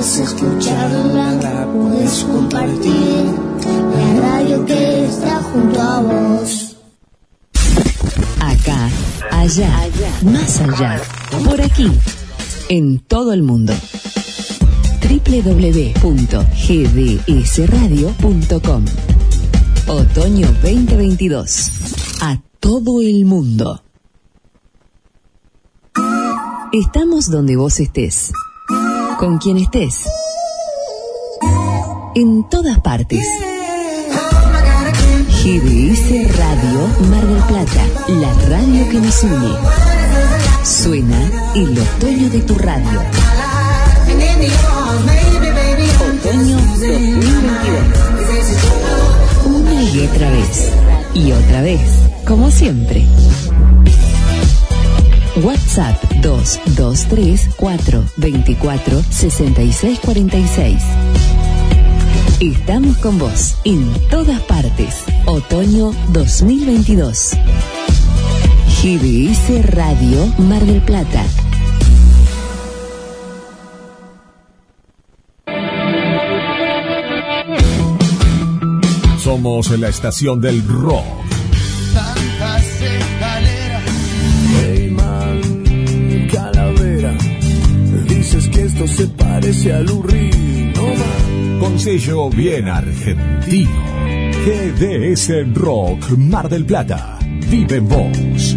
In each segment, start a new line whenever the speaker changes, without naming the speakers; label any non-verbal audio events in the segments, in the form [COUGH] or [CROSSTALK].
puedes escucharla, puedes compartir la radio que está junto a vos.
Acá, allá, más allá, por aquí, en todo el mundo www.gdsradio.com Otoño 2022. A todo el mundo. Estamos donde vos estés. Con quien estés. En todas partes. GDS Radio Mar del Plata, la radio que nos une. Suena el otoño de tu radio. Otoño 2022. Una y otra vez. Y otra vez, como siempre. WhatsApp 223 424 6646. Estamos con vos en todas partes. Otoño 2022. GBS Radio Mar del Plata.
Somos la estación del rock.
Se parece al Urri, no man.
Con sello bien argentino. GDS Rock Mar del Plata. Vive en vos.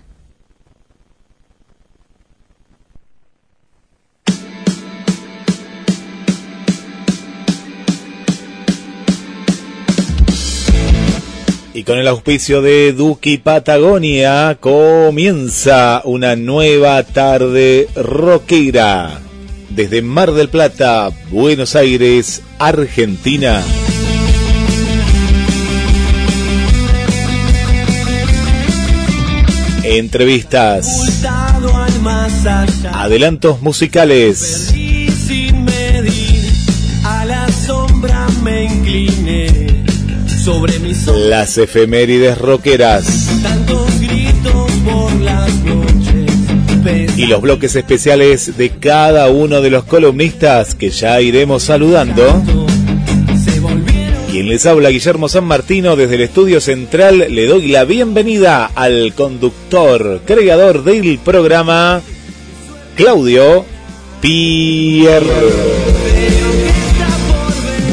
Y con el auspicio de Duki Patagonia comienza una nueva tarde rockera. Desde Mar del Plata, Buenos Aires, Argentina. Entrevistas. Adelantos musicales.
Sobre mis ojos.
Las efemérides rockeras.
Tantos gritos por las noches.
Y los bloques especiales de cada uno de los columnistas que ya iremos saludando. Quien les habla Guillermo San Martino desde el estudio central le doy la bienvenida al conductor, creador del programa, Claudio Pierre.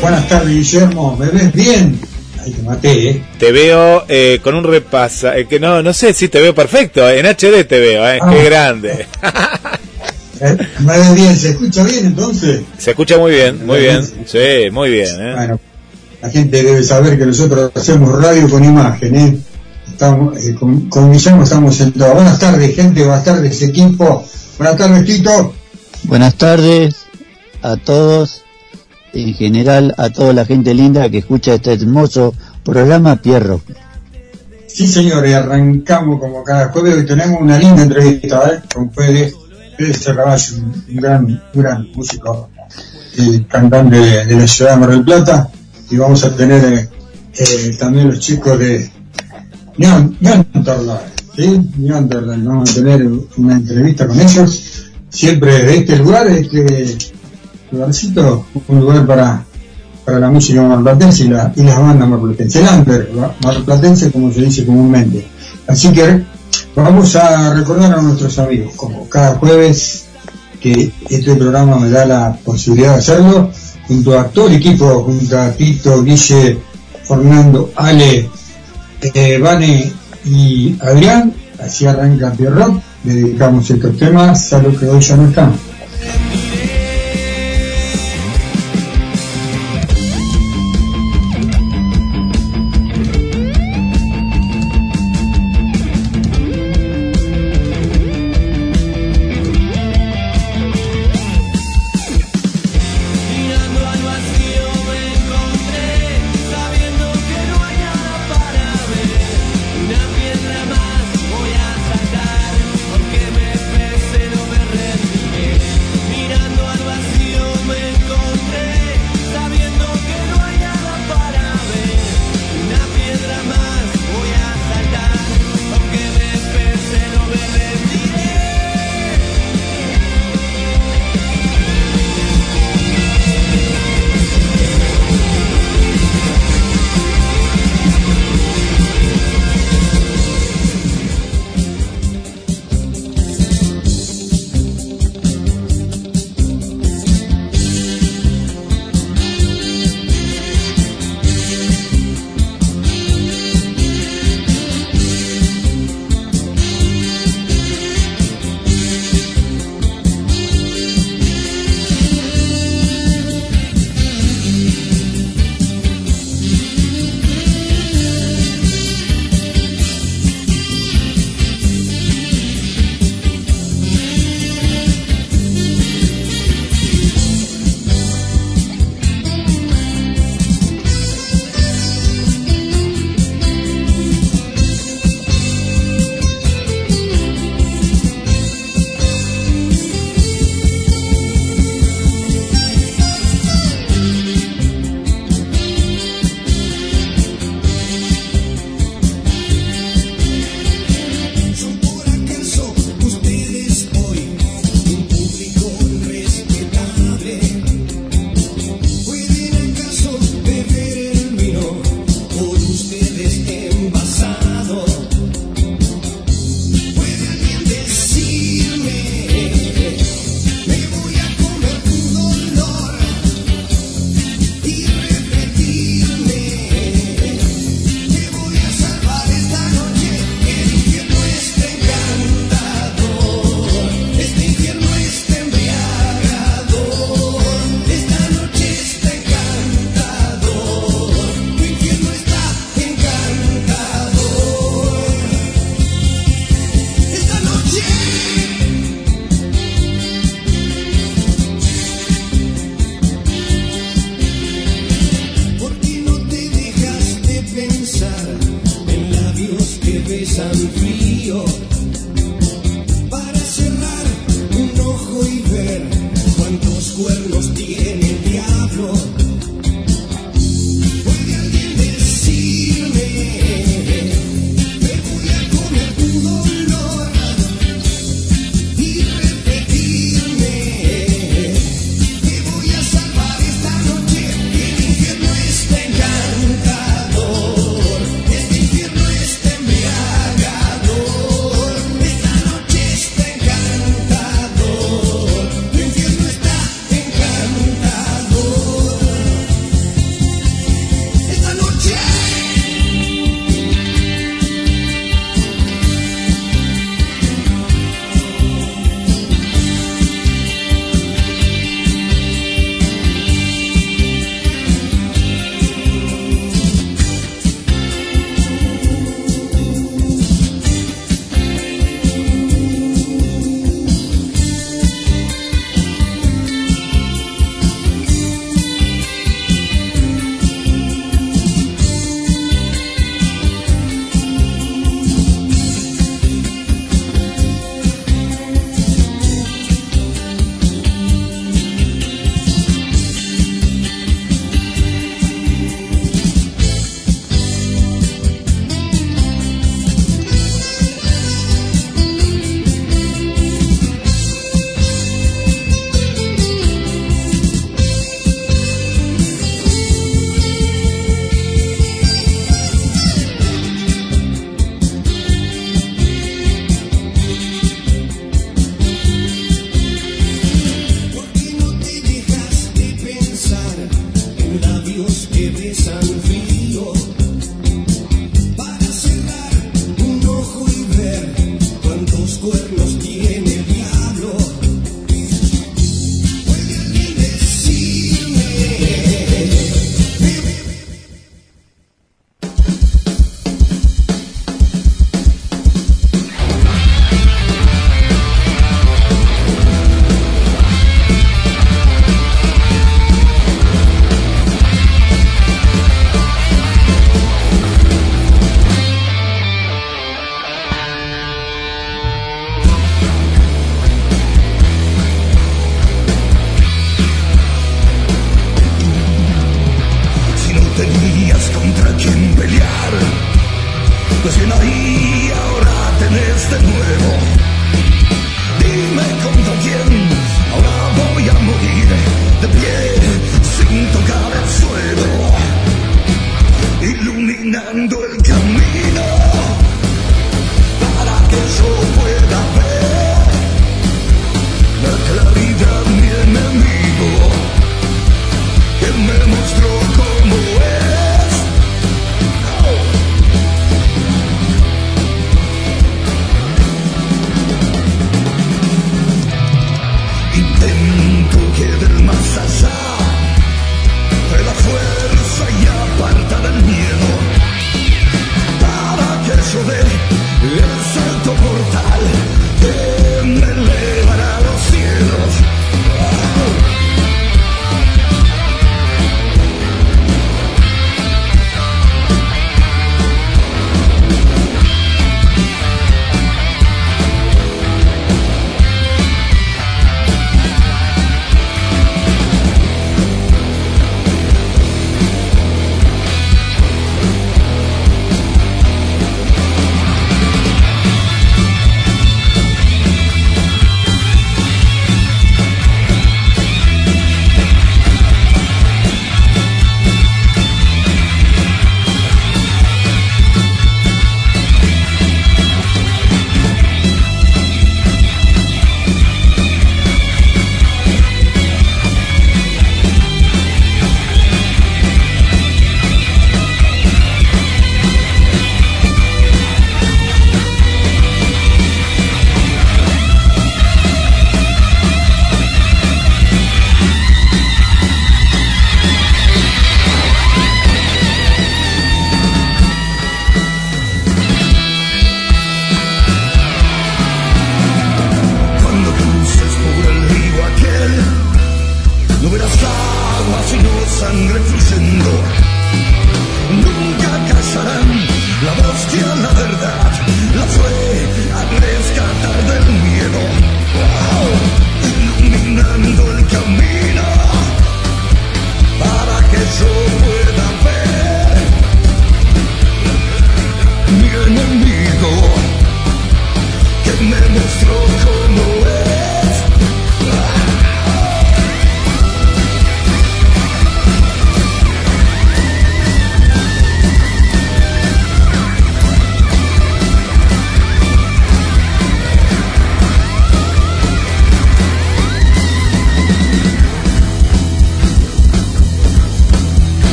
Buenas tardes, Guillermo. ¿Me ves bien? Ahí te maté, ¿eh?
Te veo eh, con un repaso, eh, que no, no sé si te veo perfecto, en HD te veo, eh,
Ah.
qué grande.
¿Eh? ¿Me ves bien? ¿Se escucha bien entonces?
Se escucha muy bien, muy bien, sí, muy bien. eh.
Bueno, la gente debe saber que nosotros hacemos radio con imagen, ¿eh? Estamos, eh, con, con Guillermo estamos en todo. Buenas tardes, gente. Buenas tardes, equipo. Buenas tardes, Tito.
Buenas tardes a todos, en general a toda la gente linda que escucha este hermoso programa Pierro.
Sí, señores, arrancamos como cada jueves. Hoy tenemos una linda entrevista, ¿eh? Con Fede, Fede Cerraballo, un, gran, gran músico, y cantante de, la ciudad de Mar del Plata. Y vamos a tener eh, eh, también los chicos de Neanderthal, ¿sí? Vamos a tener una entrevista con ellos. Siempre de este lugar, este lugarcito, un lugar para para la música marplatense y, la, y las bandas marplatenses, el under marplatense como se dice comúnmente. Así que vamos a recordar a nuestros amigos, como cada jueves que este programa me da la posibilidad de hacerlo, junto a todo el equipo, junto a Tito, Guille, Fernando, Ale, eh, Vane y Adrián, así arranca Pierrot, dedicamos estos temas a los que hoy ya no están.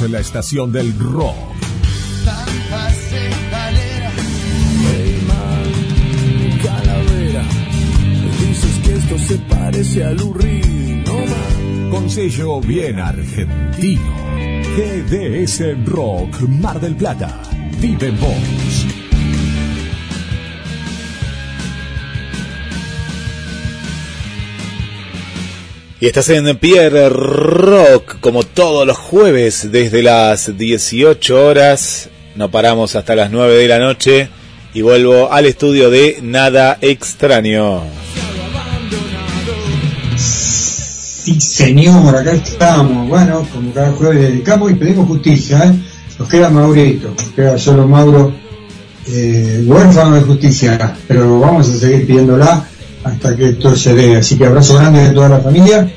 En la estación del rock.
Dices que esto
parece a Lurri, no más.
Con sello bien argentino. GDS Rock Mar del Plata. Vive en
Y estás en Pierre Rock como todos los jueves desde las 18 horas. No paramos hasta las 9 de la noche y vuelvo al estudio de Nada Extraño.
Sí, señor, acá estamos. Bueno, como cada jueves dedicamos y pedimos justicia. ¿eh? Nos queda Maurito, nos queda solo Mauro, eh, huérfano de justicia, pero vamos a seguir pidiéndola hasta que esto se dé. Así que abrazo grande de toda la familia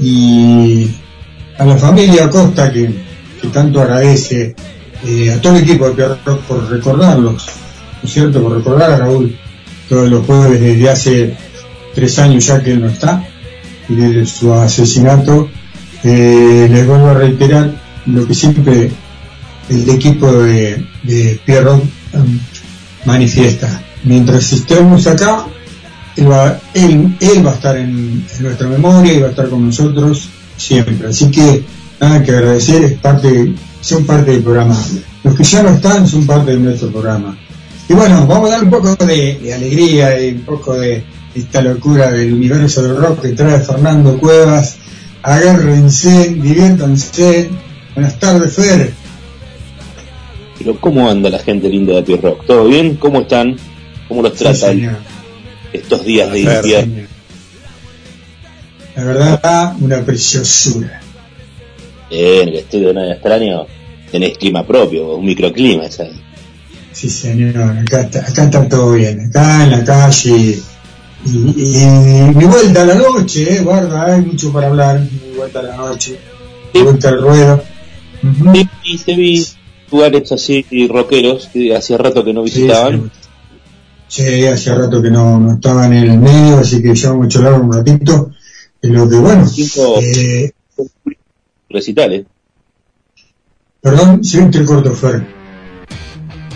y a la familia Costa que, tanto agradece eh, a todo el equipo de Pierre por recordarlos, ¿no es cierto? Por recordar a Raúl todos los jueves desde hace tres años ya que él no está y desde su asesinato. Eh, les vuelvo a reiterar lo que siempre el equipo de, de um, manifiesta. Mientras estemos acá, él va, él, él va a estar en, en, nuestra memoria y va a estar con nosotros siempre. Así que nada que agradecer, es parte, son parte del programa. Los que ya no están son parte de nuestro programa. Y bueno, vamos a dar un poco de, de alegría y un poco de esta locura del universo del rock que trae Fernando Cuevas. Agárrense, diviértanse. Buenas tardes, Fer.
Pero ¿cómo anda la gente linda de Pierre Rock? ¿Todo bien? ¿Cómo están? ¿Cómo los tratan?
Sí,
estos días de
señor. La verdad, una preciosura.
En el estudio de Nada Extraño tenés clima propio, un microclima, ¿sabes?
Sí, señor, acá está, acá está todo bien, acá en la calle. Y, y- y mi vuelta a la noche, eh, guarda, hay mucho para hablar. Mi vuelta a la noche, mi vuelta al ruedo.
Sí, y te vi lugares así rockeros que hacía rato que no visitaban.
sí. Sí, hace rato que no, no estaba en el medio, así que ya vamos a charlar un ratito. En lo que, bueno,
Cinco
eh,
recitales.
perdón, si te corto, Fer.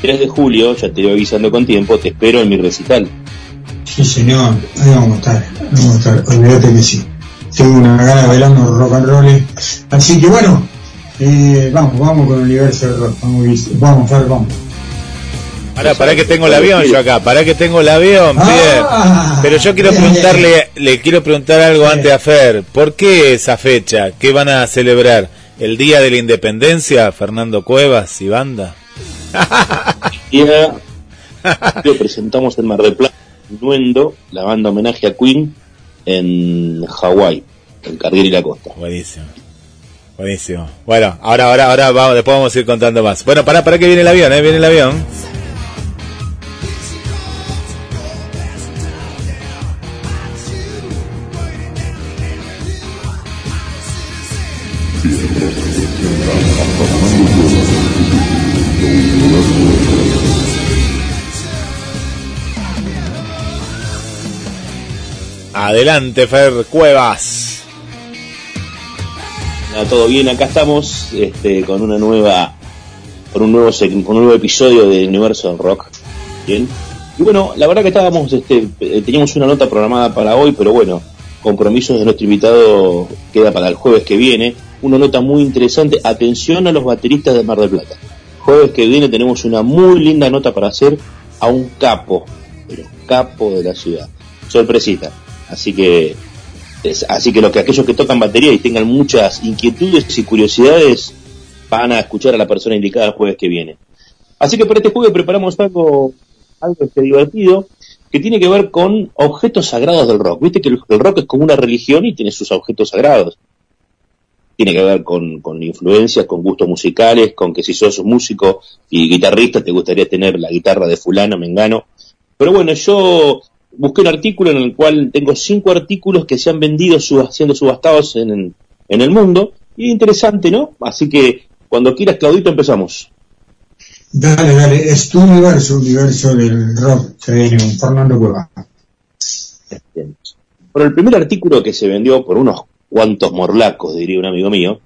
3 de julio, ya te voy avisando con tiempo, te espero en mi recital.
Sí, señor, ahí vamos a estar, ahí vamos a estar, olvídate que sí. Tengo una gana de bailando rock and roll. Así que bueno, eh, vamos, vamos con el universo del rock. Vamos, vamos, Fer, vamos.
Pará, pará que tengo el avión yo acá, pará que tengo el avión, Pierre.
Ah,
Pero yo quiero
bien,
preguntarle, le quiero preguntar algo antes a Fer. ¿Por qué esa fecha? ¿Qué van a celebrar? ¿El Día de la Independencia? ¿Fernando Cuevas y banda? [LAUGHS]
día lo presentamos en Mar del Plata, Nuendo, la banda homenaje a Queen en Hawái, en Carrier y la Costa.
Buenísimo. Buenísimo. Bueno, ahora, ahora, ahora vamos, después vamos a ir contando más. Bueno, pará, pará que viene el avión, eh, viene el avión. Adelante, Fer Cuevas.
Todo bien, acá estamos este, con una nueva, con un nuevo un nuevo episodio del universo del rock. Bien. Y bueno, la verdad que estábamos, este, eh, teníamos una nota programada para hoy, pero bueno, compromisos de nuestro invitado queda para el jueves que viene. Una nota muy interesante. Atención a los bateristas de Mar del Plata. Jueves que viene tenemos una muy linda nota para hacer a un capo, pero capo de la ciudad. Sorpresita. Así que así que los que aquellos que tocan batería y tengan muchas inquietudes y curiosidades van a escuchar a la persona indicada el jueves que viene. Así que para este jueves preparamos algo, algo este, divertido que tiene que ver con objetos sagrados del rock. Viste que el, el rock es como una religión y tiene sus objetos sagrados. Tiene que ver con, con influencias, con gustos musicales, con que si sos músico y guitarrista te gustaría tener la guitarra de fulano, mengano. Pero bueno, yo busqué un artículo en el cual tengo cinco artículos que se han vendido sub- siendo subastados en, en el mundo. Y interesante, ¿no? Así que cuando quieras, Claudito, empezamos.
Dale, dale, es tu universo, universo del rock. Fernando Cueva.
Bueno, el primer artículo que se vendió por unos cuantos morlacos, diría un amigo mío,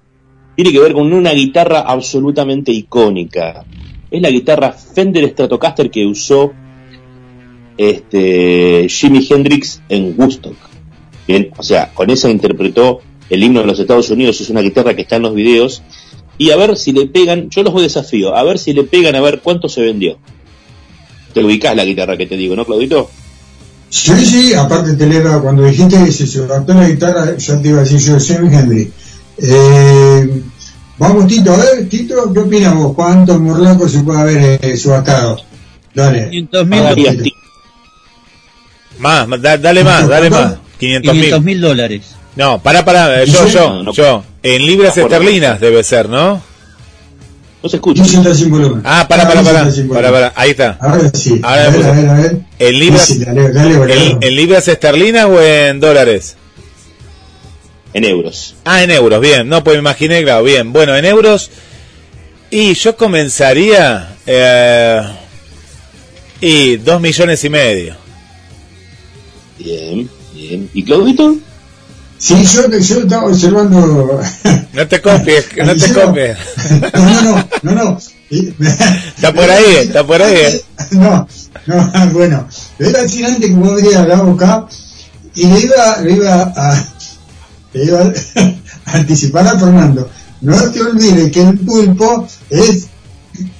tiene que ver con una guitarra absolutamente icónica. Es la guitarra Fender Stratocaster que usó este Jimi Hendrix en Woodstock. Bien, o sea, con esa interpretó el himno de los Estados Unidos, es una guitarra que está en los videos, y a ver si le pegan, yo los voy desafío, a ver si le pegan, a ver cuánto se vendió. Te ubicás la guitarra que te digo, ¿no, Claudito?
Sí, sí, aparte te leo, cuando dijiste que se levantó la guitarra, ya te iba a decir yo, Jimi Henry. Eh, vamos, Tito, a ver, Tito, ¿qué opinas vos? ¿Cuántos morlacos se puede haber eh, subastado? Dale.
500 mil.
Más, más, da- dale más, dale más. 500
500
mil.
mil dólares.
No, para, para, yo,
Sí.
yo,
No, no.
yo. En libras esterlinas debe ser, ¿no?
No se escucha.
Ah, para, para, para, para, para, ahí está.
Ahora sí.
Ahora
a ver, a ver, a ver.
¿En libras,
Sí, dale, dale, boludo.
en, en libras esterlinas o en dólares?
En euros.
Ah, en euros, bien. No, pues me imaginé, claro, bien. Bueno, en euros. Y yo comenzaría. Eh, y dos millones y medio.
Bien, bien. ¿Y Claudito?
Sí, yo, yo estaba observando. [LAUGHS]
No te copies, que no te copies. [LAUGHS]
No, no, no, no.
Está por ahí, está por ahí. eh. [LAUGHS]
No, no, bueno. Le iba a decir antes que vos habría hablado acá y le iba, le iba a, le iba a anticipar a Fernando. No te olvides que el pulpo es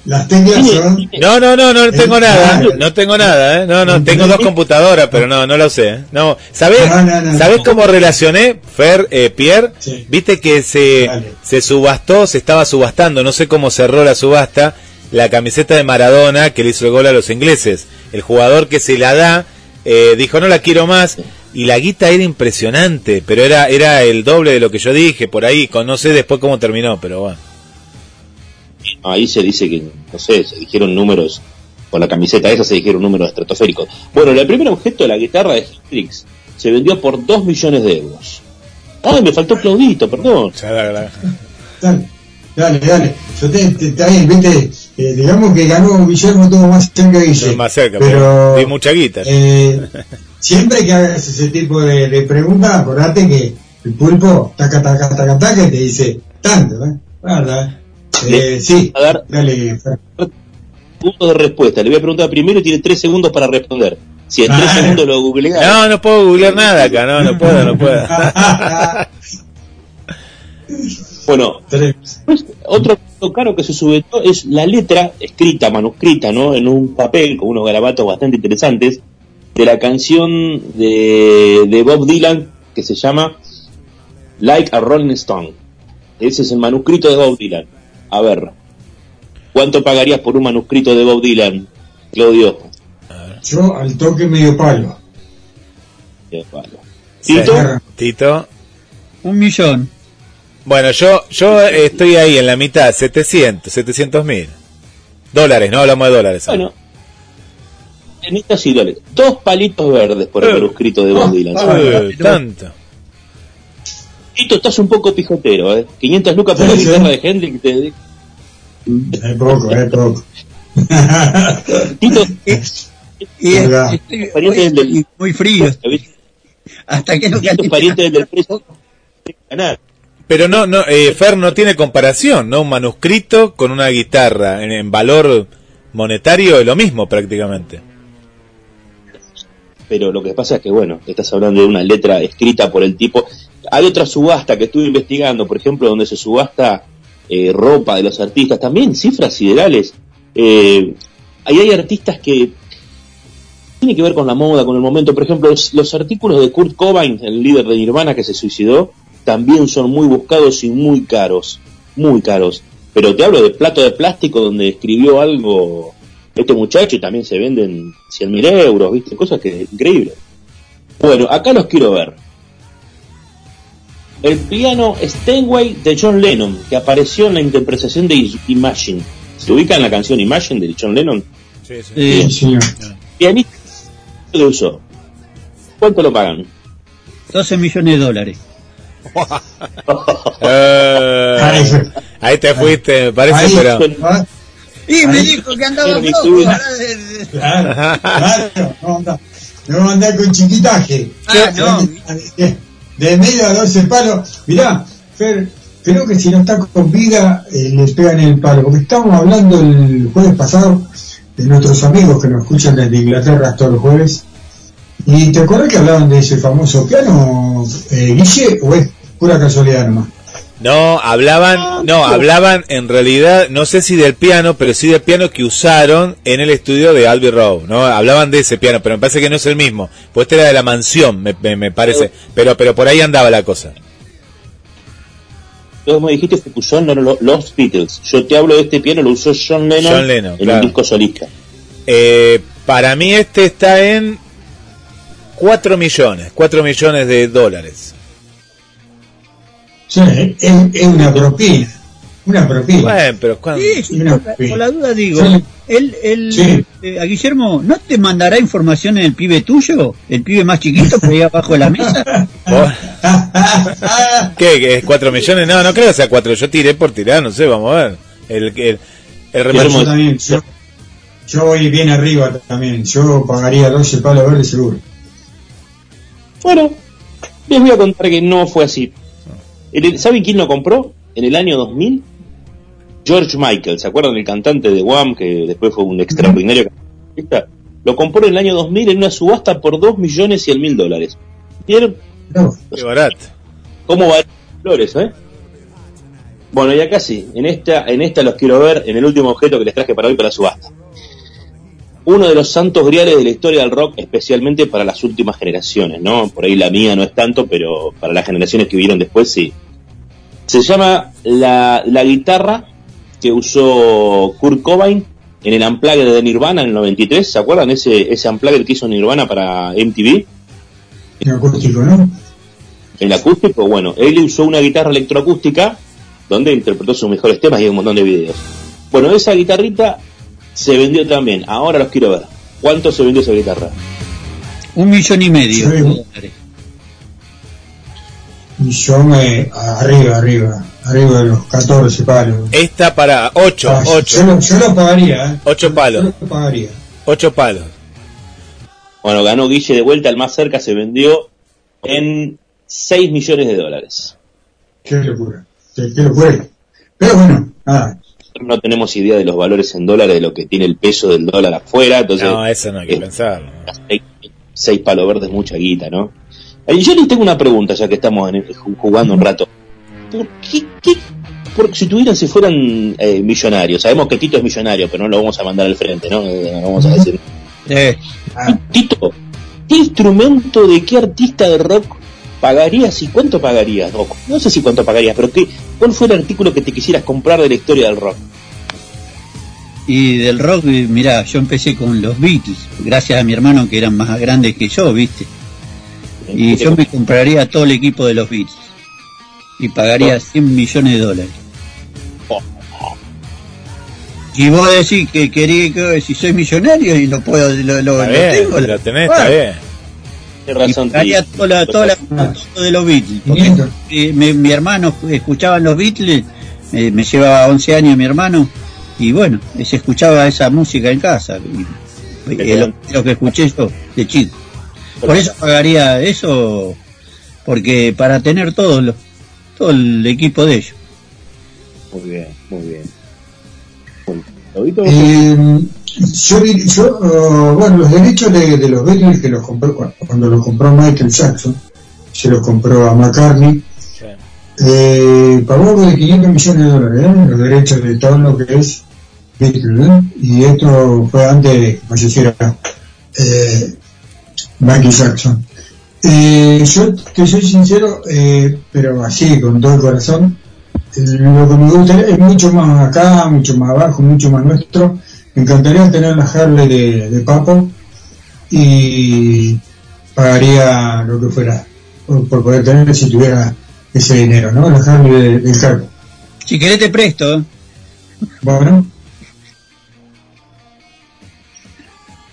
las teclas son
No, no, no, no tengo nada, no tengo nada, ¿eh? No, no, tengo dos computadoras, pero no, no lo sé. ¿eh? No, ¿sabés,
No, no, no,
¿sabés
no.
cómo relacioné, Fer, eh, Pierre?
Sí.
Viste que se, se subastó, se estaba subastando, no sé cómo cerró la subasta, la camiseta de Maradona que le hizo el gol a los ingleses. El jugador que se la da, eh, dijo no la quiero más, y la guita era impresionante, pero era, era el doble de lo que yo dije, por ahí, con, no sé después cómo terminó, pero bueno.
Ahí se dice que, no sé, se dijeron números, con la camiseta esa se dijeron números estratosféricos. Bueno, el primer objeto de la guitarra de Hendrix se vendió por 2 millones de euros. Ay, me faltó Claudito, perdón.
Dale, dale, dale. Yo te, te, viste, eh, digamos que ganó Guillermo todo más cerca que Guille.
Más cerca,
pero
di mucha guita.
eh, siempre que hagas ese tipo de, de preguntas, acordate que el pulpo taca, taca, taca, taca, y te dice tanto, ¿eh? Guarda, eh, sí,
A dar
dale,
puntos de respuesta. Le voy a preguntar primero y tiene 3 segundos para responder. Si en 3
Ah.
segundos lo googlea,
No, no puedo googlear nada acá, no, no puedo, no puedo. [LAUGHS]
bueno,
Tres.
Pues, otro caro que se subió es la letra escrita, manuscrita, ¿no? En un papel con unos garabatos bastante interesantes de la canción de, de Bob Dylan que se llama Like a Rolling Stone. Ese es el manuscrito de Bob Dylan. A ver, ¿cuánto pagarías por un manuscrito de Bob Dylan, Claudio?
Yo al toque medio palo.
Eh, vale. Tito,
Tito.
Un millón.
Bueno, yo yo eh, estoy ahí en la mitad, 700, 700 mil. Dólares, no hablamos de dólares.
bueno, en estas y dólares. Dos palitos verdes por el
Eh.
manuscrito de Bob Dylan.
Uy, tanto.
Tito, estás un poco pijotero, ¿eh? 500 lucas por la guitarra de Hendrix. te-
Es poco, es poco. [LAUGHS]
Tito,
Y [LAUGHS] es-
Pariente
hoy
del-
muy frío. Hasta que no
Tito es
caliente.
pariente del del precio. [LAUGHS] Ganar.
Pero no, no, eh, Fer no tiene comparación, ¿no? Un manuscrito con una guitarra en, en valor monetario es lo mismo prácticamente.
Pero lo que pasa es que, bueno, estás hablando de una letra escrita por el tipo. Hay otra subasta que estuve investigando, por ejemplo, donde se subasta eh, ropa de los artistas, también cifras siderales. Eh, ahí hay artistas que tiene que ver con la moda, con el momento. Por ejemplo, los, los artículos de Kurt Cobain, el líder de Nirvana que se suicidó, también son muy buscados y muy caros, muy caros. Pero te hablo de plato de plástico donde escribió algo este muchacho y también se venden 100 mil euros, ¿viste? Cosas que increíble. Bueno, acá los quiero ver. El piano Steinway de John Lennon, que apareció en la interpretación de Imagine. ¿Se ubica en la canción Imagine de John Lennon?
Eh,
Sí, señor.
Pianista lo usó. ¿Cuánto lo pagan?
12 millones de dólares. [LAUGHS]
Eh,
Ahí
te fuiste, me parece,
Ahí
pero...
Ah,
Y me dijo que andaba de-
Claro, claro, no anda, no anda con chiquitaje.
Ah, no.
De, de medio a 12 palos. Mirá, Fer, creo que si no está con vida, eh, le pegan el palo. Porque estábamos hablando el jueves pasado de nuestros amigos que nos escuchan desde Inglaterra todos los jueves. ¿Y te acuerdas que hablaban de ese famoso piano, eh, Guille, o es pura casualidad nomás?
No, hablaban, no, hablaban en realidad, no sé si del piano, pero sí del piano que usaron en el estudio de Albi Rowe, ¿no? Hablaban de ese piano, pero me parece que no es el mismo. Pues este era de la mansión, me, me, me parece. Pero, pero por ahí andaba la cosa.
Me dijiste que usó no, no, los Beatles. Yo te hablo de este piano, lo usó John Lennon,
John Lennon,
en
claro.
un disco solista.
Eh, para mí este está en 4 millones, 4 millones de dólares.
Sí, es, es una propina. Una propina.
Bueno, pero ¿cuándo?
Sí, sí,
Una
por, la,
pena.
por la duda digo,
Sí.
él, él,
Sí.
eh, a Guillermo, ¿no te mandará información el pibe tuyo? ¿El pibe más chiquito que ahí abajo de la mesa? [LAUGHS]
¿Qué? ¿Que es 4 millones? No, no creo que sea 4. Yo tiré por tirar, no sé, vamos a ver. El, el, el
Yo
repertorio-
también, yo, yo voy bien arriba también. Yo pagaría 12 palos verdes seguro.
Bueno, les voy a contar que no fue así. El- ¿Saben quién lo compró? En el año 2000, George Michael. ¿Se acuerdan del cantante de Wham, que después fue un extraordinario cantante? Lo compró en el año 2000 en una subasta por 2 millones y mil dólares. ¿Vieron
No,
Qué barato.
cómo va flores, eh? Bueno, y acá sí, en esta, en esta los quiero ver en el último objeto que les traje para hoy para la subasta. Uno de los santos griales de la historia del rock, especialmente para las últimas generaciones, ¿no? Por ahí la mía no es tanto, pero para las generaciones que vieron después sí. Se llama la, la guitarra que usó Kurt Cobain en el Unplugged de Nirvana en el 93, ¿se acuerdan? Ese, ese Unplugged que hizo Nirvana para MTV,
en acústico, ¿no?
el acústico, bueno, él usó una guitarra electroacústica donde interpretó sus mejores temas y hay un montón de videos. Bueno, esa guitarrita se vendió también, ahora los quiero ver. ¿Cuánto se vendió esa guitarra?
Un millón y medio
Sí.
de dólares.
Y yo me. arriba, arriba. Arriba de los 14 palos.
Esta para 8,
Ah, yo,
8.
lo, yo lo pagaría, ¿eh?
8
Yo
palos.
lo pagaría.
8 palos.
Bueno, ganó Guille de vuelta, el más cerca se vendió en 6 millones de dólares.
Qué locura. Qué, qué locura. Pero bueno, nada.
No tenemos idea de los valores en dólares, de lo que tiene el peso del dólar afuera, entonces
No, eso no hay que
eh, seis, seis palos verdes es mucha guita, ¿no? Eh, Yo les tengo una pregunta, ya que estamos en el- jugando un rato. ¿Por qué, qué- por- si tuvieran, si fueran eh, millonarios, sabemos que Tito es millonario, pero no lo vamos a mandar al frente, ¿no? Eh, no vamos a decir.
Eh,
Ah,
Tito, ¿qué instrumento de qué artista de rock pagarías y cuánto pagarías? No, no sé si cuánto pagarías, pero qué, ¿cuál fue el artículo que te quisieras comprar de la historia del rock?
y del rock, mirá, yo empecé con los Beatles, gracias a mi hermano que eran más grandes que yo, ¿viste? Y yo me compraría todo el equipo de los Beatles. Y pagaría 100 millones de dólares. Y vos decís que quería que si soy millonario y lo puedo, lo, lo,
Está
lo
bien,
tengo,
lo tenés,
bueno,
está bien.
Tienes
y
razón,
pagaría toda la, toda la todo de los Beatles. Porque
500.
eh, mi, mi hermano escuchaba los Beatles, eh, me llevaba 11 años mi hermano, y bueno, se escuchaba esa música en casa. Y, y es lo, lo que escuché yo de chico. Por eso pagaría eso, porque para tener todo, lo, todo el equipo de ellos.
Muy bien, muy bien.
Eh, yo, yo, uh, bueno, los derechos de, de los Beatles que los compró cuando, cuando los compró Michael Jackson, se los compró a McCartney,
Sí.
eh, pagó algo de 500 millones de dólares, ¿eh? los derechos de todo lo que es Beatles, ¿eh? y esto fue antes de que falleciera eh, Michael Jackson. Eh, yo te soy sincero, eh, pero así, con todo el corazón, eh, lo que me gustaría es mucho más acá, mucho más abajo, mucho más nuestro. Me encantaría tener la Harley de, de Papo y pagaría lo que fuera por, por poder tener si tuviera ese dinero, ¿no? La Harley de- del Carpo.
Si querés te presto, ¿eh?
Bueno.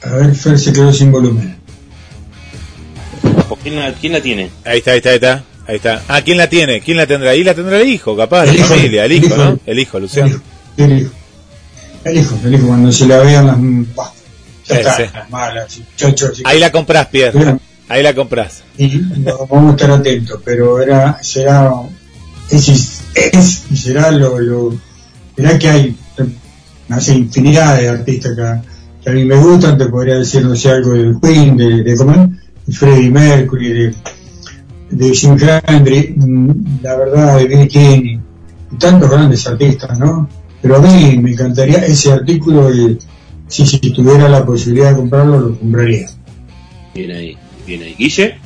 A ver, Fer se quedó sin volumen.
¿Quién la, quién la tiene?
Ahí está, ahí está, ahí está. Ahí está. Ah, ¿quién la tiene? ¿Quién la tendrá? Ahí la tendrá el hijo, capaz,
El
la
hijo,
familia, el
el
hijo,
hijo.
¿no? El hijo,
El
Luciano.
hijo, el hijo. El hijo, el hijo, cuando se la vean las... bah, ya
Sí,
está,
sí.
las malas, chocho, sí.
Ahí la comprás, Pierre.
Bien.
Ahí la comprás.
y no, vamos a estar atentos, pero era, será, es, es y será lo, lo, será que hay, no sé, infinidad de artistas que, a- que a mí me gustan, te podría decir, no sé, algo del Queen, de, de ¿cómo es? Freddie Mercury, de, de Jim Hendrix, mm, la verdad de Billy King y, y tantos grandes artistas, ¿no? Pero a mí me encantaría ese artículo y si, si tuviera la posibilidad de comprarlo, lo compraría.
Bien ahí, bien ahí. Guille.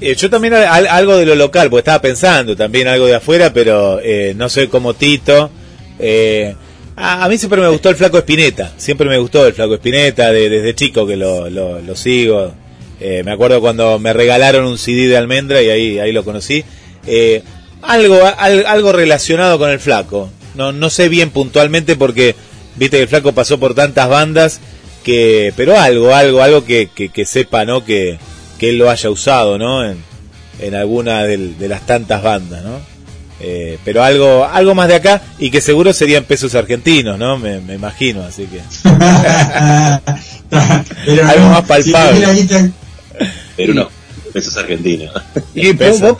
Eh, yo también al- algo de lo local, porque estaba pensando también algo de afuera, pero eh, no soy como Tito. Eh, a, a mí siempre me gustó el flaco Espineta, siempre me gustó el flaco Espineta, de- desde chico que lo, lo, lo sigo. Eh, me acuerdo cuando me regalaron un CD de Almendra y ahí, ahí lo conocí. Eh, algo, al- algo relacionado con el flaco. No, no sé bien puntualmente porque viste que el flaco pasó por tantas bandas que, pero algo, algo, algo que, que, que sepa, ¿no? Que, que él lo haya usado, ¿no? En, en alguna del- de, las tantas bandas, ¿no? Eh, pero algo, algo más de acá y que seguro serían pesos argentinos, ¿no? Me, me imagino, así que. [LAUGHS] [LAUGHS]
Pero
Algo más palpable.
Pero no, eso es argentino. [LAUGHS]
Y vos,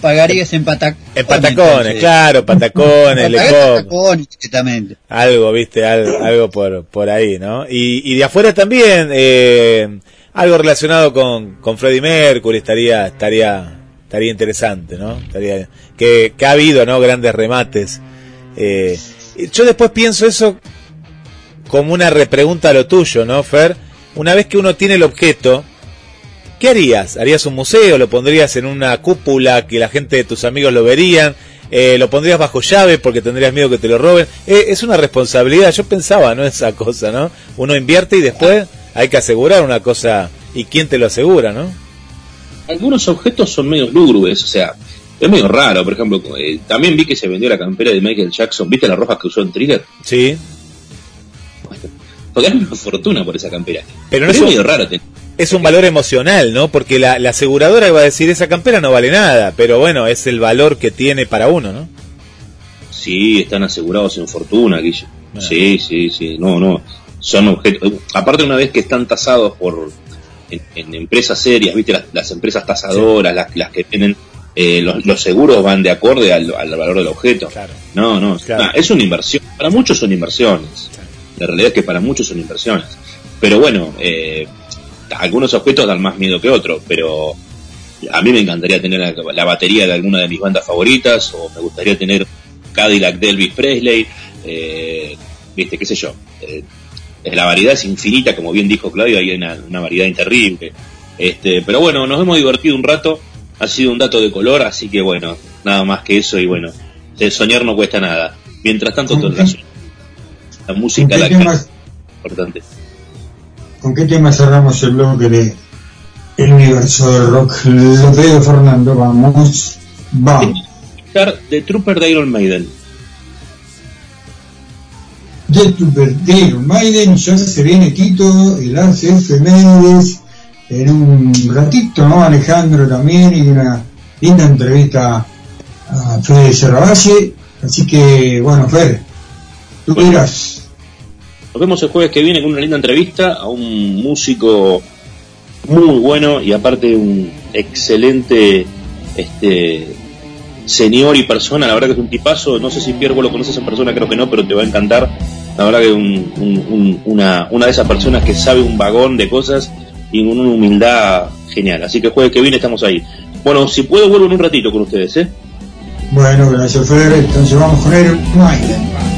pagarías en Patacones.
En Patacones, claro, Patacones, [LAUGHS]
Patacones directamente.
Algo, viste, algo, algo por, por ahí, ¿no? Y, y de afuera también, eh, algo relacionado con, con Freddie Mercury estaría, estaría, estaría interesante, ¿no? Estaría, que, que ha habido, ¿no? Grandes remates. Eh, yo después pienso eso como una repregunta a lo tuyo, ¿no, Fer? Una vez que uno tiene el objeto, ¿qué harías? ¿Harías un museo? ¿Lo pondrías en una cúpula que la gente de tus amigos lo verían? Eh, ¿Lo pondrías bajo llave porque tendrías miedo que te lo roben? Eh, es una responsabilidad, yo pensaba, ¿no? [LAUGHS] Esa cosa, ¿no? Uno invierte y después hay que asegurar una cosa. ¿Y quién te lo asegura, no?
Algunos objetos son medio lúgubres, o sea, es medio raro. Por ejemplo, eh, también vi que se vendió la campera de Michael Jackson. ¿Viste las rojas que usó en Thriller?
Sí.
Pagaron una fortuna por esa campera.
Pero no
es medio raro. te-
Es un valor emocional, ¿no? Porque la, la aseguradora va a decir, esa campera no vale nada, pero bueno, es el valor que tiene para uno, ¿no?
Sí, están asegurados en fortuna, Guille. Sí, sí, sí. No, no. Son objetos. Aparte, una vez que están tasados por. En, en empresas serias, ¿viste? Las, las empresas tasadoras, las, las que tienen. eh, los, los seguros van de acorde al, al valor del objeto. No, no.
Claro.
nah, es una inversión. Para muchos son inversiones. La realidad es que para muchos son inversiones. Pero bueno, eh, algunos objetos dan más miedo que otros, pero a mí me encantaría tener la, la batería de alguna de mis bandas favoritas, o me gustaría tener Cadillac de Elvis Presley, eh, viste, qué sé yo. Eh, la variedad es infinita, como bien dijo Claudio, hay una, una variedad terrible. Este, pero bueno, nos hemos divertido un rato, ha sido un dato de color, así que bueno, nada más que eso y bueno, el soñar no cuesta nada. Mientras tanto, todo la, la música,
¿Con
la importante.
¿Con qué tema cerramos el bloque de El Universo del Rock? Lo digo Fernando, vamos, vamos.
The Trooper de Iron Maiden.
De tu Iron Maiden, ya se viene Tito, el ACF Méndez, en un ratito, ¿no? Alejandro también, y una linda entrevista a Fede Serravalle. Así que, bueno, Fer, tú dirás.
Nos vemos el jueves que viene con una linda entrevista a un músico muy bueno y aparte un excelente este señor y persona, la verdad que es un tipazo, no sé si Pierre vos lo conoces en persona, creo que no, pero te va a encantar. La verdad que un- un- un- una, una de esas personas que sabe un vagón de cosas y con una humildad genial. Así que el jueves que viene estamos ahí. Bueno, si puedo vuelvo en un ratito con ustedes, ¿eh?
Bueno, gracias Fer, entonces vamos con Maiden.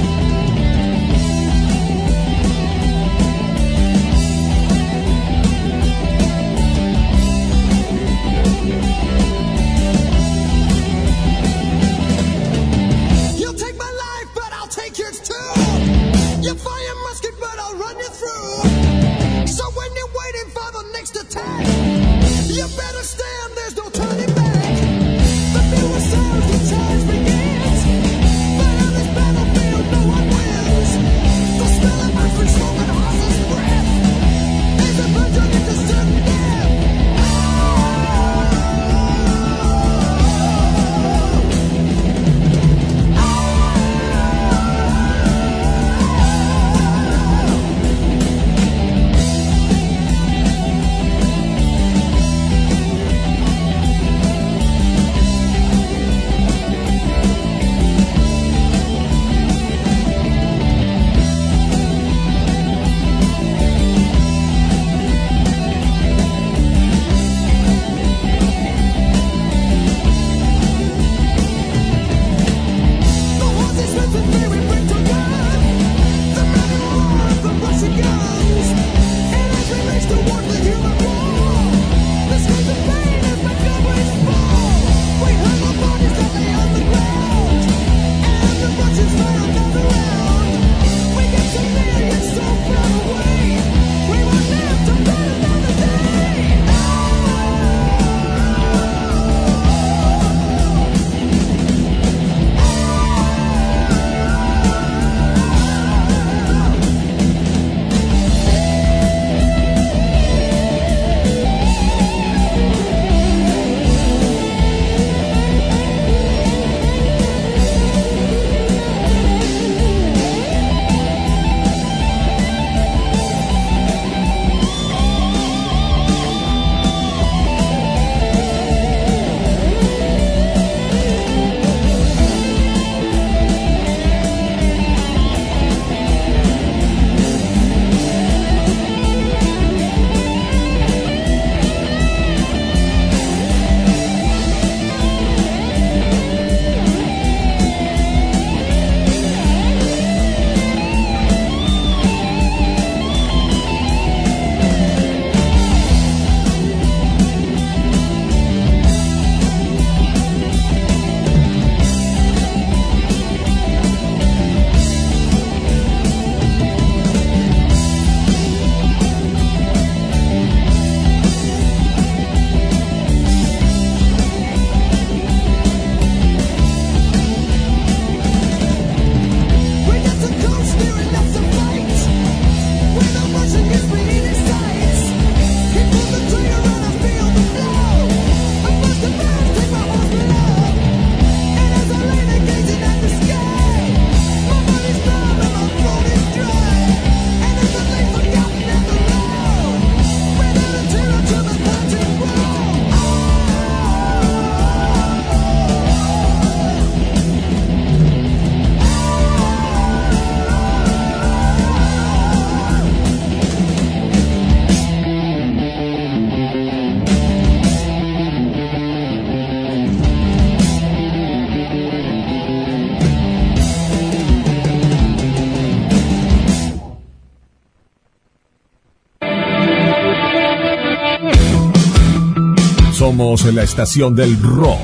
Somos la estación del rock.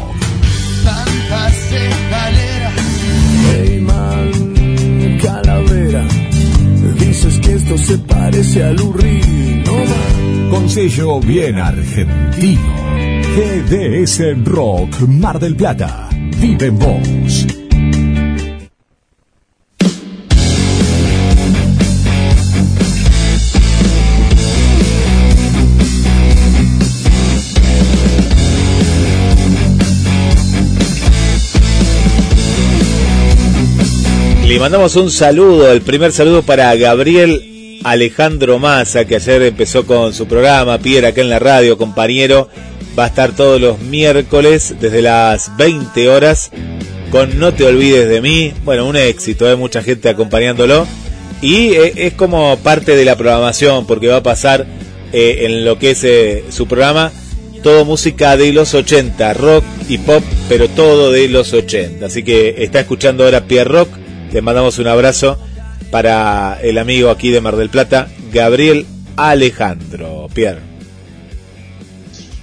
Tantas escaleras.
Hey man, calavera. Dices que esto se parece al Urri, no man.
Con sello bien argentino. GDS Rock Mar del Plata. Vive en vos.
Le mandamos un saludo, el primer saludo para Gabriel Alejandro Massa, que ayer empezó con su programa, Pierre acá en la radio, compañero. Va a estar todos los miércoles desde las 20 horas con No te olvides de mí. Bueno, un éxito, hay mucha gente acompañándolo. Y eh, es como parte de la programación, porque va a pasar eh, en lo que es eh, su programa todo música de los 80, rock y pop, pero todo de los 80. Así que está escuchando ahora Pierre Rock. Le mandamos un abrazo para el amigo aquí de Mar del Plata, Gabriel Alejandro. Pierre.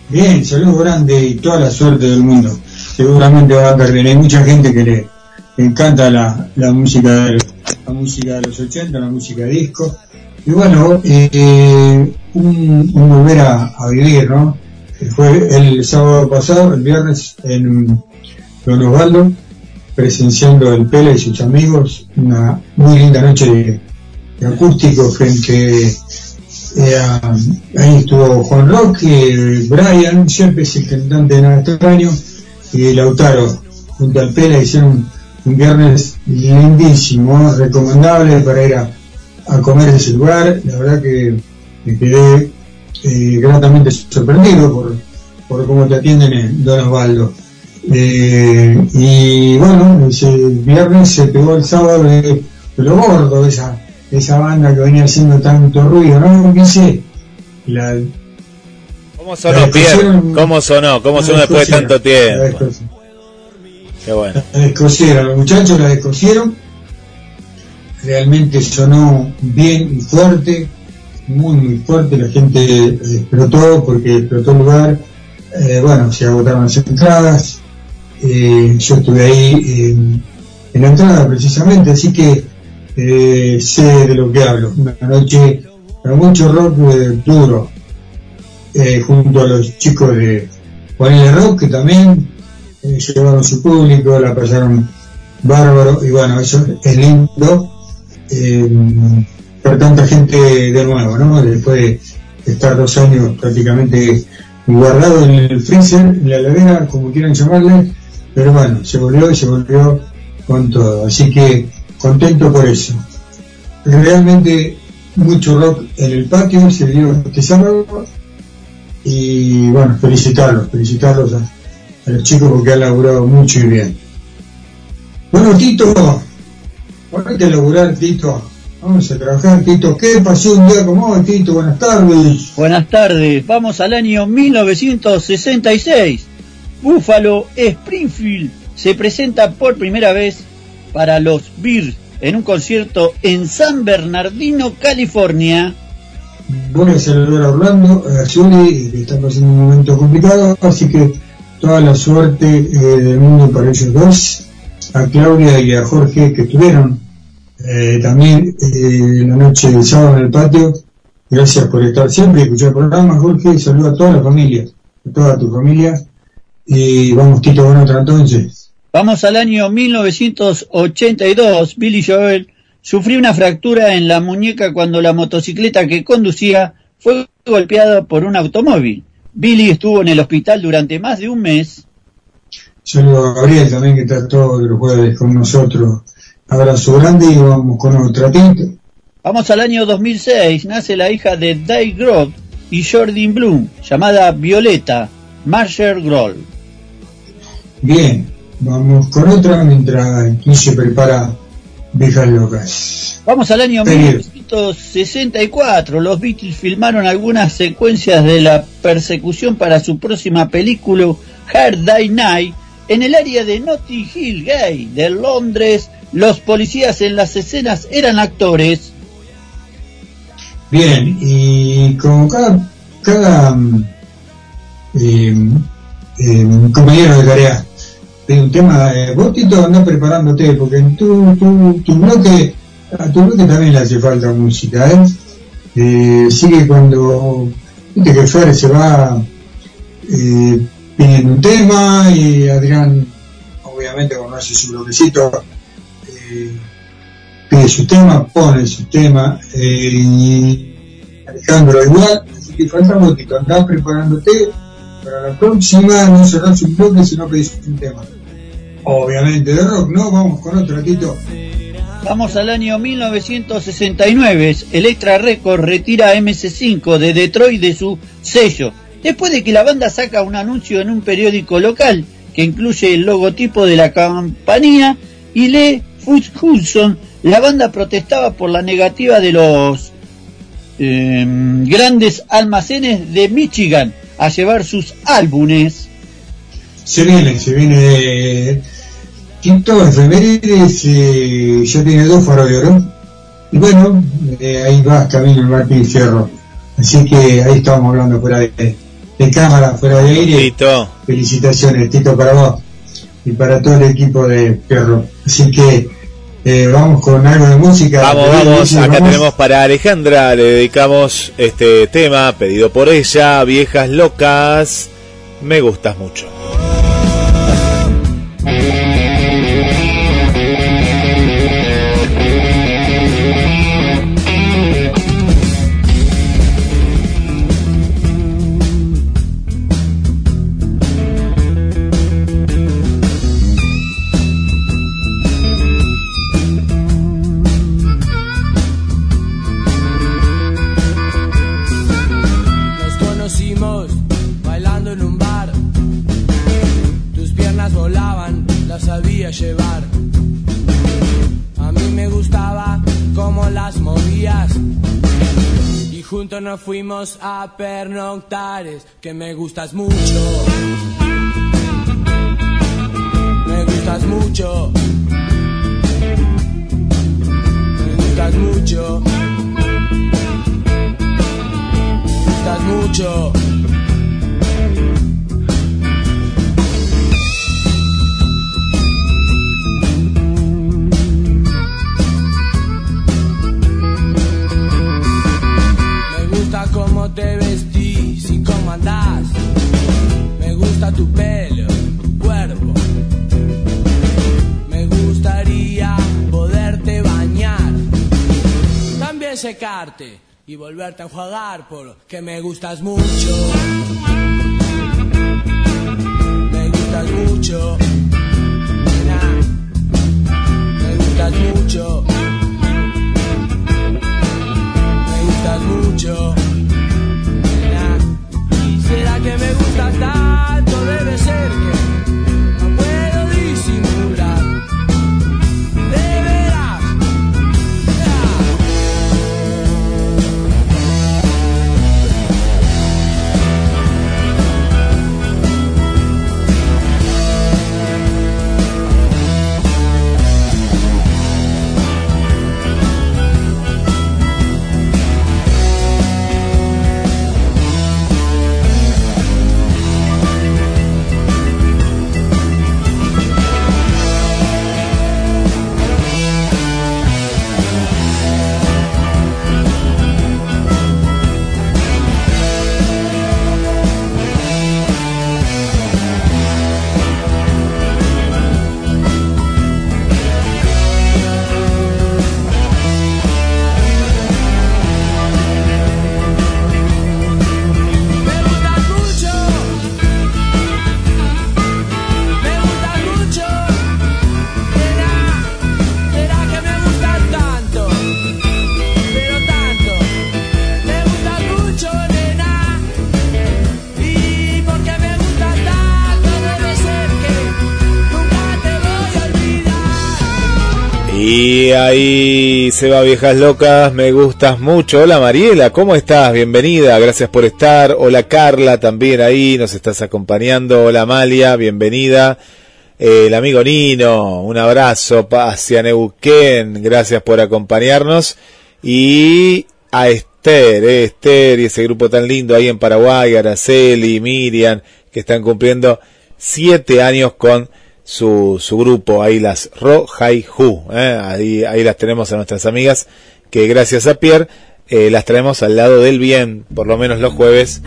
Bien, saludos grande y toda la suerte del mundo. Seguramente va a bien. Hay mucha gente que le, encanta la, la música de, la música de los 80, la música disco. Y bueno, eh, un, un volver a, a vivir, ¿no? Fue el sábado pasado, el viernes, en Don Osvaldo, presenciando el Pele y sus amigos, una muy linda noche de, de acústico frente eh, a- ahí estuvo Juan Roque, Brian, siempre es el cantante de Nada Extraño, y Lautaro, junto al Pela hicieron un viernes lindísimo, recomendable para ir a, comer en ese lugar, la verdad que me quedé eh, gratamente sorprendido por, por cómo te atienden en Don Osvaldo. Eh, y bueno, ese viernes se pegó el sábado de, lo gordo, esa, esa banda que venía haciendo tanto ruido, ¿no? ¿Qué sé? La,
¿Cómo sonó, Pierre? ¿Cómo sonó? ¿Cómo sonó después de tanto tiempo? Qué bueno.
La descosieron, los muchachos la descosieron. Realmente sonó bien y fuerte, muy muy fuerte, la gente explotó porque explotó el lugar. Eh, bueno, se agotaron las entradas. Eh, yo estuve ahí en, en la entrada precisamente, así que eh, sé de lo que hablo. Una noche con mucho rock eh, duro, eh, junto a los chicos de Juanile Rock, que también eh, llevaron su público, la pasaron bárbaro, y bueno, eso es lindo, eh, ver tanta gente de nuevo, ¿no? Después de estar dos años prácticamente guardado en el freezer, en la heladera, como quieran llamarle, pero bueno, se volvió y se volvió con todo, así que contento por eso. Realmente mucho rock en el patio, se dio este sábado, y bueno, felicitarlos, felicitarlos a, a los chicos porque han laburado mucho y bien. Bueno, Tito, ponete a laburar, Tito. Vamos a trabajar, Tito. ¿Qué pasó un día como hoy, Tito? Buenas tardes.
Buenas tardes, vamos al año 1966. Buffalo Springfield se presenta por primera vez para los Bears en un concierto en San Bernardino, California.
A saludar a Orlando, a Juli, que está pasando un momento complicado, así que toda la suerte eh, del mundo para ellos dos. A Claudia y a Jorge que estuvieron eh, también eh, la noche del sábado en el patio. Gracias por estar siempre y escuchar el programa, Jorge. Y saludo a toda la familia, a toda tu familia. Y vamos, Tito, bueno, otra entonces.
Vamos al año 1982. Billy Joel sufrió una fractura en la muñeca cuando la motocicleta que conducía fue golpeada por un automóvil. Billy estuvo en el hospital durante más de un mes.
Saludo a Gabriel también, que está todos los jueves con nosotros. Abrazo grande y vamos con otro Tito.
Vamos al año 2006. Nace la hija de Dave Grohl y Jordan Bloom, llamada Violeta Marshall Grohl.
Bien, vamos con otra mientras aquí se prepara Viejas Locas.
Vamos al año
Bien.
1964. Los Beatles filmaron algunas secuencias de la persecución para su próxima película Hard Day Night en el área de Notting Hill Gay de Londres. Los policías en las escenas eran actores.
Bien, y como cada, cada mm, eh, eh, compañero de tarea un tema, eh, vos Tito andás preparándote, porque en tu, tu, tu bloque, a tu bloque también le hace falta música, ¿eh? eh sigue cuando, viste que se va eh, pidiendo un tema y Adrián, obviamente cuando hace su bloquecito, eh, pide su tema, pone su tema, eh, y Alejandro igual, así que falta un poquito, andás preparándote para la próxima, no cerrás un bloque si no pedís un tema. Obviamente de rock, ¿no? Vamos con otro ratito.
Vamos al año 1969. Electra Records retira a MC5 de Detroit de su sello. Después de que la banda saca un anuncio en un periódico local que incluye el logotipo de la compañía y lee Hudson, la banda protestaba por la negativa de los eh, grandes almacenes de Michigan a llevar sus álbumes.
Se viene, se viene Quinto efemérides eh, ya tiene dos faros de oro. Y bueno, eh, ahí va camino el Martín Fierro. Así que ahí estamos hablando fuera de, de cámara, fuera de aire.
Tito.
Felicitaciones, Tito, para vos y para todo el equipo de Fierro. Así que eh, vamos con algo de música.
Vamos,
¿Querés
vamos. Acá
vamos?
tenemos para Alejandra, le dedicamos este tema pedido por ella, Viejas Locas. Me gustas mucho.
Fuimos a pernoctares, que me gustas mucho. Me gustas mucho. Me gustas mucho. Me gustas mucho. Cómo te vestís y cómo andás. Me gusta tu pelo, tu cuerpo. Me gustaría poderte bañar. También secarte y volverte a enjuagar porque me gustas mucho. Me gustas mucho. nena. Me gustas mucho. Me gustas mucho. Nena. ¿Y será que me gustas tanto? Debe ser que
ahí se va Viejas Locas, me gustas mucho. Hola Mariela, ¿cómo estás? Bienvenida, gracias por estar. Hola Carla, también ahí nos estás acompañando. Hola Amalia, bienvenida. El amigo Nino, un abrazo hacia Neuquén, gracias por acompañarnos. Y a Esther, eh, Esther y ese grupo tan lindo ahí en Paraguay, Araceli, Miriam, que están cumpliendo siete años con su, su grupo, ahí las Ro Hai Hu, eh, ahí, ahí las tenemos a nuestras amigas, que gracias a Pierre eh, las traemos al lado del bien, por lo menos los jueves,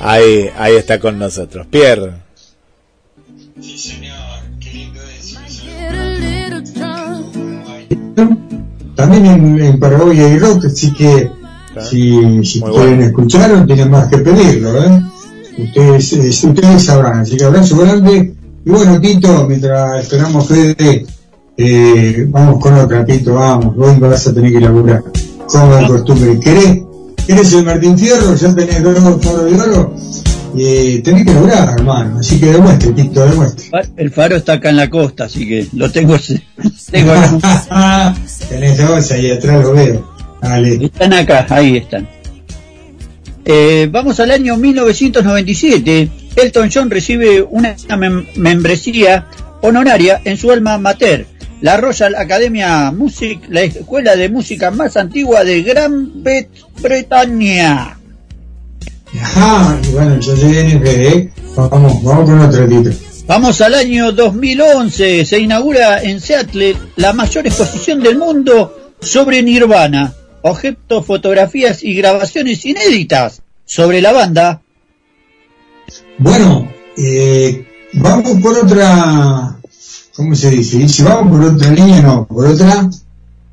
ahí, ahí está con nosotros. Pierre.
También en, en Paraguay hay rock, así que si, si quieren escuchar no tienen más que pedirlo, ¿eh? Ustedes, eh, ustedes sabrán, así que abrazo grande. Y bueno, Tito, mientras esperamos Fede, eh, vamos con otra, Tito, vamos, hoy vas a tener que laburar, como de costumbre. ¿Querés, ¿Querés el Martín Fierro? Ya tenés dos foros de oro. Eh, tenés que lograr, hermano. Así que demuestre, Tito, demuestre.
El faro está acá en la costa, así que lo tengo. [LAUGHS] tengo
tenés dos ahí atrás, lo veo. Dale.
Están acá, ahí están. Eh, vamos al año 1997. Elton John recibe una mem- membresía honoraria en su alma mater, la Royal Academia Music, la escuela de música más antigua de Gran Bet- Bretaña.
Ajá, y bueno, yo soy NFD, ¿eh? Vamos, vamos con otro Tito.
Vamos al año 2011. Se inaugura en Seattle la mayor exposición del mundo sobre Nirvana. Objetos, fotografías y grabaciones inéditas sobre la banda.
Bueno, eh, vamos por otra, ¿cómo se dice? Dice, vamos por otra línea, no, por otra,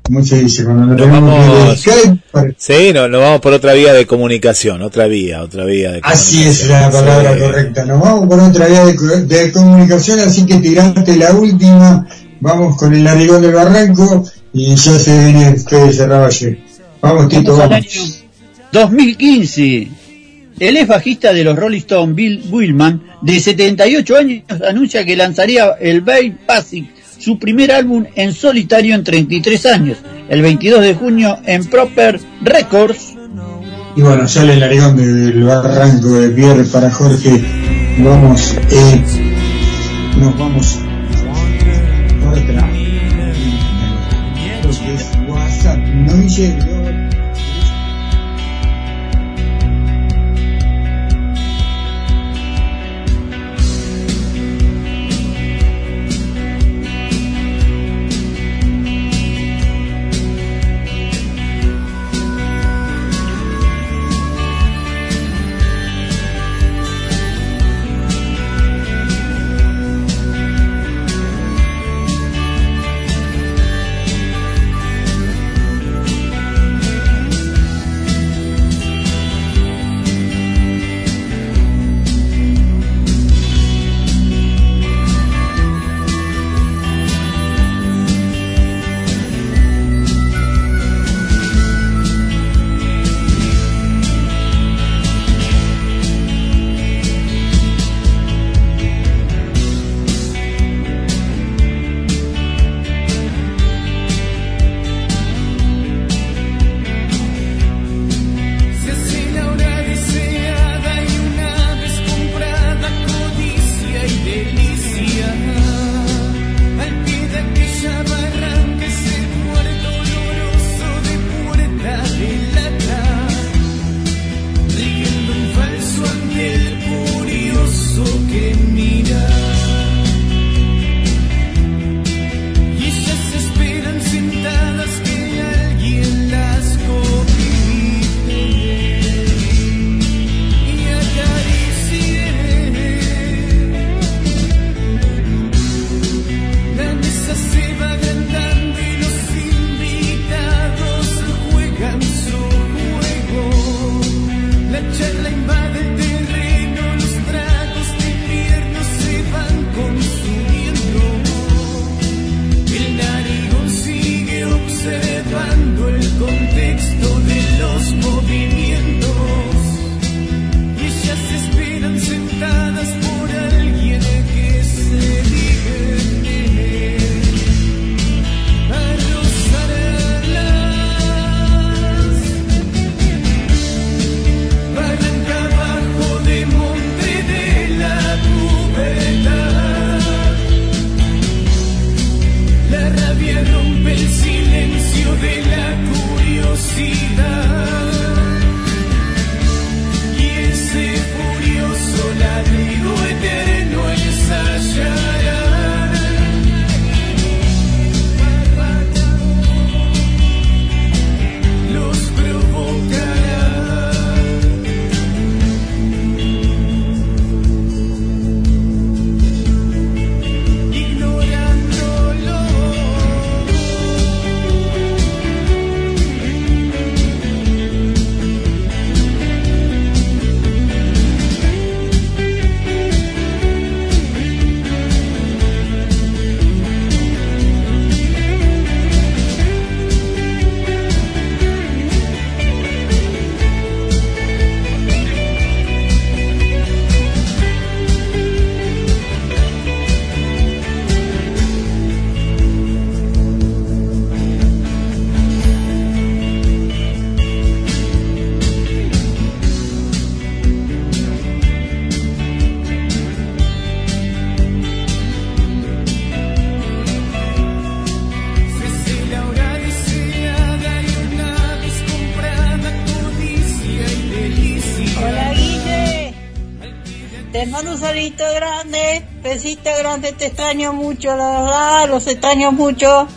¿cómo se dice? Cuando nos
vamos,
Skype, para-
sí, no, nos vamos por otra vía de comunicación, otra vía, otra vía de
Así es
comunicación.
la palabra
Sí.
correcta. Nos vamos por otra vía de, co- de comunicación, así que tirate la última. Vamos con el narigón del barranco y ya se viene Fede Cerravalle. Vamos, Tito,
Vamos al
vamos.
año 2015. El ex bajista de los Rolling Stones, Bill Willman, de 78 años, anuncia que lanzaría el Babe Basic, su primer álbum en solitario en 33 años, el 22 de junio en Proper Records.
Y bueno, sale el narigón del barranco de Pierre para Jorge. Vamos, eh, nos vamos no
extraño mucho, la verdad, los extraño mucho.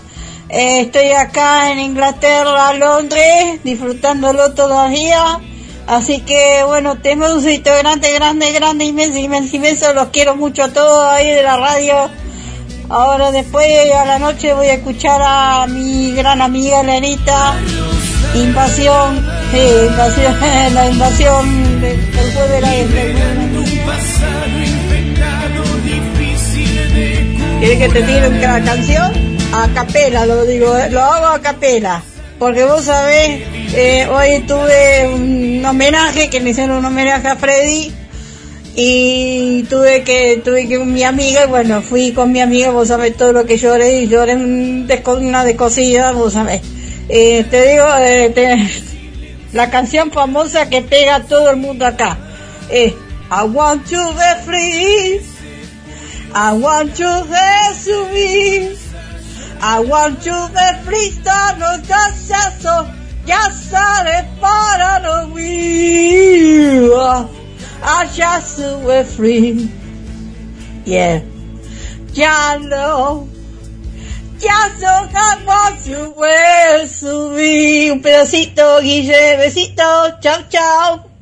Eh, estoy acá en Inglaterra, Londres, disfrutándolo todavía. Así que bueno, te un salito grande, grande, grande, inmenso, inmenso, inmenso. Los quiero mucho a todos ahí de la radio. Ahora después a la noche voy a escuchar a mi gran amiga Lenita. Invasión, invasión, [LAUGHS] la invasión del, jueves de la ¿Quieres que te tire una canción? A capela lo digo, eh, lo hago a capela. Porque vos sabés, eh, hoy tuve un homenaje, que me hicieron un homenaje a Freddy y tuve que tuve que mi amiga y bueno fui con mi amiga vos sabés todo lo que lloré y lloré una descosida vos sabés Eh, te digo eh, la canción famosa que pega todo el mundo acá es I want to be free I want to be subir I want to be free no casazo ya sale para lo mío I just were free. Yeah. Ya no. Ya want to wear subir. Un pedacito, Guille. Besito. Chao, chao.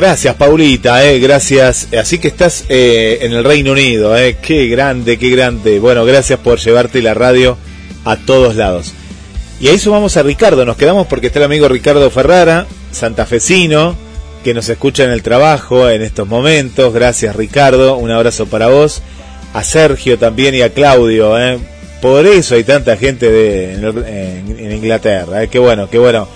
Gracias Paulita, eh, gracias. Así que estás eh, en el Reino Unido, eh, qué grande, qué grande. Bueno, gracias por llevarte la radio a todos lados. Y ahí sumamos a Ricardo, nos quedamos porque está el amigo Ricardo Ferrara, santafesino, que nos escucha en el trabajo en estos momentos. Gracias Ricardo, un abrazo para vos. A Sergio también y a Claudio, eh. por eso hay tanta gente de, en, Inglaterra. Eh. Qué bueno, qué bueno.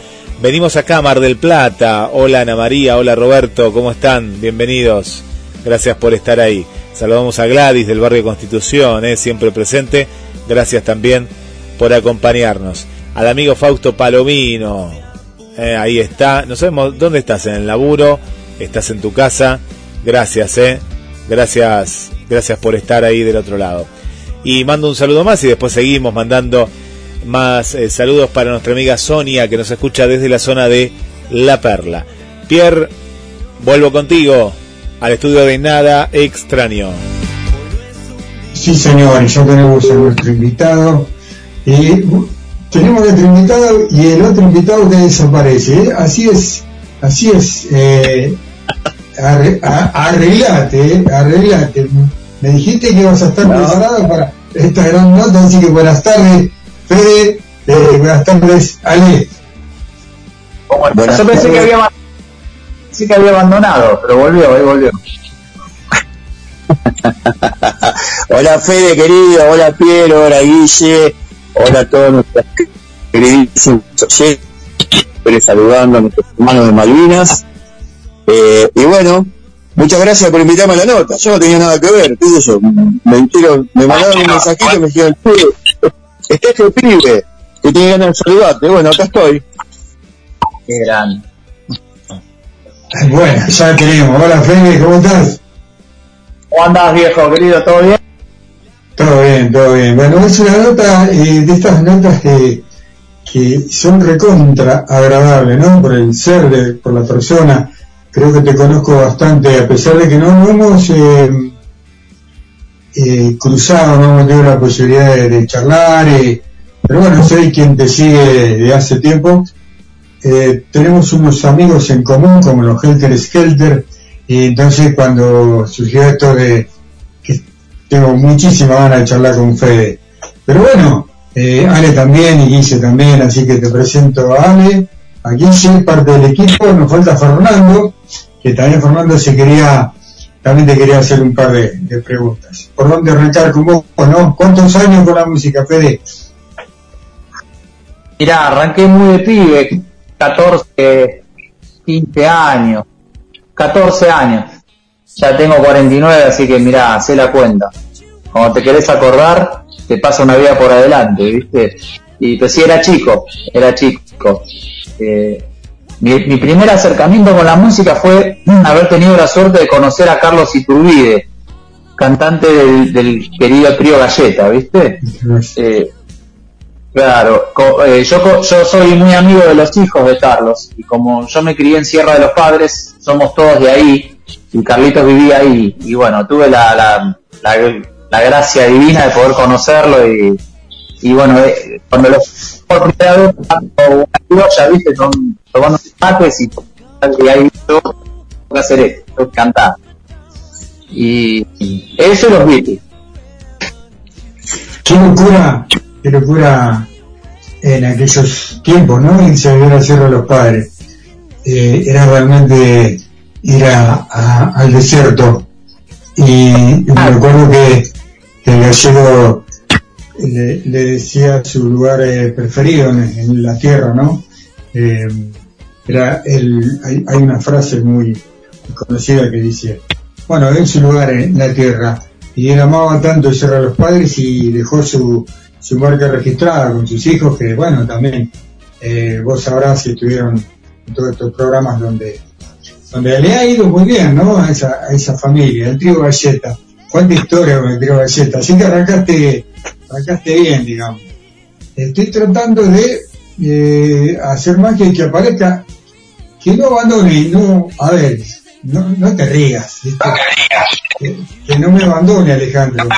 Venimos acá Mar del Plata. Hola Ana María, hola Roberto, ¿cómo están? Bienvenidos. Gracias por estar ahí. Saludamos a Gladys del barrio Constitución, ¿eh? siempre presente. Gracias también por acompañarnos. Al amigo Fausto Palomino, eh, ahí está. No sabemos dónde estás, en el laburo, estás en tu casa. Gracias, eh. Gracias, gracias por estar ahí del otro lado. Y mando un saludo más y después seguimos mandando más eh, saludos para nuestra amiga Sonia que nos escucha desde la zona de La Perla. Pierre, vuelvo contigo al estudio de Nada Extraño.
Sí, señor, y ya tenemos a nuestro invitado. Y tenemos nuestro invitado y el otro invitado que desaparece. ¿eh? Así es, así es. Eh, arre- a- arreglate, ¿eh? arreglate. Me dijiste que ibas a estar preparado para esta gran nota, así que buenas tardes, Fede. eh, buenas tardes, Ale.
Bueno, yo pensé que había que había abandonado, pero volvió, ahí volvió. [LAUGHS]
Hola Fede querido, hola Piero, hola Guille, hola a todos nuestros queridísimos oyentes, saludando a nuestros hermanos de Malvinas. Eh, y bueno, muchas gracias por invitarme a la nota. Yo no tenía nada que ver, qué sé yo. Me, dijeron- me mandaron un mensajito y me dijeron, "Che, está este pibe, que tiene ganas de saludarte. Bueno, acá estoy.
Qué grande.
Bueno, ya tenemos. Hola, Fede, ¿cómo estás?
¿Cómo andás, viejo, querido? ¿Todo bien?
Todo bien, todo bien. Bueno, es una nota eh, de estas notas que, que son recontra agradables, ¿no? Por el ser, de, por la persona. Creo que te conozco bastante, a pesar de que no, no hemos eh, eh, cruzado, no hemos tenido la posibilidad de, charlar, eh, pero bueno, soy quien te sigue de hace tiempo. Eh, tenemos unos amigos en común, como los Helter Skelter, y entonces cuando surgió esto de tengo muchísima ganas de charlar con Fede. Pero bueno, eh, Ale también y Guille también, así que te presento a Ale, a Guille, parte del equipo, nos falta Fernando, que también Fernando se quería, también te quería hacer un par de, preguntas. ¿Por dónde arrancar con vos, no? ¿Cuántos años con la música, Fede?
Mirá, arranqué muy de pibe, 14, 15 años, 14 años. Ya tengo 49, así que mirá, hacé la cuenta. Cuando te querés acordar, te pasa una vida por adelante, ¿viste? Y pues sí, era chico, era chico. Eh, mi, mi primer acercamiento con la música fue haber tenido la suerte de conocer a Carlos Iturbide, cantante del, del querido trío Galleta, ¿viste? Eh, Claro, co- eh, yo, co- yo soy muy amigo de los hijos de Carlos y como yo me crié en Sierra de los Padres, somos todos de ahí y Carlitos vivía ahí y bueno, tuve la, la, la, la gracia divina de poder conocerlo y, y bueno, eh, cuando lo por primera vez una criolla, viste, Tom- tomando mates y, y ahí yo tengo que hacer esto, tengo que cantar. Y, eso los Beatles.
Qué locura, qué locura en aquellos tiempos, ¿no? Se vivir a Sierra de los Padres. Eh, era realmente ir a- a- al desierto. Y me recuerdo que, que el gallego le, le decía su lugar eh, preferido en, la tierra, ¿no? Eh, era el, hay, una frase muy, conocida que dice, bueno, en su lugar en la tierra. Y él amaba tanto Sierra de los Padres y dejó su, su marca registrada con sus hijos, que bueno, también eh, vos sabrás si estuvieron en todos estos programas donde, donde le ha ido muy bien, ¿no? A esa, a esa familia, el trío Galleta. Cuánta historia con el trío Galleta. Así que arrancaste, arrancaste bien, digamos. Estoy tratando de eh, hacer magia y que aparezca, que no abandone, no, a ver, no, no te rías, ¿viste? Que, que no me abandone Alejandro.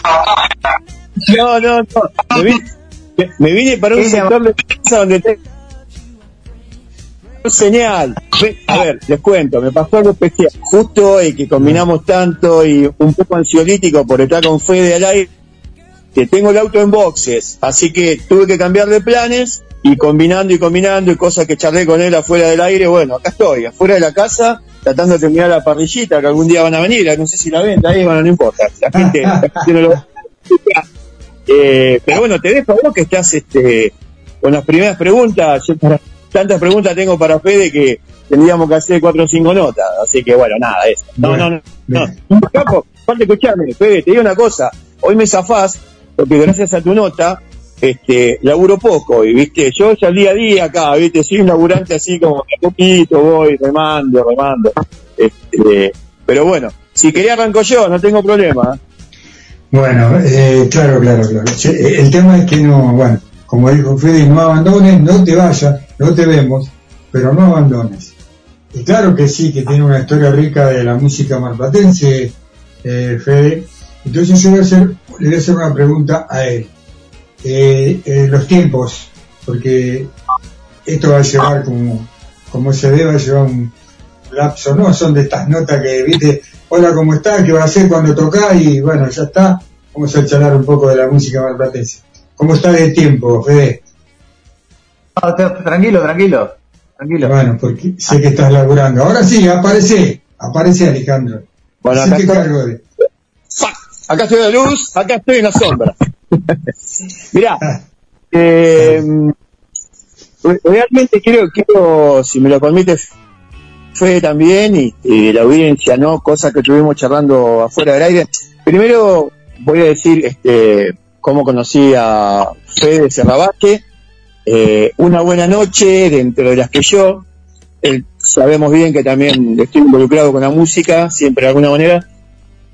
No, no, no. Me vine, me- me vine para un sector de casa donde te...
señal. A ver, les cuento, me pasó algo especial. Justo hoy que combinamos tanto y un poco ansiolítico por estar con Fede al aire, que tengo el auto en boxes, así que tuve que cambiar de planes y combinando y combinando y cosas que charlé con él afuera del aire, bueno, acá estoy, afuera de la casa, tratando de terminar la parrillita que algún día van a venir, no sé si la ven, ahí, bueno, no importa, la gente, la gente no lo eh, pero bueno, te dejo a vos que estás este, con las primeras preguntas. Yo para- tantas preguntas tengo para Fede que tendríamos que hacer cuatro o cinco notas. Así que bueno, nada, eso. No, no, no. no. Capo, falta escucharme, Fede, te digo una cosa. Hoy me zafás porque gracias a tu nota este, laburo poco y viste, yo ya día a día acá, viste, soy un laburante así como a poquito voy remando, remando. Este, pero bueno, si quería arranco yo, no tengo problema.
Bueno, eh, claro, claro, claro. Eh, El tema es que no, bueno, como dijo Fede, no abandones, no te vayas, no te vemos, pero no abandones. Y claro que sí, que tiene una historia rica de la música marplatense, eh, Fede. Entonces yo voy a hacer, le voy a hacer una pregunta a él. Eh, eh, los tiempos, porque esto va a llevar como, como se ve, va a llevar un lapso, no son de estas notas que, viste, hola, ¿cómo estás? ¿Qué va a hacer cuando tocás? Y bueno, ya está. Vamos a charlar un poco de la música marplatense. ¿Cómo está de tiempo, Fede?
No, te- tranquilo, tranquilo, tranquilo.
Bueno, porque sé que estás laburando. Ahora sí, aparece, aparece Alejandro.
Bueno, acá estoy.
de...
Acá estoy en la luz, acá estoy en la sombra. [LAUGHS] Mirá, eh, re- realmente quiero, quiero, si me lo permite, Fede también y, y la audiencia, ¿no? Cosas que estuvimos charlando afuera del aire. Primero voy a decir este, cómo conocí a Fede Serrabache. Eh, una buena noche dentro de las que yo, sabemos bien que también estoy involucrado con la música, siempre de alguna manera.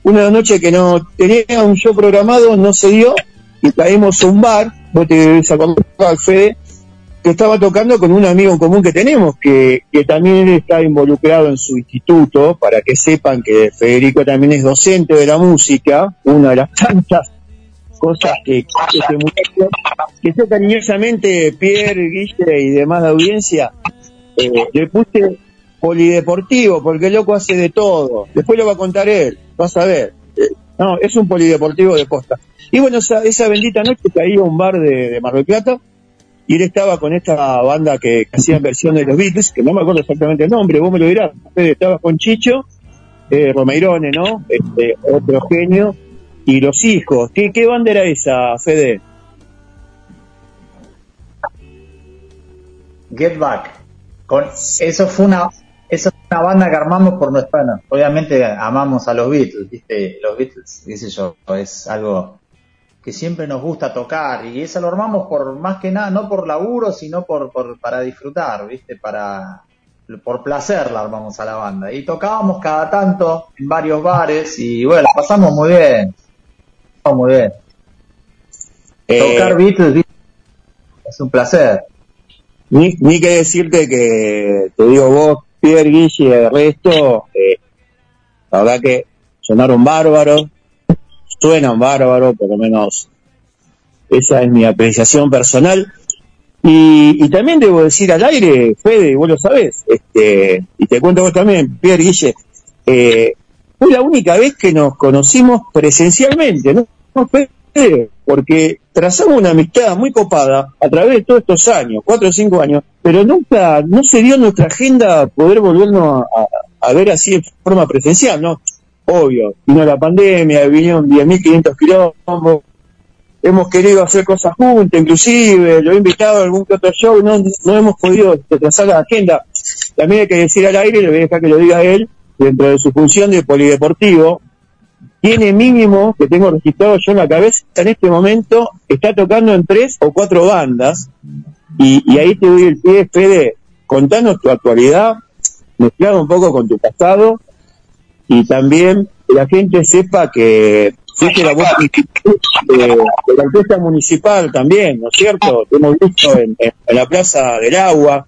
Una noche que no tenía un show programado, no se dio, y caímos a un bar, vos te acordar, Fede, que estaba tocando con un amigo en común que tenemos, que, que también está involucrado en su instituto, para que sepan que Federico también es docente de la música, una de las tantas cosas que, que este muchacho, que yo cariñosamente, Pierre, Guille y demás de audiencia, eh, le puse polideportivo, porque el loco hace de todo. Después lo va a contar él, vas a ver. No, es un polideportivo de posta. Y bueno, esa, bendita noche caí a un bar de, de Mar del Plata y él estaba con esta banda que, que hacían versión de los Beatles, que no me acuerdo exactamente el nombre, vos me lo dirás. Estaba con Chicho, eh, Romeirone, ¿no? Este, otro genio, y los hijos. ¿Qué, qué banda era esa, Fede?
Get Back. Con, eso fue una eso fue una banda que armamos por nuestra bueno, obviamente amamos a los Beatles, ¿viste? Los Beatles, qué sé yo, es algo que siempre nos gusta tocar y eso lo armamos por más que nada, no por laburo, sino por, por para disfrutar, ¿viste? Para por placer la armamos a la banda y tocábamos cada tanto en varios bares y bueno, la pasamos muy bien. Pasamos muy bien.
Eh,
Tocar Beatles ¿viste? es un placer.
Ni, ni que decirte que, te digo vos, Pierre, Guille y el resto, eh, la verdad que sonaron bárbaros, suenan bárbaros, por lo menos esa es mi apreciación personal. Y, y también debo decir al aire, Fede, vos lo sabés, este, y te cuento vos también, Pierre, Guille, eh, fue la única vez que nos conocimos presencialmente, ¿no? Fede, porque trazamos una amistad muy copada a través de todos estos años, cuatro o cinco años, pero nunca, no se dio nuestra agenda poder volvernos a, ver así en forma presencial, ¿no? Obvio, vino la pandemia, vinieron 10.500 kilómetros, hemos querido hacer cosas juntos, inclusive, lo he invitado a algún que otro show, no, no hemos podido trazar la agenda. También hay que decir al aire, le voy a dejar que lo diga él, dentro de su función de polideportivo, tiene mínimo, que tengo registrado yo en la cabeza, en este momento está tocando en tres o cuatro bandas, y, ahí te doy el pie, Fede, contanos tu actualidad, mezclado un poco con tu pasado, y también que la gente sepa que fuiste la voz de, de la orquesta municipal también, ¿no es cierto? Te hemos visto en la Plaza del Agua.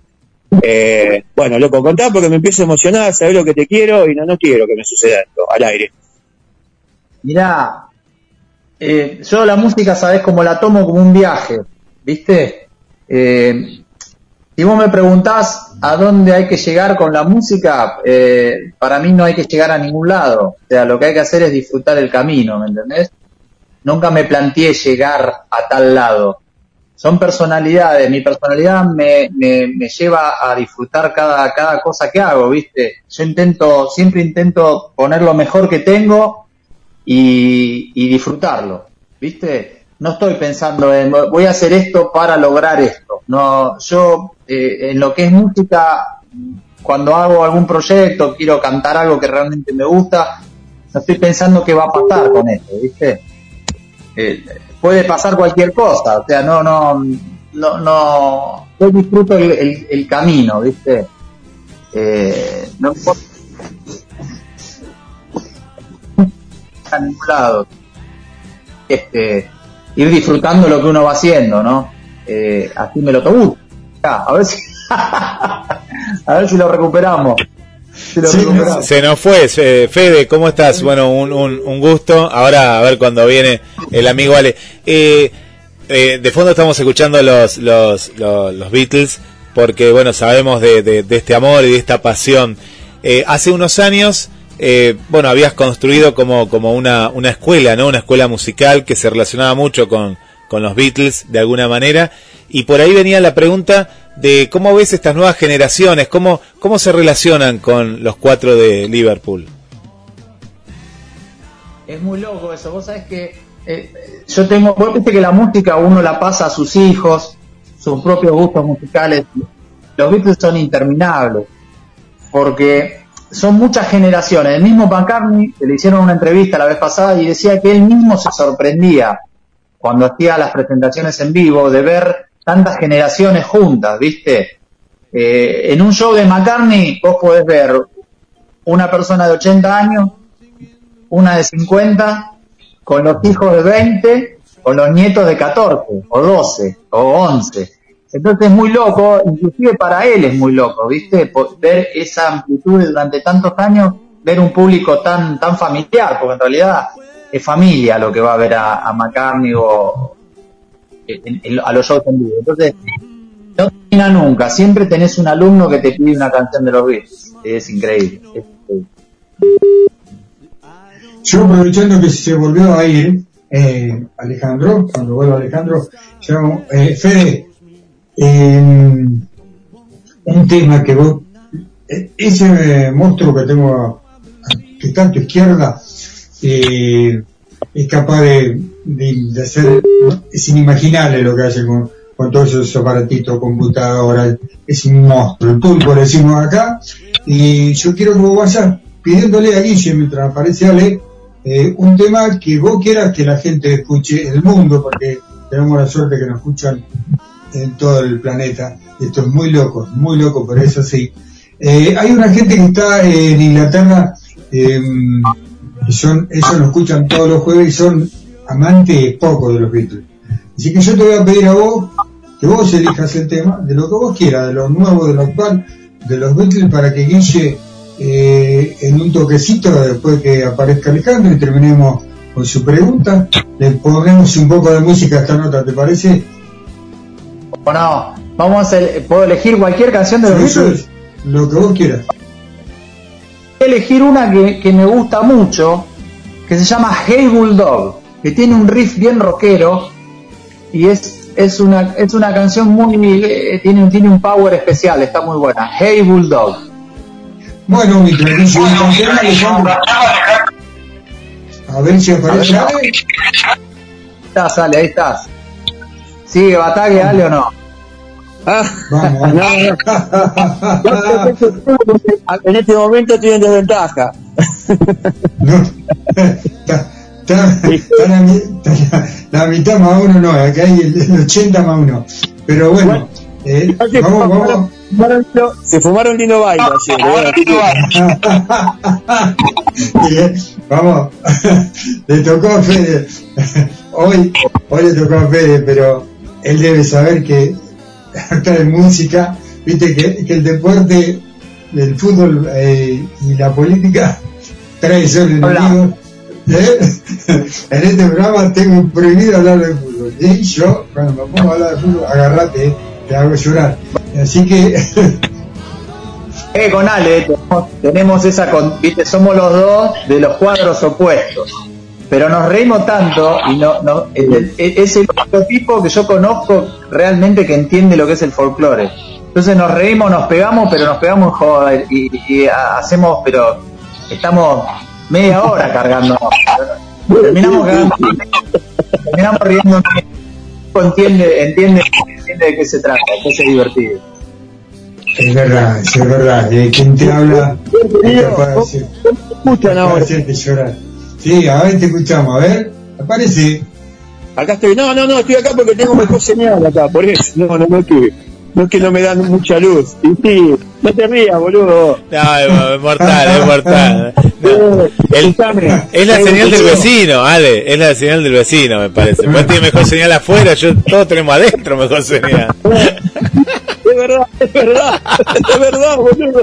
Eh, bueno, loco, contá porque me empiezo a emocionar, sabés lo que te quiero y no, no quiero que me suceda esto al aire.
Mirá, eh, yo la música, sabes, como la tomo como un viaje, ¿viste? Eh, si vos me preguntás,
a dónde hay que llegar con la música, eh, para mí no hay que llegar a ningún lado. O sea, lo que hay que hacer es disfrutar el camino, ¿me entendés? Nunca me planteé llegar a tal lado. Son personalidades, mi personalidad me, me, me lleva a disfrutar cada, cada cosa que hago, ¿viste? Yo intento, siempre intento poner lo mejor que tengo y, y disfrutarlo, ¿viste? No estoy pensando en voy a hacer esto para lograr esto. No, yo eh, en lo que es música, cuando hago algún proyecto, quiero cantar algo que realmente me gusta, no estoy pensando qué va a pasar con esto, ¿viste? Eh, puede pasar cualquier cosa, o sea, no, no, no, no, yo disfruto el, camino, ¿viste? Eh, no a ningún lado. Este, ir disfrutando lo que uno va haciendo, ¿no? Eh, así me lo tomo. A ver si, [LAUGHS] a ver si lo recuperamos. Si lo recuperamos.
Se nos fue, eh, Fede, ¿cómo estás? Bueno, un, un, un gusto. Ahora a ver cuando viene el amigo Ale. Eh, eh, de fondo estamos escuchando los, los, los, los Beatles porque, bueno, sabemos de, de, de este amor y de esta pasión. Eh, hace unos años, eh, bueno, habías construido como, como una, una escuela, ¿no? Una escuela musical que se relacionaba mucho con, con los Beatles de alguna manera. Y por ahí venía la pregunta de cómo ves estas nuevas generaciones, cómo, cómo se relacionan con los cuatro de Liverpool.
Es muy loco eso. Vos sabés que eh, yo tengo, vos viste que la música uno la pasa a sus hijos, sus propios gustos musicales. Los Beatles son interminables porque son muchas generaciones. El mismo McCartney, le hicieron una entrevista la vez pasada y decía que él mismo se sorprendía cuando hacía las presentaciones en vivo de ver tantas generaciones juntas, ¿viste? Eh, en un show de McCartney vos podés ver una persona de 80 años, una de 50, con los hijos de 20, con los nietos de 14, o 12, o 11. Entonces es muy loco, inclusive para él es muy loco, ¿viste? Ver esa amplitud durante tantos años, ver un público tan tan familiar, porque en realidad es familia lo que va a ver a, a McCartney o en- en- a los shows en vivo. Entonces, no termina nunca, siempre tenés un alumno que te pide una canción de los Beatles. Es increíble. es.
Yo aprovechando que se volvió a ir eh, Alejandro, cuando vuelva Alejandro, llamo, eh, Fede, eh, un tema que vos, eh, ese monstruo que tengo, que está a tu izquierda, eh, es capaz de, hacer, es inimaginable lo que hace con, con todos esos aparatitos, computadoras, es un monstruo, el pulpo le decimos acá, y yo quiero que vos vayas pidiéndole a Guille mientras aparece Ale, eh, un tema que vos quieras que la gente escuche el mundo, porque tenemos la suerte que nos escuchan en todo el planeta. Esto es muy loco, muy loco, pero eso sí. Eh, hay una gente que está en Inglaterra, eh, son, ellos nos escuchan todos los jueves y son amantes pocos de los Beatles. Así que yo te voy a pedir a vos que vos elijas el tema, de lo que vos quieras, de lo nuevo, de lo actual, de los Beatles, para que Guille, eh, en un toquecito, después que aparezca Alejandro y terminemos con su pregunta, le ponemos un poco de música a esta nota, ¿te parece?
Bueno, vamos a puedo elegir cualquier canción de los Beatles.
es lo que vos quieras.
Voy a elegir una que, que me gusta mucho, que se llama Hey Bulldog, que tiene un riff bien rockero y es, es una es una canción muy eh, tiene un tiene un power especial, está muy buena. Hey Bulldog.
Bueno, canción, Alejandro. A ver si aparece.
Ahí estás, Ale, ahí estás. ¿Sigue Batague, Ale o no?
Vamos. [LAUGHS]
En este momento tienen desventaja.
Está, está la, mi- está la- la mitad más uno, no, acá hay el, el 80 más uno. Pero bueno, eh, vamos, vamos.
Se fumaron lindo baile ayer. ¿eh? [LAUGHS]
Bien, vamos, [LAUGHS] le tocó a Fede, hoy, hoy le tocó a Fede, pero él debe saber que [LAUGHS] acá en música, viste que, que el deporte, el fútbol eh, y la política [LAUGHS] trae ser enemigos. ¿eh? [LAUGHS] En este programa tengo prohibido hablar de fútbol. Y yo, cuando me pongo a hablar de fútbol, agarrate, te hago llorar. Así que
Eh, con Ale tenemos, tenemos esa, con- viste, somos los dos de los cuadros opuestos. Pero nos reímos tanto y no, no, es, el único tipo que yo conozco realmente que entiende lo que es el folclore. Entonces nos reímos, nos pegamos, pero nos pegamos en joder y, y hacemos, pero estamos media hora cargando. Terminamos cagando, terminamos riendo. Entiende, entiende, entiende de qué se trata, que es divertido.
Es verdad, es verdad. Quien te habla es capaz de hacer-
escuchan
capaz de hacerte llorar. Sí, a ver, te escuchamos. A ver, aparece.
Acá estoy. No, no, no, estoy acá porque tengo mejor señal acá, por eso. No, no, no es que, no es que no me dan mucha luz. Y sí, no te rías, boludo.
No, es mortal, es mortal. No. El- es la señal del vecino, Ale, es la señal del vecino, me parece. Vos tiene mejor señal afuera, yo todos tenemos adentro mejor señal.
Es verdad, es verdad, es verdad, boludo.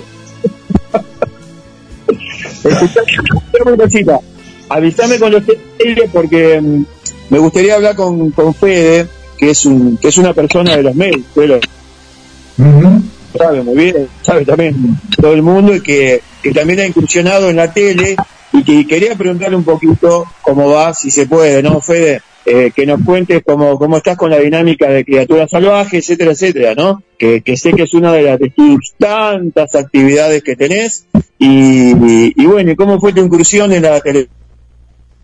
Escuchame una cosita. Avisame con los telefonos porque mm, me gustaría hablar con, con Fede, que es un, que es una persona de los medios, pero sabe muy bien, sabe también todo el mundo y que, que también ha incursionado en la tele y que quería preguntarle un poquito cómo va, si se puede, ¿no, Fede? Eh, que nos cuentes cómo, cómo estás con la dinámica de criaturas salvajes, etcétera, etcétera, ¿no? Que, que sé que es una de las de tus tantas actividades que tenés y, y, y bueno, ¿y cómo fue tu incursión en la tele?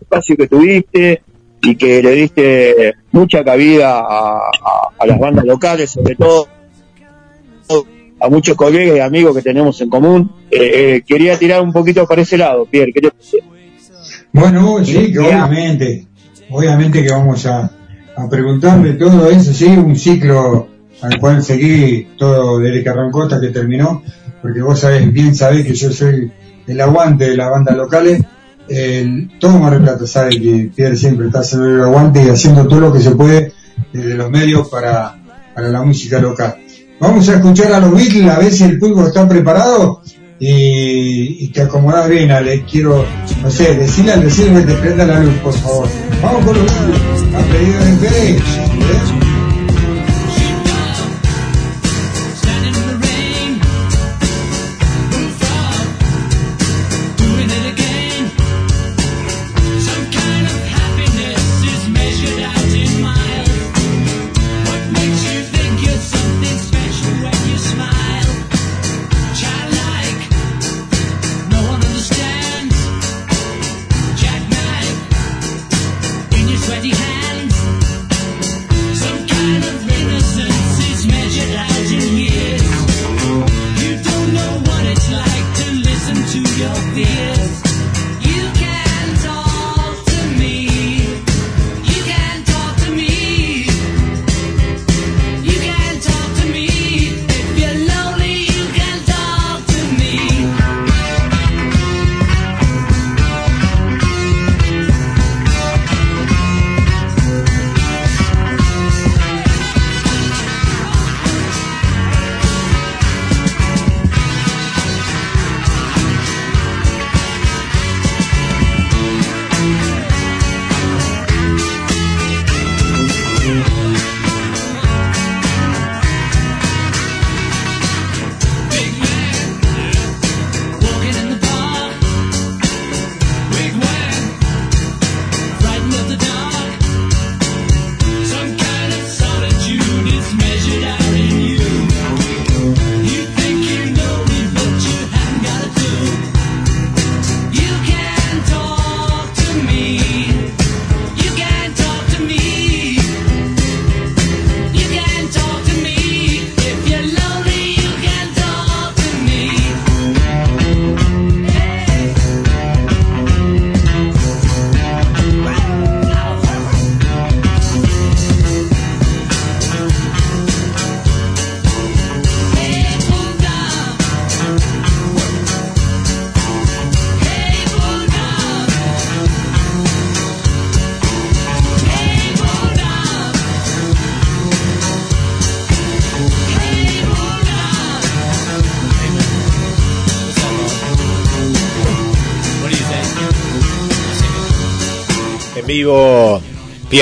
Espacio que tuviste y que le diste mucha cabida a, a- a las bandas locales, sobre todo a muchos colegas y amigos que tenemos en común. Eh, eh, quería tirar un poquito para ese lado, Pierre. ¿qué te?
Bueno, sí, que obviamente, obviamente que vamos a, a preguntarle todo eso, sí, un ciclo al cual seguí todo desde que arrancó hasta que terminó, porque vos sabés, bien sabés que yo soy el aguante de las bandas locales, el, todo Mar del sabe que Pierre siempre está haciendo el aguante y haciendo todo lo que se puede desde los medios para, para la música local. Vamos a escuchar a los Beatles, a ver si el pulpo está preparado y, te acomodás bien, Ale. Quiero, no sé, decirle al vecino que te prenda la luz, por favor. Vamos con los Beatles, a pedido de Fede.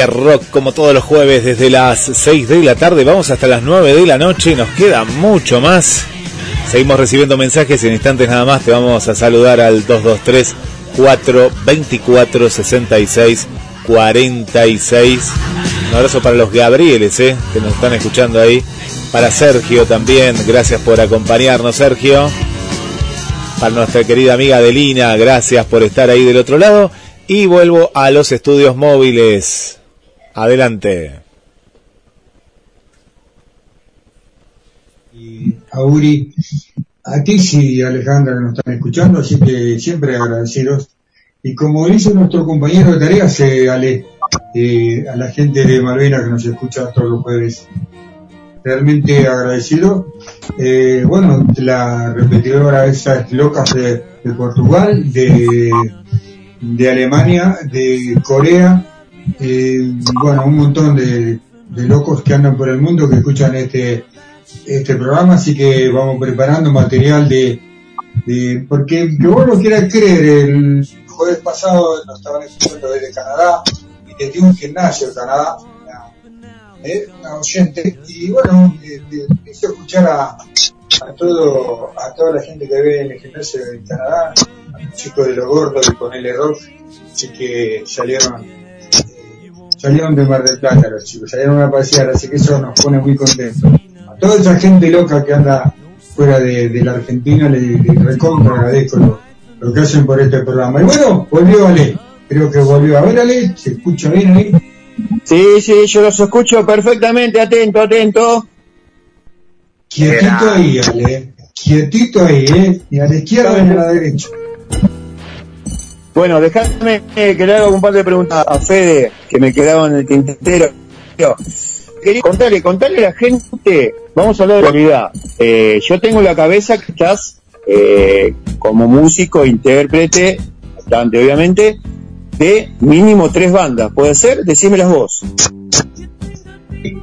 Rock, como todos los jueves, desde las 6 de la tarde, vamos hasta las 9 de la noche, nos queda mucho más. Seguimos recibiendo mensajes en instantes nada más. Te vamos a saludar al 223 424 66 46. Un abrazo para los Gabrieles, eh, que nos están escuchando ahí. Para Sergio también, gracias por acompañarnos, Sergio. Para nuestra querida amiga Adelina, gracias por estar ahí del otro lado. Y vuelvo a los estudios móviles. Adelante.
a Uri, a ti y a Alejandra que nos están escuchando, así que siempre agradeceros. Y como dice nuestro compañero de tareas, Ale, eh, a la gente de Malvena que nos escucha todos los jueves, realmente agradecido. Eh, bueno, la repetidora esas locas de, de Portugal, de Alemania, de Corea, eh, bueno, un montón de, de locos que andan por el mundo que escuchan este este programa, así que vamos preparando material de, de porque que vos lo quieras creer, el jueves pasado nos estaban escuchando desde Canadá y desde un gimnasio de Canadá, eh, una oyente, y bueno, eh, eh, hizo escuchar a, a todo, a toda la gente que ve en el gimnasio de Canadá, a los chicos de los gordos y con L rock, así que salieron salieron de Mar del Plata los chicos, salieron a pasear, así que eso nos pone muy contentos a toda esa gente loca que anda fuera de, de la Argentina le, le recontra agradezco lo, lo que hacen por este programa. Y bueno, volvió Ale, creo que volvió. A ver Ale, ¿se escucha bien ahí?
Sí, sí, yo los escucho perfectamente, atento, atento.
Quietito ahí, Ale, quietito ahí, ¿eh? Ni a la izquierda ni a la derecha.
Bueno, dejadme que le haga un par de preguntas a Fede, que me quedaban en el tintero. Quería contarle, contarle a la gente, vamos a hablar de realidad. Eh, yo tengo en la cabeza que estás eh, como músico, intérprete, bastante obviamente, de mínimo tres bandas. ¿Puede ser? Decímelas vos.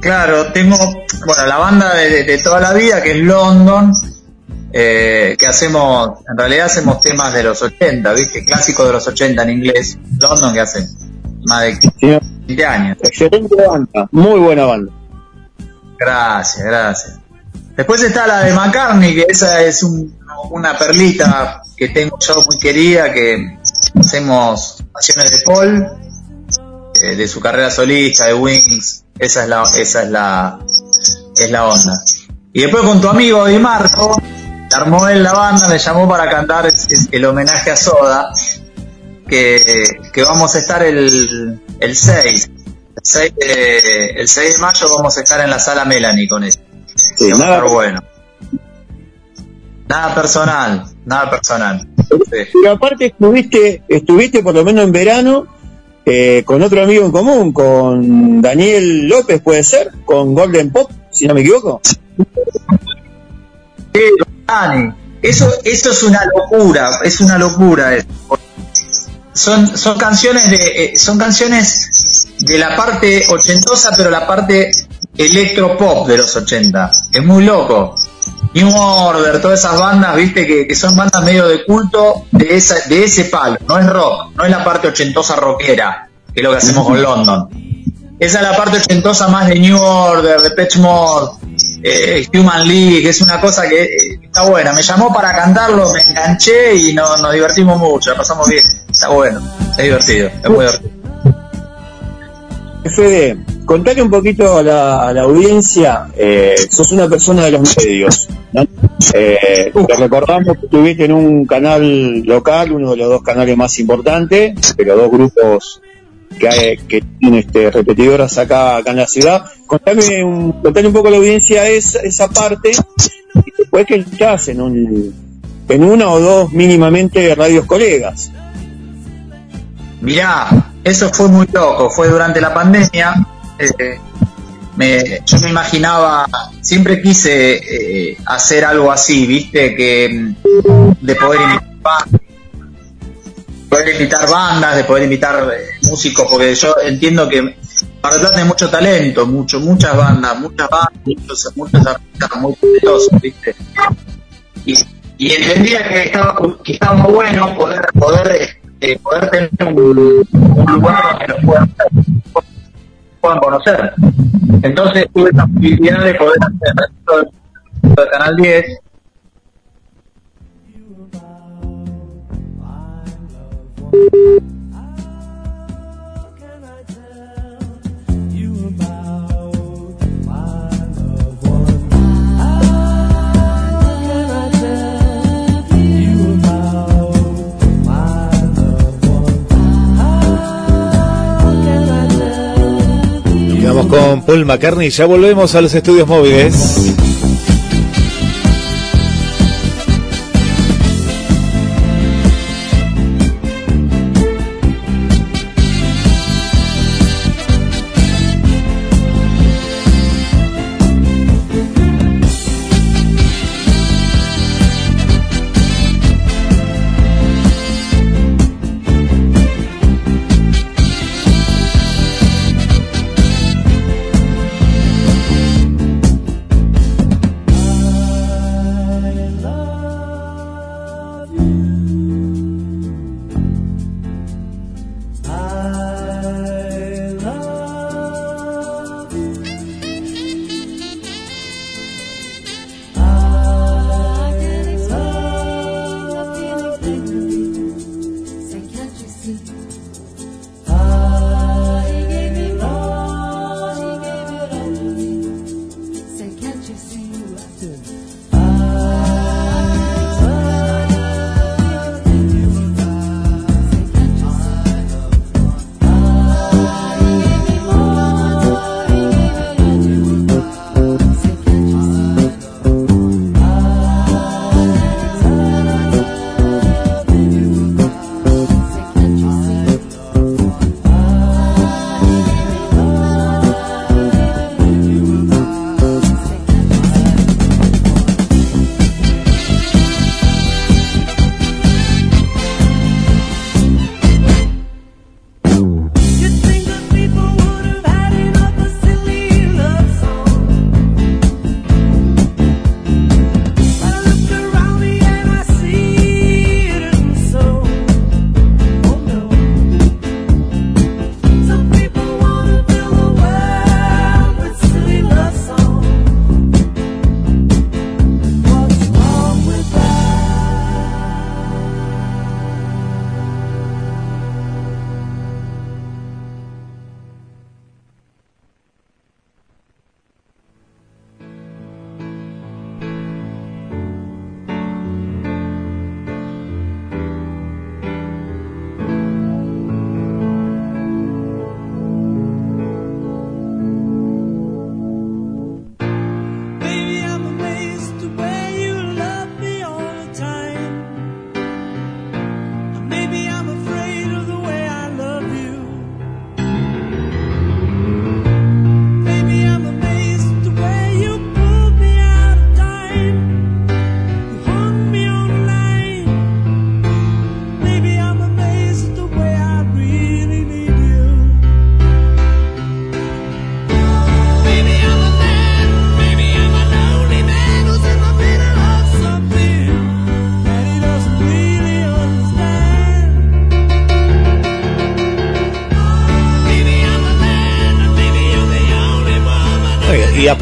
Claro, tengo, bueno, la banda de, de- de toda la vida, que es London, eh, que hacemos, en realidad hacemos temas de los 80, ¿viste? Clásicos de los 80 en inglés. London, que hace más de 20 años.
Excelente banda, muy buena banda.
Gracias, gracias. Después está la de McCartney, que esa es un- una perlita que tengo yo muy querida, que hacemos canciones de Paul, eh, de su carrera solista, de Wings, esa es la, esa es la, es la onda. Y después con tu amigo Di Marco, armó él la banda, me llamó para cantar el homenaje a Soda, que, que vamos a estar el, el 6. El 6, de, el 6 de mayo vamos a estar en la sala Melanie con eso.
Sí,
Que va a
nada-
estar bueno. Nada personal, nada personal.
Pero aparte estuviste, estuviste por lo menos en verano eh, con otro amigo en común, con Daniel López, puede ser, con Golden Pop, si no me equivoco.
Sí, Dani, eso, eso es una locura, es una locura. eso. Son, son canciones de, eh, son canciones de la parte ochentosa, pero la parte electropop de los 80. Es muy loco. New Order, todas esas bandas, viste, que, que son bandas medio de culto de, esa, de ese palo. No es rock, no es la parte ochentosa rockera, que es lo que hacemos con London. Esa es la parte ochentosa más de New Order, de Patch Mode, eh, Human League, es una cosa que eh, está buena. Me llamó para cantarlo, me enganché y no, nos divertimos mucho, la pasamos bien. Está bueno, es divertido, es muy divertido.
Fede, contale un poquito a la, a la audiencia, eh, sos una persona de los medios, ¿no? Eh, te recordamos que estuviste en un canal local, uno de los dos canales más importantes, pero dos grupos que, hay- que tienen este, repetidoras acá, acá en la ciudad. Contame un, contale un poco la audiencia esa, esa parte, y después que estás en un, en una o dos mínimamente radios colegas.
Mirá, eso fue muy loco, fue durante la pandemia. eh, me- yo me imaginaba, siempre quise eh, hacer algo así, viste, que de poder invitar, poder invitar bandas, de poder invitar eh, músicos, porque yo entiendo que para Plata hay mucho talento, mucho, muchas bandas, muchas bandas, muchos, muchos artistas muy talentosos, viste. Y, y entendía que estaba, que estaba bueno poder, poder, eh, poder tener un, lugar donde los puedan, puedan conocer. Entonces tuve la posibilidad de poder hacer de Canal 10
con Paul McCartney. Ya volvemos a los estudios móviles.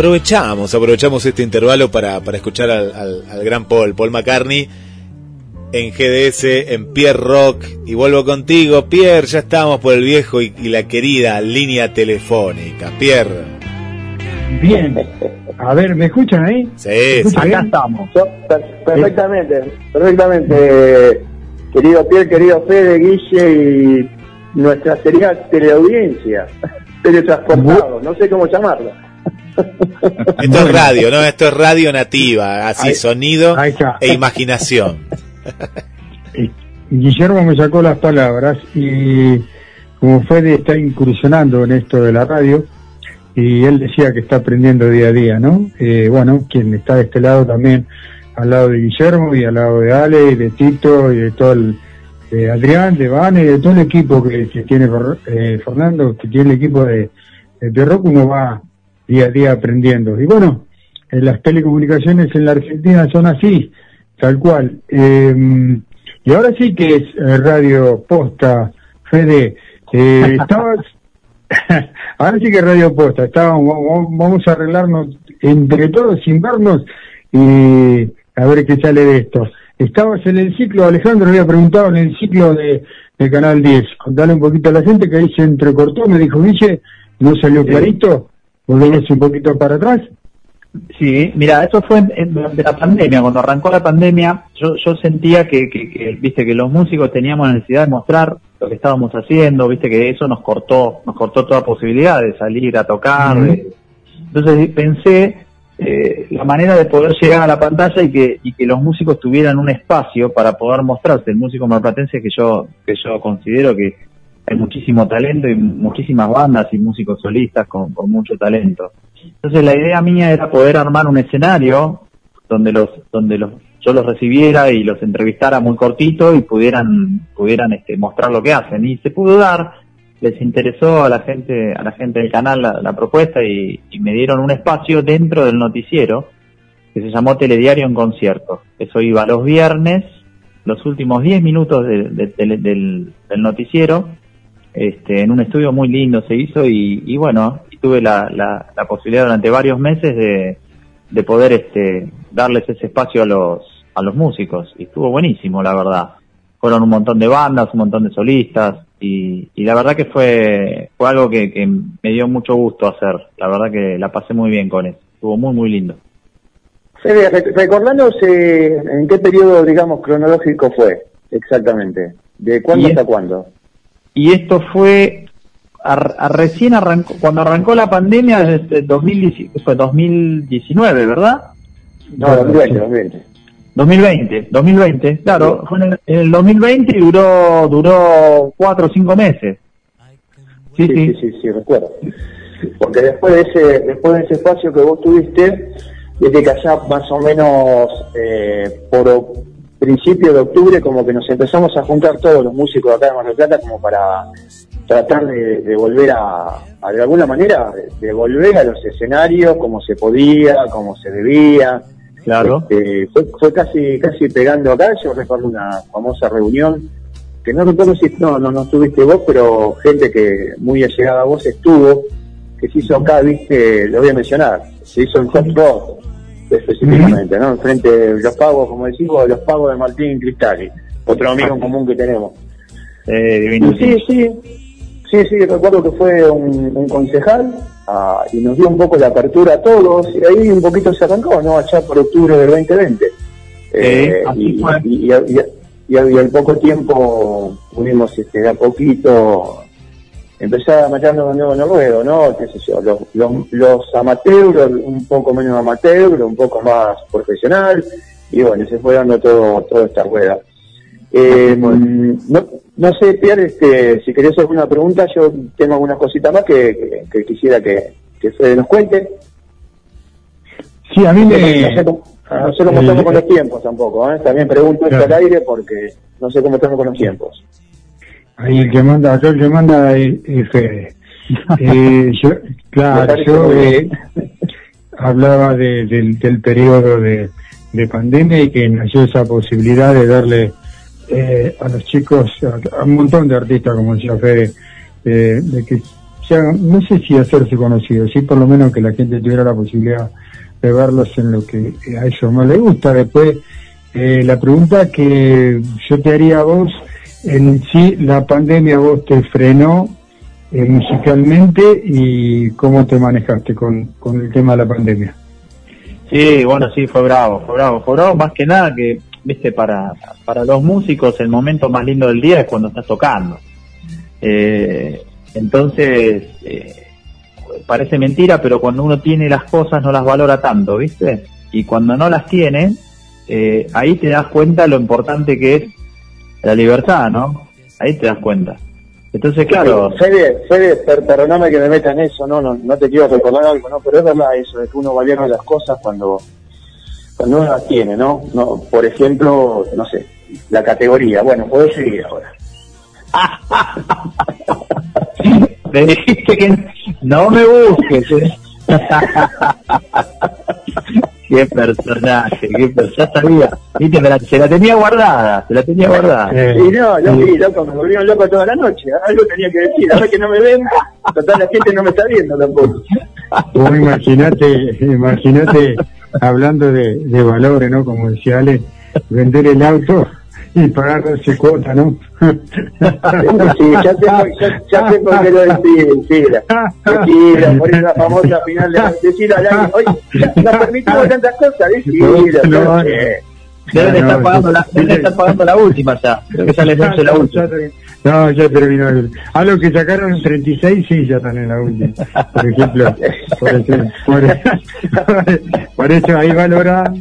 Aprovechamos, aprovechamos este intervalo para, para escuchar al, al- al gran Paul, Paul McCartney, en GDS, en Pierre Rock. Y vuelvo contigo, Pierre, ya estamos por el viejo y, y la querida línea telefónica. Pierre.
Bien. A ver, ¿me escuchan ahí?
Sí,
¿Me escuchan
sí.
bien?
estamos. Perfectamente, perfectamente. Querido Pierre, querido Fede, Guille y nuestra sería teleaudiencia, teletransportado, no sé cómo llamarlo. [LAUGHS]
Esto es radio, ¿no? Esto es radio nativa, así,
Ahí-
sonido
ahí
e imaginación. [LAUGHS]
Guillermo me sacó las palabras y como Fede está incursionando en esto de la radio y él decía que está aprendiendo día a día, ¿no? Eh, bueno, quien está de este lado también, al lado de Guillermo y al lado de Ale y de Tito y de todo el, de Adrián, de Vane y de todo el equipo que, que tiene eh, Fernando, que tiene el equipo de, de Pierrock, uno va día a día aprendiendo. Y bueno, en las telecomunicaciones en la Argentina son así, tal cual. Eh, y ahora sí que es eh, Radio Posta, Fede. Eh, estabas, [LAUGHS] ahora sí que Radio Posta. Estábamos, vamos- vamos a arreglarnos entre todos sin vernos y a ver qué sale de esto. Estabas en el ciclo, Alejandro había preguntado en el ciclo de, de Canal 10. Contale un poquito a la gente que ahí se entrecortó, me dijo Guille, no salió clarito, volvemos un poquito para atrás.
Sí, mira, eso fue en- en- durante la pandemia, cuando arrancó la pandemia, yo, yo sentía que, que, que, viste, que los músicos teníamos necesidad de mostrar lo que estábamos haciendo, viste, que eso nos cortó, nos cortó toda posibilidad de salir a tocar. De- Entonces pensé eh, la manera de poder llegar a la pantalla y que, y que los músicos tuvieran un espacio para poder mostrarse. El músico marplatense que yo, que yo considero que hay muchísimo talento y muchísimas bandas y músicos solistas con, mucho talento. Entonces la idea mía era poder armar un escenario donde los, donde los, yo los recibiera y los entrevistara muy cortito y pudieran, pudieran este, mostrar lo que hacen. Y se pudo dar, les interesó a la gente, a la gente del canal la, la propuesta y, me dieron un espacio dentro del noticiero que se llamó Telediario en Concierto. Eso iba los viernes, los últimos 10 minutos de- de del noticiero, este, en un estudio muy lindo se hizo y, y bueno, tuve la, la, la posibilidad durante varios meses de, de poder este, darles ese espacio a los, a los músicos y estuvo buenísimo, la verdad. Fueron un montón de bandas, un montón de solistas y, y la verdad que fue, fue algo que, que me dio mucho gusto hacer. La verdad que la pasé muy bien con eso. Estuvo muy, muy lindo.
Fede, rec- recordanos eh, en qué periodo, digamos, cronológico fue exactamente. ¿De cuándo hasta cuándo?
Y esto fue a- a recién arrancó, cuando arrancó la pandemia, desde 2010 fue 2019, ¿verdad?
No, 2020, 2020.
2020, 2020, claro, fue en el, en el 2020 y duró, duró cuatro o cinco meses.
Sí, sí, sí, sí, recuerdo. Porque después de ese, después de ese espacio que vos tuviste, desde que allá más o menos eh, por principio de octubre, como que nos empezamos a juntar todos los músicos acá de Mar del Plata como para tratar de, de volver a, a, de alguna manera, de volver a los escenarios como se podía, como se debía.
Claro.
Este, fue, fue casi, casi pegando acá, yo recuerdo una famosa reunión que no recuerdo si no, no, no estuviste vos, pero gente que muy allegada a vos estuvo, que se hizo acá, viste, lo voy a mencionar, se hizo en Hot Rod, específicamente, ¿no? Frente de los pagos, como decimos, los pagos de Martín Cristali, otro amigo en común que tenemos.
Eh,
sí, sí, sí, sí, recuerdo que fue un, un concejal ah, y nos dio un poco la apertura a todos y ahí un poquito se arrancó, ¿no? Allá por octubre del 2020. Eh, y, y, y, y- al- poco tiempo pudimos este, a poquito empezar a meternos de nuevo en el ruedo, ¿no? ¿Qué sé yo? Los, los, los amateurs, un poco menos amateur, un poco más profesional, y bueno, se fue dando todo, toda esta rueda. Eh, no, no sé, Pierre, este, si querés alguna pregunta, yo tengo algunas cositas más que, que, que quisiera que, que Fede nos cuente.
Sí, a mí me...
no sé cómo,
el-
estamos con los tiempos tampoco, ¿eh? También pregunto esto al aire porque no sé cómo estamos con los tiempos.
Ahí el que manda, acá el que manda es, es Fede. [LAUGHS] Eh, yo, claro, yo eh, hablaba de- del, del periodo de, de pandemia y que nació esa posibilidad de darle eh, a los chicos, a, a un montón de artistas, como decía Fede, eh, de que se hagan, no sé si hacerse conocidos, sí por lo menos que la gente tuviera la posibilidad de verlos en lo que a ellos más les gusta. Después, eh, la pregunta que yo te haría a vos, en sí la pandemia vos te frenó eh, musicalmente y cómo te manejaste con, con el tema de la pandemia.
Sí, bueno, sí, fue bravo, fue bravo, fue bravo más que nada que, viste, para, para los músicos el momento más lindo del día es cuando estás tocando. Eh, entonces, eh, parece mentira, pero cuando uno tiene las cosas no las valora tanto, ¿viste? Y cuando no las tiene, eh, ahí te das cuenta lo importante que es la libertad, ¿no? Ahí te das cuenta. Entonces, claro,
Fede, Fede, per- perdóname que me meta en eso, no, no, no te quiero recordar algo, ¿no? Pero es verdad eso, de que uno valora las cosas cuando, cuando uno las tiene, ¿no? no Por ejemplo, no sé, la categoría, bueno, puedo seguir ahora. [LAUGHS]
me dijiste que no me busques. ¿eh? [LAUGHS] qué personaje, qué personaje, ya sabía. Viste, me la- se la tenía guardada, se la tenía guardada.
Y no, loco, y loco, me volvieron loco toda la noche, algo tenía que decir, ahora que no me ven, total la gente no me está viendo tampoco.
Vos imagínate, imagínate hablando de, de valores, ¿no? Como decía Ale, vender el auto y pagar 12 cuotas, ¿no?
Sí, ya sé, por- ya, ya sé por qué lo decís, decila. Decila, por esa famosa final de decila al. Oye, permitimos tantas cosas, decila.
No, no.
Deben
No,
estar
no,
pagando la, deben estar pagando la última ya. Creo que sale la última.
No, ya terminó. el- A lo que sacaron en 36, sí, ya están en la última. Por ejemplo, por eso, por, [LAUGHS] por eso ahí valora.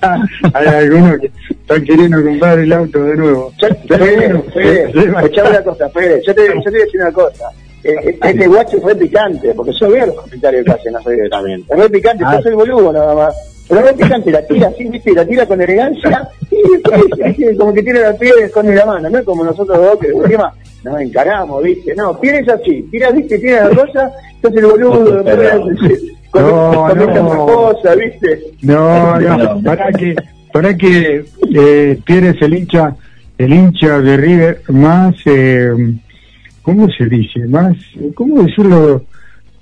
[LAUGHS] Hay algunos que están queriendo comprar el auto de nuevo. [LAUGHS]
Fede, Fede, escuchame una cosa, Fede, yo te, yo te voy a decir una cosa. Eh, eh, Este guacho fue picante, porque yo veo los comentarios que hacen a Fede también. Es re picante, yo soy el boludo nada más. Pero es re picante, la tira así, viste, la tira con elegancia, y como que tiene la pie y esconde la mano, no es como nosotros dos que de última nos encaramos, viste. No, tira es así, tira, viste, tira la rosa, entonces el boludo, con,
No,
con esta
no.
cosa, viste.
No, no, para que, para que eh, Pierre es el hincha, el hincha de River más, eh, ¿cómo se dice? Más, ¿cómo decirlo?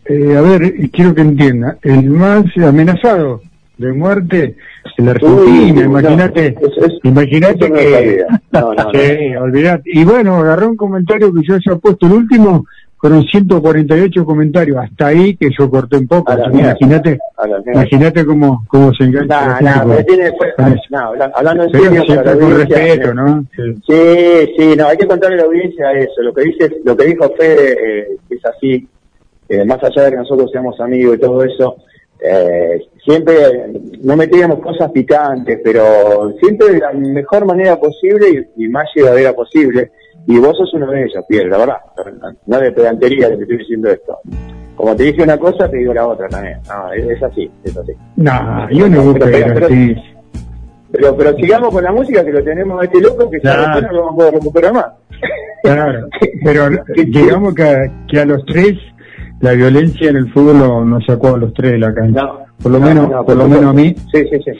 Eh, a ver, quiero que entienda, el más amenazado de muerte en la Argentina, imagínate, imagínate que.
No, no, [LAUGHS]
sí, olvidate. Y bueno, agarró un comentario que yo haya puesto el último, fueron 148 comentarios, hasta ahí que yo corté un poco, imagínate, imagínate cómo, cómo se engancha
No, no, tiene, no, habla- hablando en serio,
siempre con respeto,
eh,
¿no? Sí.
Sí, sí, no, hay que contarle a la audiencia eso. Lo que dice, lo que dijo Fede eh, es así. Eh, más allá de que nosotros seamos amigos y todo eso, eh, siempre no metíamos cosas picantes, pero siempre de la mejor manera posible y, y más llevadera posible. Y vos sos uno de ellos, Pierre, la verdad. No de pedantería que te estoy diciendo esto. Como te dije una cosa, te digo la otra también. No, es, es así, es así.
No, yo no busco
Pero- pero-. Pero, pero sigamos con la música que lo tenemos a este loco que ya
Claro.
no lo vamos a poder recuperar más.
Claro, pero [LAUGHS] digamos que, que a los tres la violencia en el fútbol no- nos sacó a los tres de la cancha. por lo
no,
menos,
no,
por lo menos a mí.
Sí, sí, sí.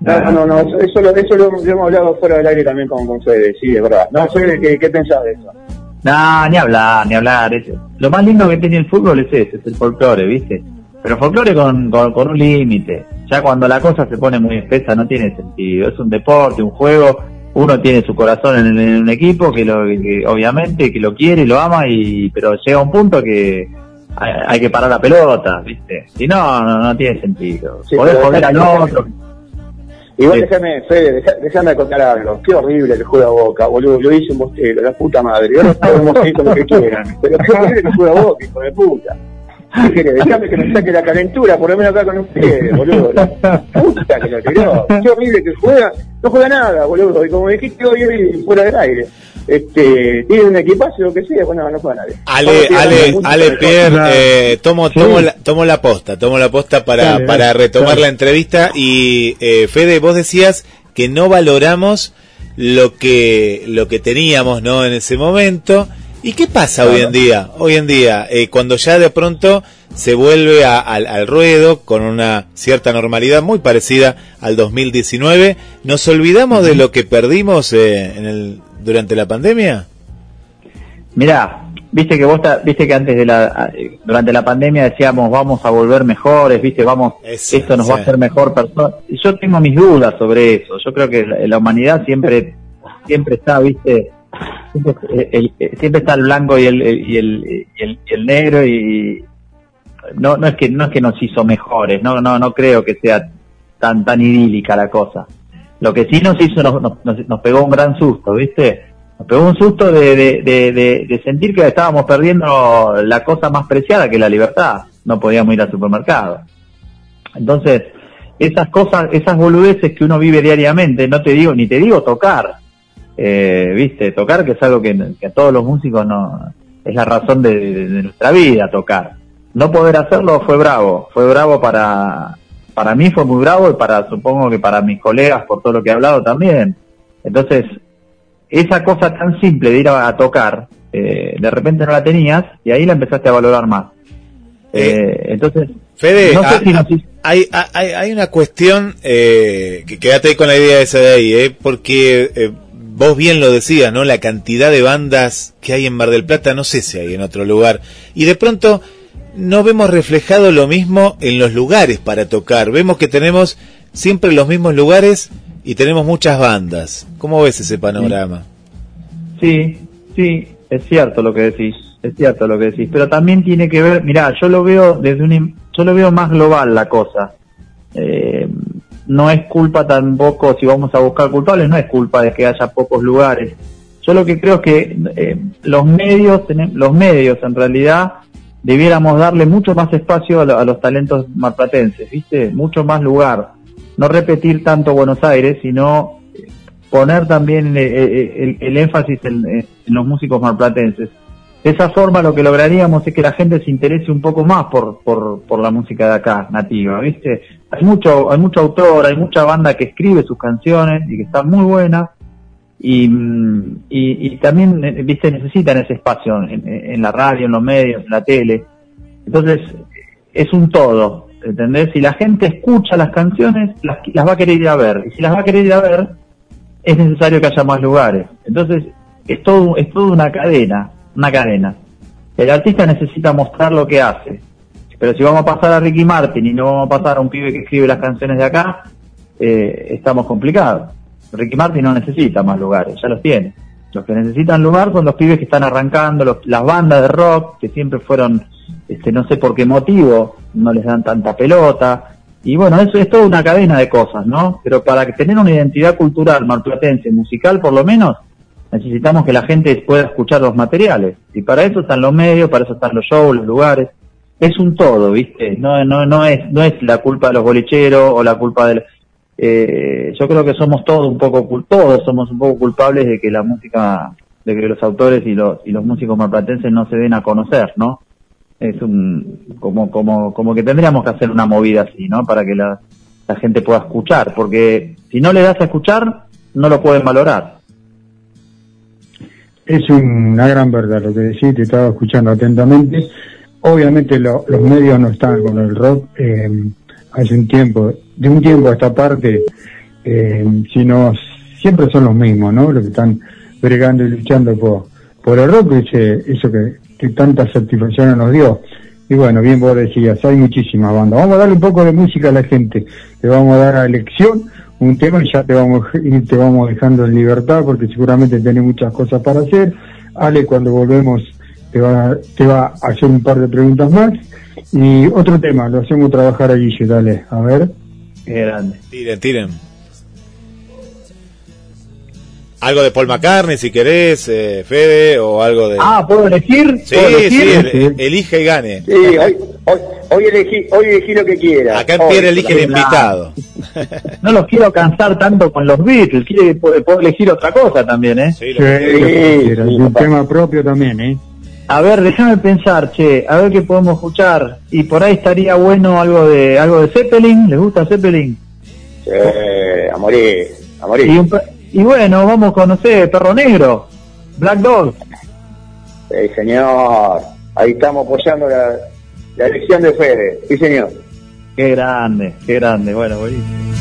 No, no, eso, eso lo, eso lo, lo hemos hablado fuera del aire también con, con Fede, sí, es verdad. No, Fede, ¿qué, qué pensás de eso?
No, ni hablar, ni hablar. Es- lo más lindo que tiene el fútbol es ese, es el folclore, ¿viste? Pero folclore con, con, con un límite. Ya cuando la cosa se pone muy espesa no tiene sentido. Es un deporte, un juego. Uno tiene su corazón en, en un equipo que, lo, que obviamente que lo quiere y lo ama, y pero llega un punto que hay, hay que parar la pelota, ¿viste? Si no, no, no tiene sentido.
Sí,
Podés joder al otro.
Igual
Sí.
déjame, Fede, déjame contar algo. Qué horrible que juega Boca, boludo. Lo hice un bostero, la puta madre. Yo no seguir con lo que quieran. [LAUGHS] Pero qué horrible que juega Boca, hijo de puta. Déjame que me saque la calentura, por lo menos acá con ustedes, boludo. La puta que lo tiró. Qué horrible que juega. No juega nada, boludo. Y como dijiste hoy fuera del aire. Este, tiene un equipazo, lo que sea, bueno, no juega nadie.
Ale, Ale, Ale. Pierre, eh, tomo, tomo, la, tomo la posta, tomo la posta para,
Dale,
para
dale,
retomar
dale.
la entrevista y eh, Fede, vos decías que no valoramos lo que lo que teníamos, ¿no? En ese momento. ¿Y qué pasa hoy en día? Hoy en día, eh, cuando ya de pronto se vuelve a- al, al ruedo con una cierta normalidad muy parecida al 2019, ¿nos olvidamos de lo que perdimos eh, en el, durante la pandemia?
Mirá, viste que vos viste que antes de la durante la pandemia decíamos vamos a volver mejores, viste, vamos esto nos va a hacer mejor persona. Yo tengo mis dudas sobre eso. Yo creo que la, la humanidad siempre siempre está, viste, siempre, eh, el- eh, siempre está el blanco y el, el- y el, y el, y el negro y no no es que no es que nos hizo mejores, no no no creo que sea tan tan idílica la cosa. Lo que sí nos hizo nos, nos, pegó un gran susto, ¿viste? Nos pegó un susto de, de, de, sentir que estábamos perdiendo la cosa más preciada que es la libertad. No podíamos ir al supermercado. Entonces, esas cosas, esas boludeces que uno vive diariamente, no te digo, ni te digo tocar, eh, viste, tocar que es algo que, que a todos los músicos no, es la razón de nuestra vida, tocar. No poder hacerlo fue bravo, fue bravo para, para mí fue muy bravo y para, supongo que para mis colegas por todo lo que he hablado también. Entonces, esa cosa tan simple de ir a, a tocar, eh, de repente no la tenías y ahí la empezaste a valorar más. Eh, entonces,
Fede,
no sé
ah,
si nos
hay, ah, hay, hay una cuestión, eh, que quédate ahí con la idea esa de ahí, eh, porque eh, vos bien lo decías, ¿no? La cantidad de bandas que hay en Mar del Plata, no sé si hay en otro lugar, y de pronto no vemos reflejado lo mismo en los lugares para tocar, vemos que tenemos siempre los mismos lugares y tenemos muchas bandas. ¿Cómo ves ese panorama?
Sí, sí, es cierto lo que decís, es cierto lo que decís, pero también tiene que ver, mirá, yo lo veo desde un, yo lo veo más global la cosa. Eh, no es culpa tampoco, si vamos a buscar culpables, no es culpa de que haya pocos lugares. Yo lo que creo es que eh, los medios, los medios en realidad debiéramos darle mucho más espacio a, lo- a los talentos marplatenses, ¿viste? Mucho más lugar. No repetir tanto Buenos Aires, sino poner también eh, eh, el, énfasis en, eh, en los músicos marplatenses. De esa forma lo que lograríamos es que la gente se interese un poco más por, por, por la música de acá, nativa, ¿viste? Hay mucho, hay mucho autor, hay mucha banda que escribe sus canciones y que están muy buenas y, y, también, eh, ¿viste? Necesitan ese espacio en, en la radio, en los medios, en la tele. Entonces, es un todo, ¿entendés? Si la gente escucha las canciones, las, va a querer ir a ver. Y si las va a querer ir a ver, es necesario que haya más lugares. Entonces, es todo, es todo una cadena, una cadena. El artista necesita mostrar lo que hace. Pero si vamos a pasar a Ricky Martin y no vamos a pasar a un pibe que escribe las canciones de acá, eh, estamos complicados. Ricky Martin no necesita más lugares, ya los tiene. Los que necesitan lugar son los pibes que están arrancando, los- las bandas de rock, que siempre fueron, este, no sé por qué motivo, no les dan tanta pelota. Y bueno, eso es toda una cadena de cosas, ¿no? Pero para tener una identidad cultural marplatense, musical por lo menos, necesitamos que la gente pueda escuchar los materiales. Y para eso están los medios, para eso están los shows, los lugares. Es un todo, ¿viste? No, es, no es la culpa de los bolicheros o la culpa del, eh, yo creo que somos todos un poco, todos somos un poco culpables de que la música, de que los autores y los, y los músicos marplatenses no se den a conocer, ¿no? Es un, como, como, como que tendríamos que hacer una movida así, ¿no? Para que la, la gente pueda escuchar, porque si no le das a escuchar, no lo pueden valorar.
Es una gran verdad lo que decís, te estaba escuchando atentamente. Obviamente lo- los medios no están con el rock eh, hace un tiempo, de un tiempo a esta parte, eh, sino siempre son los mismos, ¿no? Los que están bregando y luchando por, por el rock, ese, eso que, tantas satisfacciones nos dio. Y bueno, bien vos decías, hay muchísimas bandas. Vamos a darle un poco de música a la gente. Le vamos a dar a elección un tema y ya te vamos, te vamos dejando en libertad porque seguramente tenés muchas cosas para hacer. Ale, cuando volvemos, te va, te va a hacer un par de preguntas más. Y otro tema, lo hacemos trabajar a Guille, dale, a ver.
Qué grande.
Tiren, tiren. Algo de Paul McCartney, si querés, eh, Fede, o algo de...
Ah, ¿puedo elegir?
sí,
¿Puedo elegir?
sí, el- elige y gane.
Sí, hoy, hoy, hoy elegí, hoy elegí lo que quiera.
Acá en
Hoy,
Pierre elige el invitado.
No los quiero cansar tanto con los Beatles, quiere, puedo, puedo elegir otra cosa también, ¿eh?
Sí, lo que quieras, y un tema propio también, ¿eh?
A ver, déjame pensar, che, a ver qué podemos escuchar. Y por ahí estaría bueno algo de algo de Zeppelin, ¿les gusta Zeppelin?
Sí, a morir, a morir.
Y, un pe- y bueno, vamos con, no sé, Perro Negro, Black Dog.
Sí, señor. Ahí estamos apoyando la, la elección de Fede. Sí, señor.
Qué grande, qué grande, bueno, buenísimo.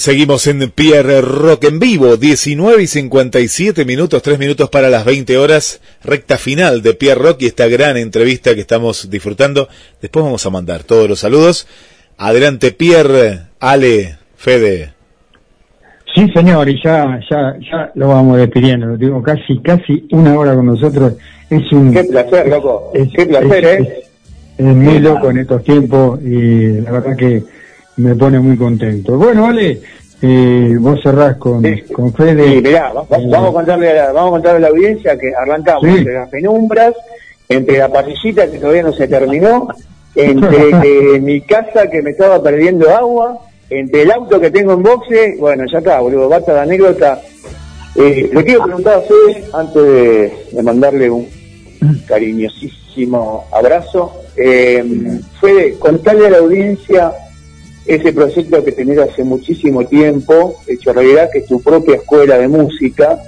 Seguimos en Pierre Rock en vivo, 19 y 57 minutos, 3 minutos para las 20 horas, recta final de Pierre Rock y esta gran entrevista que estamos disfrutando. Después vamos a mandar todos los saludos. Adelante Pierre, Ale, Fede.
Sí, señor, y ya, ya, ya lo vamos despidiendo. Lo digo, casi, casi una hora con nosotros. Es un.
Qué placer, loco.
es-
Qué placer,
es-
¿eh?
Es, es muy loco en estos tiempos y la verdad que me pone muy contento. Bueno, Ale, eh, vos cerrás con, con Fede.
Sí, mirá, va- va-
Eh,
vamos a contarle a la, vamos a contarle a la audiencia que arrancamos
Sí.
entre las penumbras, entre la parrillita que todavía no se terminó, entre [LAUGHS] eh, mi casa que me estaba perdiendo agua, entre el auto que tengo en boxe, bueno, ya está, boludo, basta de anécdota. Eh, le quiero preguntar a Fede, antes de, de mandarle un cariñosísimo abrazo, eh, Fede, contale a la audiencia ese proyecto que tenés hace muchísimo tiempo, hecho realidad, que es tu propia escuela de música.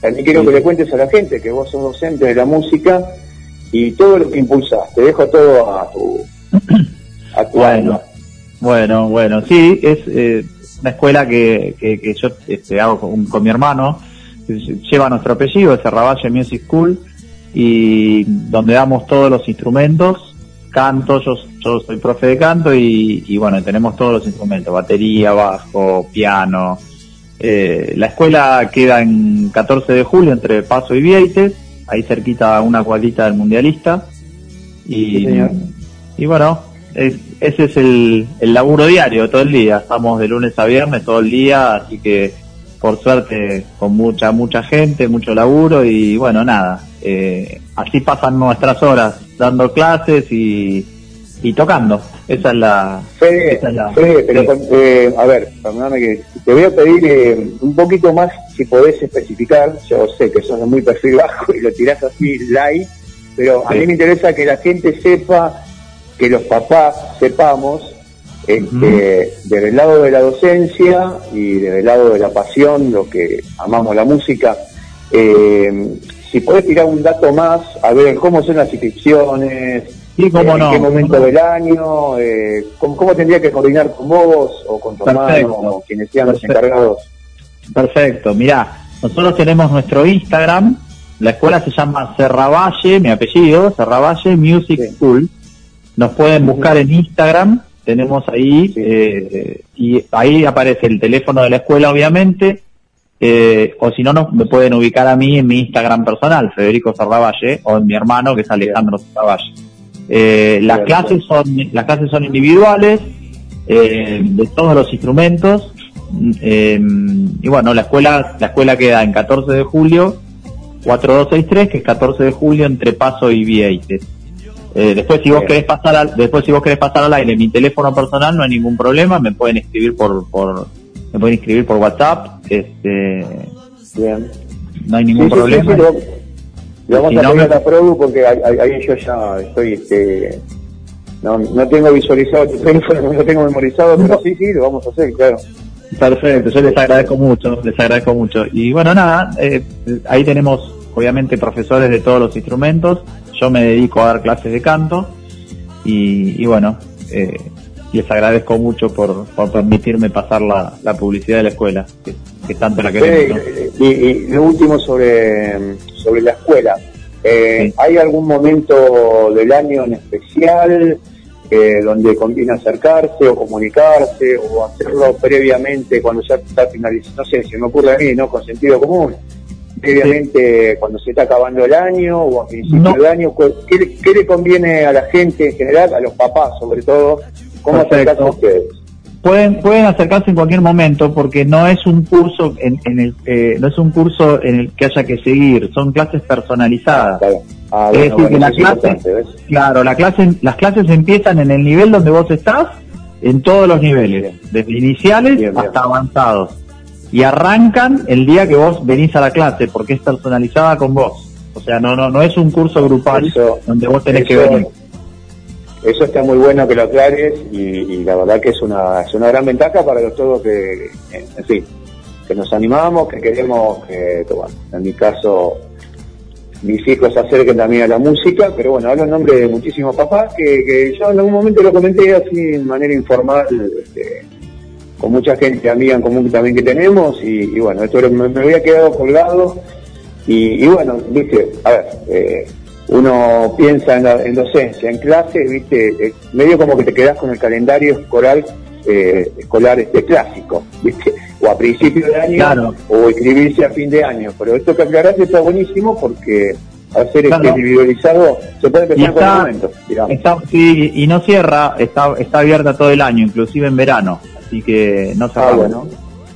También quiero que le cuentes a la gente que vos sos docente de la música y todo lo que impulsás. Te dejo todo a tu, a tu
Bueno,
alma.
bueno, bueno, sí, es eh, una escuela que, que, que yo este, hago con, con mi hermano, lleva nuestro apellido, es Serravalle Music School, y donde damos todos los instrumentos, canto, yo, yo soy profe de canto y, y bueno, tenemos todos los instrumentos, batería, bajo, piano. Eh, la escuela queda en 14 de julio entre Paso y Vieites, ahí cerquita a una cuadrita del Mundialista. Y,
Sí, señor.
y bueno, es- ese es el, el laburo diario, todo el día. Estamos de lunes a viernes todo el día, así que por suerte con mucha, mucha gente, mucho laburo y bueno, nada. eh, así pasan nuestras horas dando clases y, y tocando. Esa es la...
Fede,
esa es la-
Fede, pero con- eh, a ver, perdóname que te voy a pedir eh, un poquito más, si podés especificar, yo sé que sos de muy perfil bajo y lo tirás así light, pero a mí me interesa que la gente sepa, que los papás sepamos, este, desde el lado de la docencia y desde el lado de la pasión, lo que amamos la música, eh, si podés tirar un dato más, a ver cómo son las inscripciones,
Sí, cómo
en
no,
qué momento
no.
del año, eh, ¿cómo, cómo tendría que coordinar con vos o con tu hermano o quienes sean los
Perfecto.
encargados.
Perfecto, mirá, nosotros tenemos nuestro Instagram, la escuela se llama Serravalle, mi apellido, Serravalle Music School. Nos pueden buscar en Instagram, tenemos ahí, eh, y ahí aparece el teléfono de la escuela, obviamente, eh, o si no, no, me pueden ubicar a mí en mi Instagram personal, Federico Serravalle, o en mi hermano, que es Alejandro Serravalle. Eh, las clases son las clases son individuales eh, de todos los instrumentos eh, y bueno la escuela la escuela queda en 14 de julio 4263 que es 14 de julio entre Paso y Vieites eh, después si vos
Bien.
querés pasar al, después si vos querés pasar al aire mi teléfono personal no hay ningún problema me pueden escribir por por me pueden escribir por WhatsApp este
Bien.
no hay ningún
sí,
problema
sí, sí, lo, vamos a
no
pedir
me-
a la Produ porque ahí, yo ya estoy, este, no, no tengo visualizado tu teléfono, [LAUGHS] no lo tengo memorizado, pero sí, sí, lo vamos a hacer, claro.
Perfecto, yo les agradezco mucho, les agradezco mucho. Y bueno, nada, eh, ahí tenemos obviamente profesores de todos los instrumentos, yo me dedico a dar clases de canto y, y bueno, eh, les agradezco mucho por, por permitirme pasar la, la publicidad de la escuela, que, que tanto la queremos. ¿no?
Y, y lo último sobre, sobre la escuela. Eh, ¿Hay algún momento del año en especial eh, donde conviene acercarse o comunicarse o hacerlo previamente cuando ya está finalizando? No sé, se me ocurre a mí, ¿no? Con sentido común. Previamente cuando se está acabando el año o a principio
No.
del año, ¿qué, le- qué le conviene a la gente en general, a los papás sobre todo? ¿Cómo
Perfecto.
ustedes?
Pueden, pueden acercarse en cualquier momento porque no es un curso en, en el eh, no es un curso en el que haya que seguir, son clases personalizadas.
Ah,
es
bueno,
decir, que la
es
clase, claro, la clase, las clases empiezan en el nivel donde vos estás, en todos los niveles, desde iniciales
Bien, bien.
hasta avanzados. Y arrancan el día que vos venís a la clase, porque es personalizada con vos. O sea, no, no, no es un curso grupal
Eso-
donde vos tenés que venir.
Eso está muy bueno que lo aclares y, la verdad que es una, es una gran ventaja para los todos que, en que nos animamos, que queremos que, en mi caso, mis hijos se acerquen también a la música, pero bueno, hablo en nombre de muchísimos papás que, yo en algún momento lo comenté así de manera informal este, con mucha gente amiga en común también que tenemos y, bueno, esto me había quedado colgado y, y bueno, viste, a ver, eh, uno piensa en, la- en docencia, en clases, viste, eh, medio como que te quedás con el calendario escolar, eh, escolar este clásico, viste, o a principio de año
Claro.
o escribirse a fin de año, pero esto que aclaraste está buenísimo porque al ser este
Claro.
individualizado se puede empezar con el
está,
momento, digamos.
está- sí, y no cierra, está, está abierta todo el año, inclusive en verano, así que no cerramos.
Ah, bueno.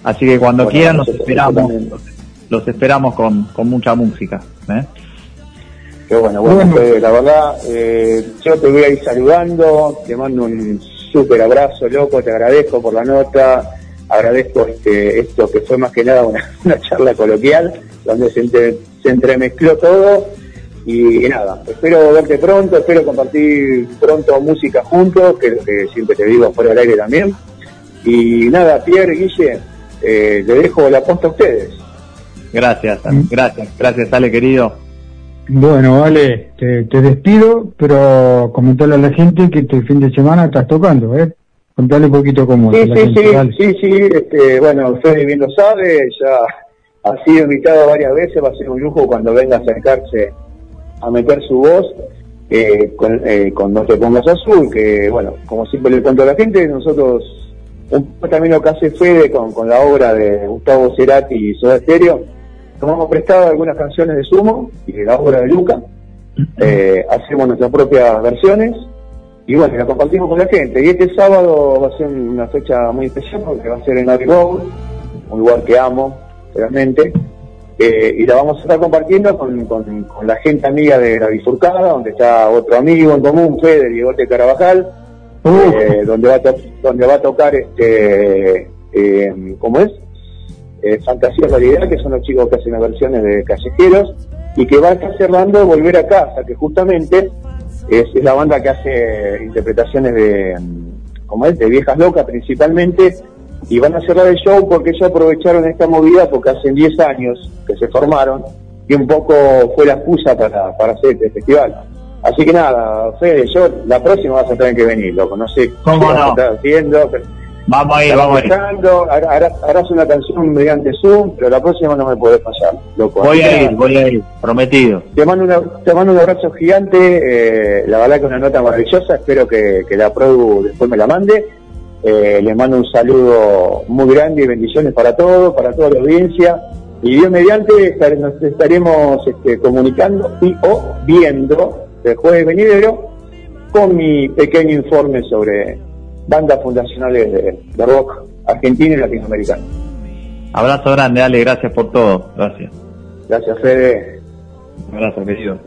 Así que cuando
Bueno,
quieran los esperamos, los esperamos con, con mucha música. ¿eh?
Qué bueno, bueno,
Bueno.
Fede, la verdad, eh, yo te voy a ir saludando, te mando un súper abrazo, loco, te agradezco por la nota, agradezco este, esto que fue más que nada una, [LAUGHS] una charla coloquial, donde se, entre- se entremezcló todo, y, y nada, espero verte pronto, espero compartir pronto música juntos, que siempre te digo fuera del aire también, y nada, Pierre, Guille, eh, le dejo la posta a ustedes.
Gracias, gracias, gracias, Ale querido.
Bueno, vale, te, te despido, pero comentarle a la gente que este fin de semana estás tocando, ¿eh? Contale un poquito cómo
Sí,
es la
sí,
gente,
sí, sí, sí, este, bueno, Fede bien lo sabe, ya ha sido invitado varias veces, va a ser un lujo cuando venga a acercarse a meter su voz eh, con, eh, con No te pongas azul, que bueno, como siempre le cuento a la gente, nosotros, un poco también lo que hace Fede con, con la obra de Gustavo Cerati y Soda Stereo, tomamos prestado algunas canciones de Sumo y de la obra de Luca, eh, hacemos nuestras propias versiones y bueno, la compartimos con la gente. Y este sábado va a ser una fecha muy especial porque va a ser en Abbey un lugar que amo realmente. Eh, y la vamos a estar compartiendo con, con- con la gente amiga de la bifurcada, donde está otro amigo en común, Fede Diego de Carabajal, eh, donde, va a donde va a tocar este, eh, ¿cómo es? Eh, Fantasía Realidad, que son los chicos que hacen las versiones de Callejeros, y que va a estar cerrando Volver a Casa, que justamente es, es la banda que hace interpretaciones de, mm, ¿cómo es? De viejas locas principalmente, y van a cerrar el show porque ellos aprovecharon esta movida porque hace 10 años que se formaron, y un poco fue la excusa para, para hacer este festival. Así que nada, Fede, yo la próxima vas a tener que venir, loco, no sé
¿Cómo
vas a
no?
estar haciendo, pero
Vamos a ir, vamos a ir.
harás, harás una canción mediante Zoom, pero la próxima no me podés loco.
Voy a ir, voy a ir, prometido.
Te mando, una- te mando un abrazo gigante, eh, la verdad que una nota maravillosa, espero que, que la Produ después me la mande. Eh, les mando un saludo muy grande y bendiciones para todos, para toda la audiencia. Y Dios mediante estar- nos estaremos este, comunicando y o viendo el jueves venidero con mi pequeño informe sobre bandas fundacionales de, de rock argentino y latinoamericano.
Abrazo grande, Ale, gracias por todo. Gracias.
Gracias, Fede.
Un abrazo, querido.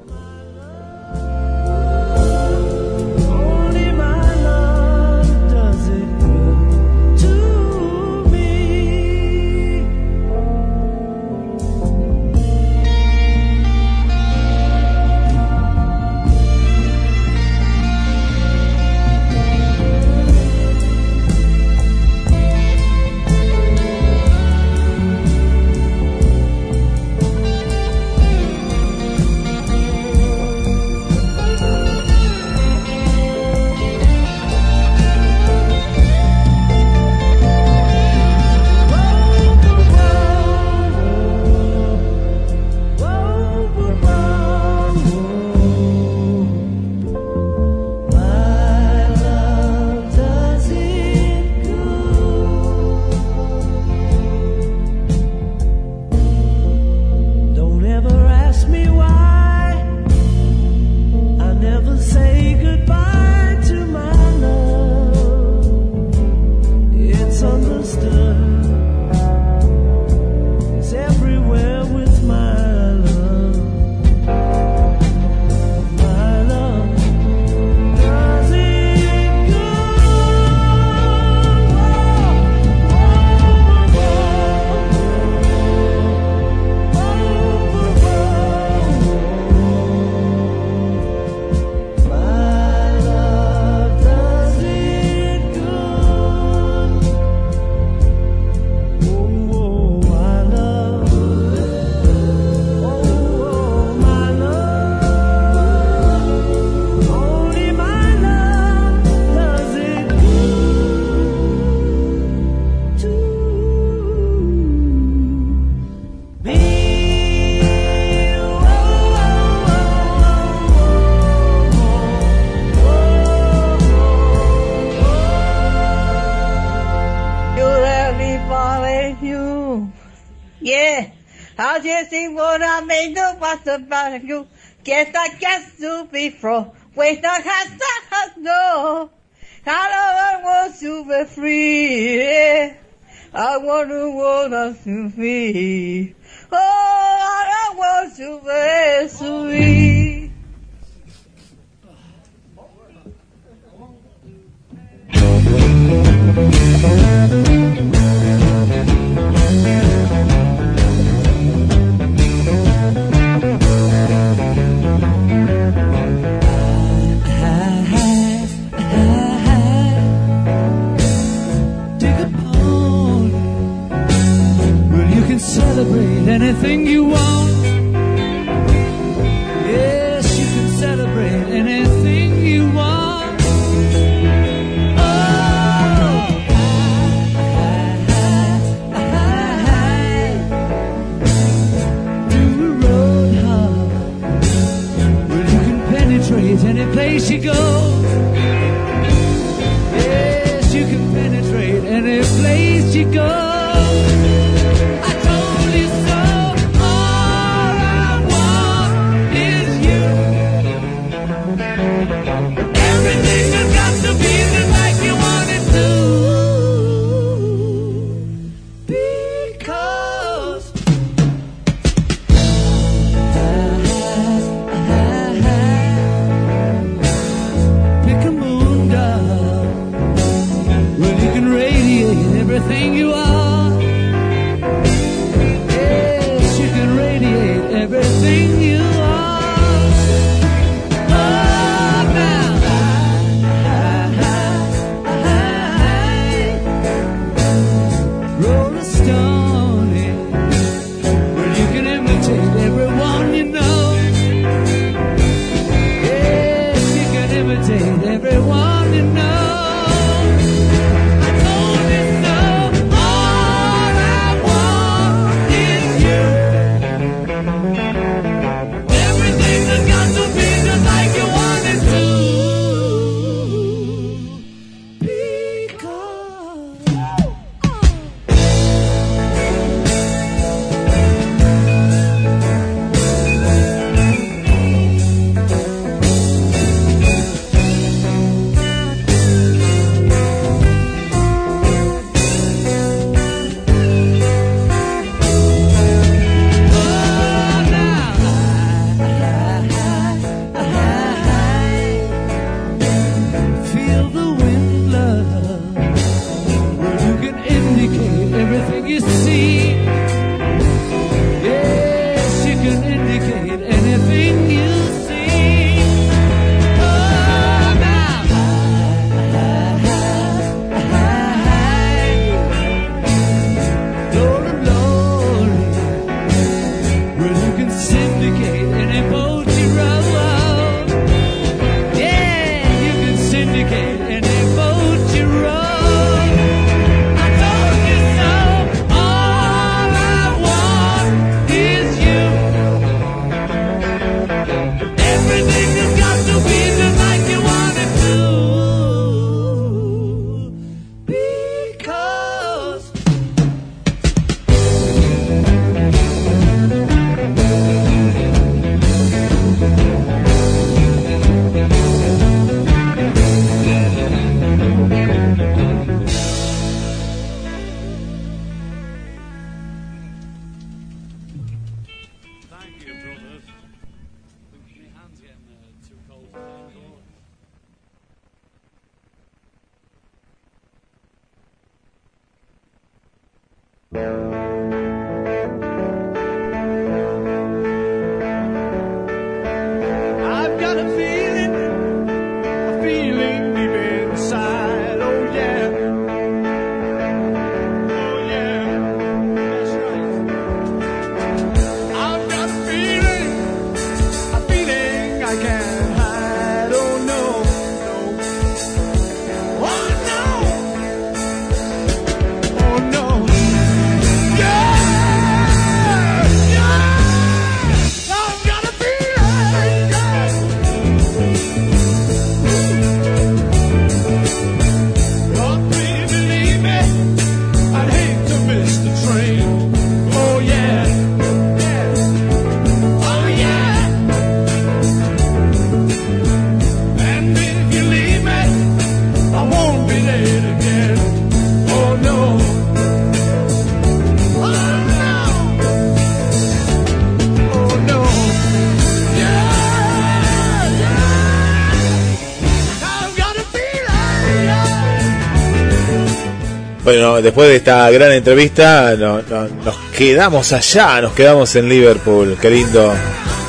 Después de esta gran entrevista, no- no- nos quedamos allá, nos quedamos en Liverpool, qué lindo.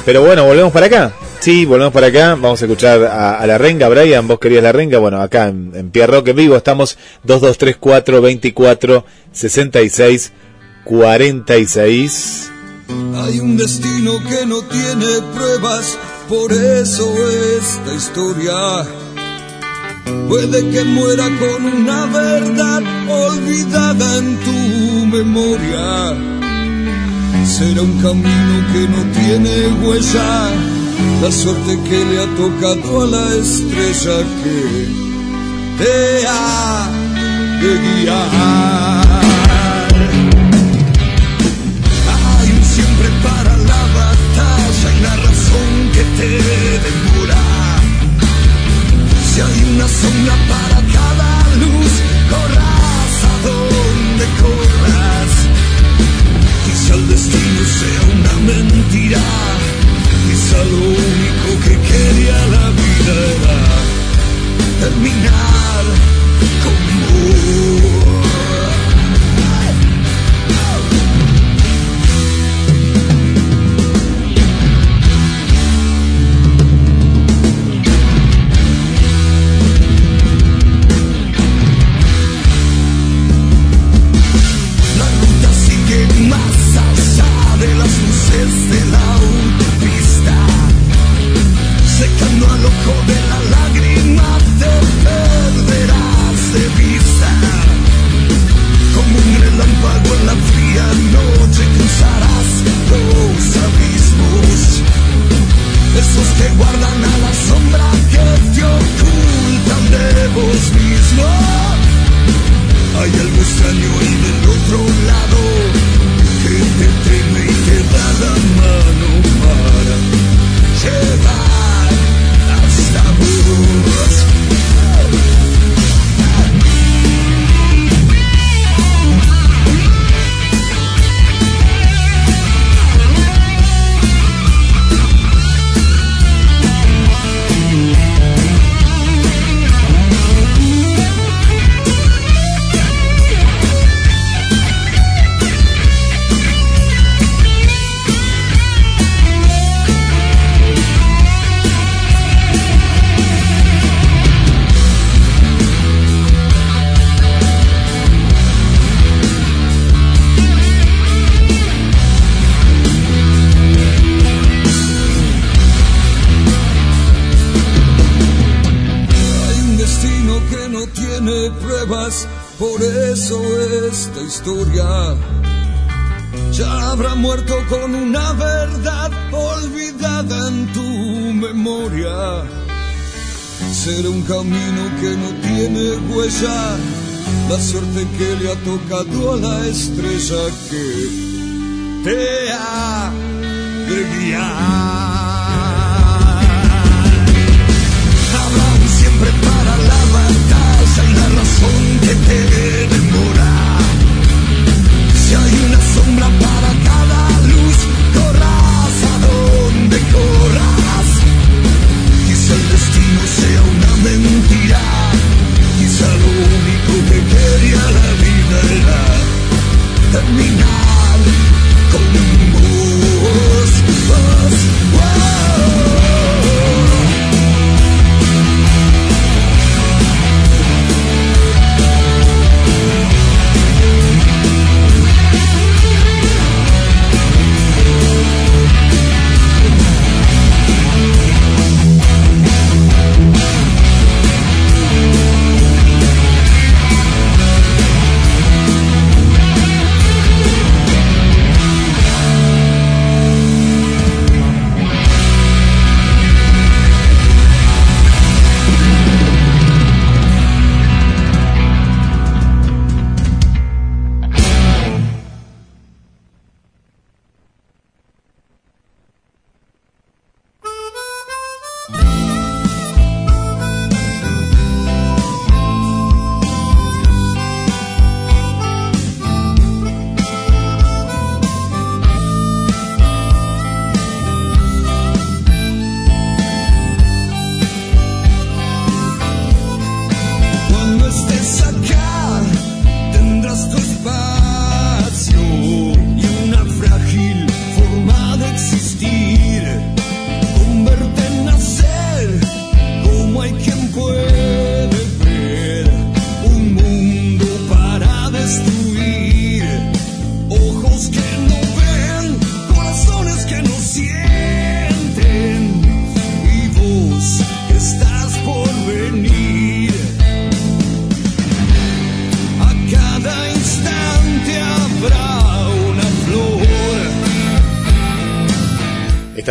Pero bueno, volvemos para acá. Sí, volvemos para acá. Vamos a escuchar a, la renga, Brian. Vos querías la renga. Bueno, acá en, en Pierrock en vivo estamos 2234 24 66 46.
Hay un destino que no tiene pruebas, por eso esta historia puede que muera con una verdad olvidada en tu memoria. Será un camino que no tiene huella, la suerte que le ha tocado a la estrella que te ha de guiar. Hay un siempre para la batalla y la razón que te una sombra para cada luz, corras a donde corras. Quizá el destino sea una mentira. Quizá lo único que quería la vida era terminar estrella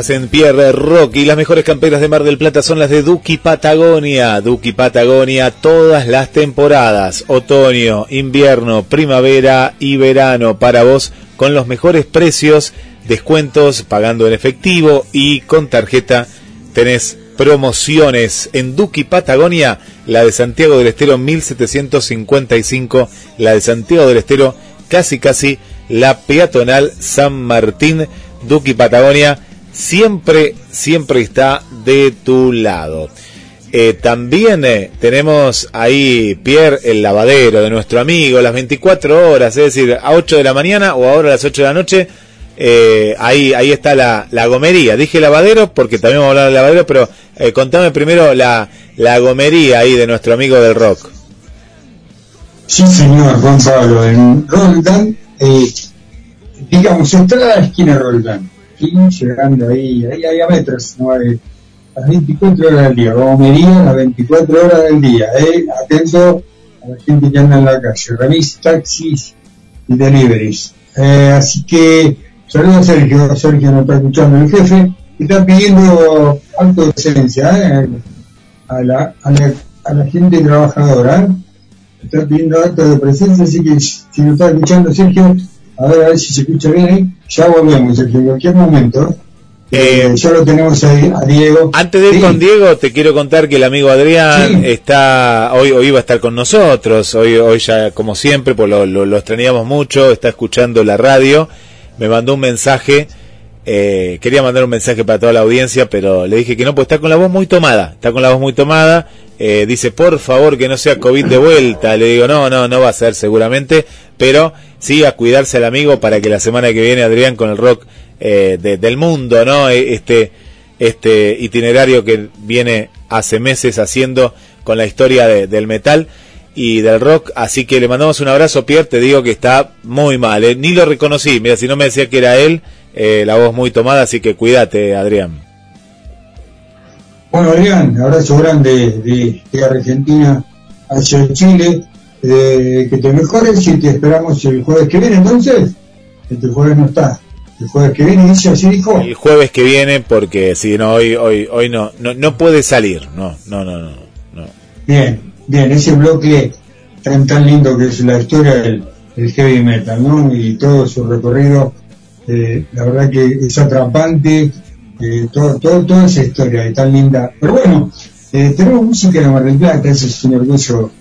En Pierre Rock y las mejores camperas de Mar del Plata son las de Duki Patagonia. Duki Patagonia todas las temporadas, otoño, invierno, primavera y verano. Para vos con los mejores precios, descuentos pagando en efectivo y con tarjeta tenés promociones. En Duki Patagonia, la de Santiago del Estero 1755, la de Santiago del Estero casi casi la peatonal San Martín, Duki Patagonia siempre, siempre está de tu lado. Eh, también eh, tenemos ahí, Pierre, el lavadero de nuestro amigo, las 24 horas, es decir, a 8 de la mañana o ahora a las 8 de la noche, eh, ahí, ahí está la, la, gomería. Dije lavadero porque también vamos a hablar de lavadero, pero contame primero la, la gomería ahí de nuestro amigo del rock.
Sí, señor Pablo, en Roldán, digamos, está la esquina Roldán llegando ahí, ahí, hay a metros, ¿no? Eh, las 24 horas del día, romería las 24 horas del día, eh, atento a la gente que anda en la calle, remis, taxis y deliveries. Eh, así que, saludos a Sergio, Sergio nos está escuchando el jefe, y está pidiendo alto de eh, a, la, a, la, a la gente trabajadora, está pidiendo acto de presencia, así que si nos está escuchando Sergio, a ver, a ver si se escucha bien ahí. Ya volvemos, en cualquier momento. Eh, ya lo tenemos ahí a Diego.
Antes de ir con Diego, te quiero contar que el amigo Adrián está hoy, hoy iba a estar con nosotros. Hoy, hoy ya, como siempre, pues lo, lo, extrañamos mucho. Está escuchando la radio. Me mandó un mensaje. Eh, quería mandar un mensaje para toda la audiencia, pero le dije que no, pues está con la voz muy tomada. Está con la voz muy tomada. Eh, dice, por favor, que no sea COVID de vuelta. Le digo, no, no, no va a ser seguramente, pero sí a cuidarse al amigo para que la semana que viene Adrián con el rock eh, del mundo, ¿no? E, este, este itinerario que viene hace meses haciendo con la historia del metal y del rock. Así que le mandamos un abrazo, Pierre. Te digo que está muy mal. ¿eh? Ni lo reconocí. Mira, si no me decía que era él, la voz muy tomada. Así que cuídate, Adrián.
Bueno, Adrián, abrazo grande de, Argentina hacia Chile, eh, que te mejores y te esperamos el jueves que viene, entonces. Este jueves no está. El jueves que viene, dice así dijo.
El jueves que viene, porque si no, hoy, hoy, hoy no, no, no puede salir, no, no, no, no,
Bien, bien, ese bloque tan, tan lindo que es la historia del, heavy metal, ¿no? Y todo su recorrido, eh, la verdad que es atrapante, eh, todo, todo, toda esa historia es tan linda. Pero bueno, eh, tenemos música de Mar del Plata, eso es un orgullo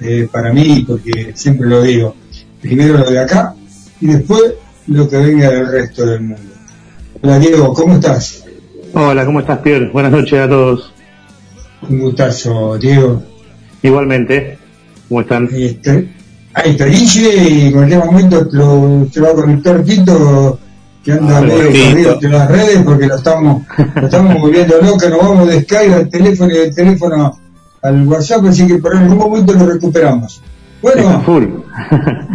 eh, para mí, porque siempre lo digo. Primero lo de acá y después lo que venga del resto del mundo. Hola Diego, ¿cómo estás?
Hola, ¿cómo estás Pierre? Buenas noches a todos.
Un gustazo, Diego.
Igualmente, ¿cómo están?
Ahí está, ahí está y en cualquier momento lo, se va a conectar Tito que anda medio de las redes porque lo estamos, lo estamos volviendo loco, nos vamos de Skype al teléfono y del teléfono al WhatsApp, así que por algún momento lo recuperamos. Bueno,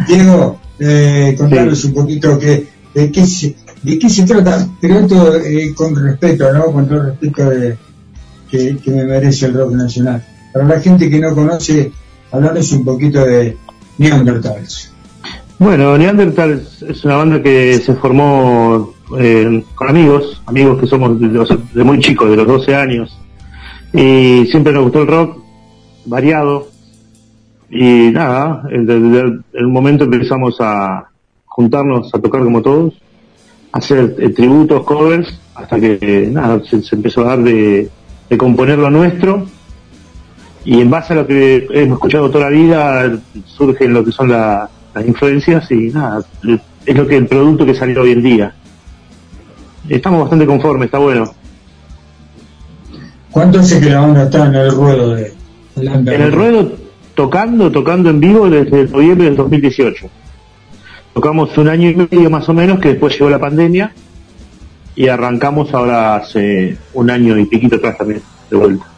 Diego, eh, contanos un poquito que, de, qué se, de qué se trata, pero esto eh, con respeto, ¿no? Con todo el respeto de, que, que me merece el rock nacional. Para la gente que no conoce, hablarles un poquito de Neanderthals.
Bueno, Neandertal es una banda que se formó eh, con amigos, amigos que somos de, muy chicos, de los 12 años, y siempre nos gustó el rock, variado, y nada, desde el momento empezamos a juntarnos a tocar como todos, hacer eh, tributos, covers, hasta que nada, se, empezó a dar de, de componer lo nuestro, y en base a lo que hemos escuchado toda la vida, surge lo que son las las influencias y nada, es lo que el producto que salió hoy en día. Estamos bastante conformes, está bueno.
¿Cuánto hace que la banda está en el ruedo de
En el ruedo tocando, tocando en vivo desde noviembre del 2018. Tocamos un año y medio más o menos, que después llegó la pandemia y arrancamos ahora hace un año y piquito atrás también, de vuelta.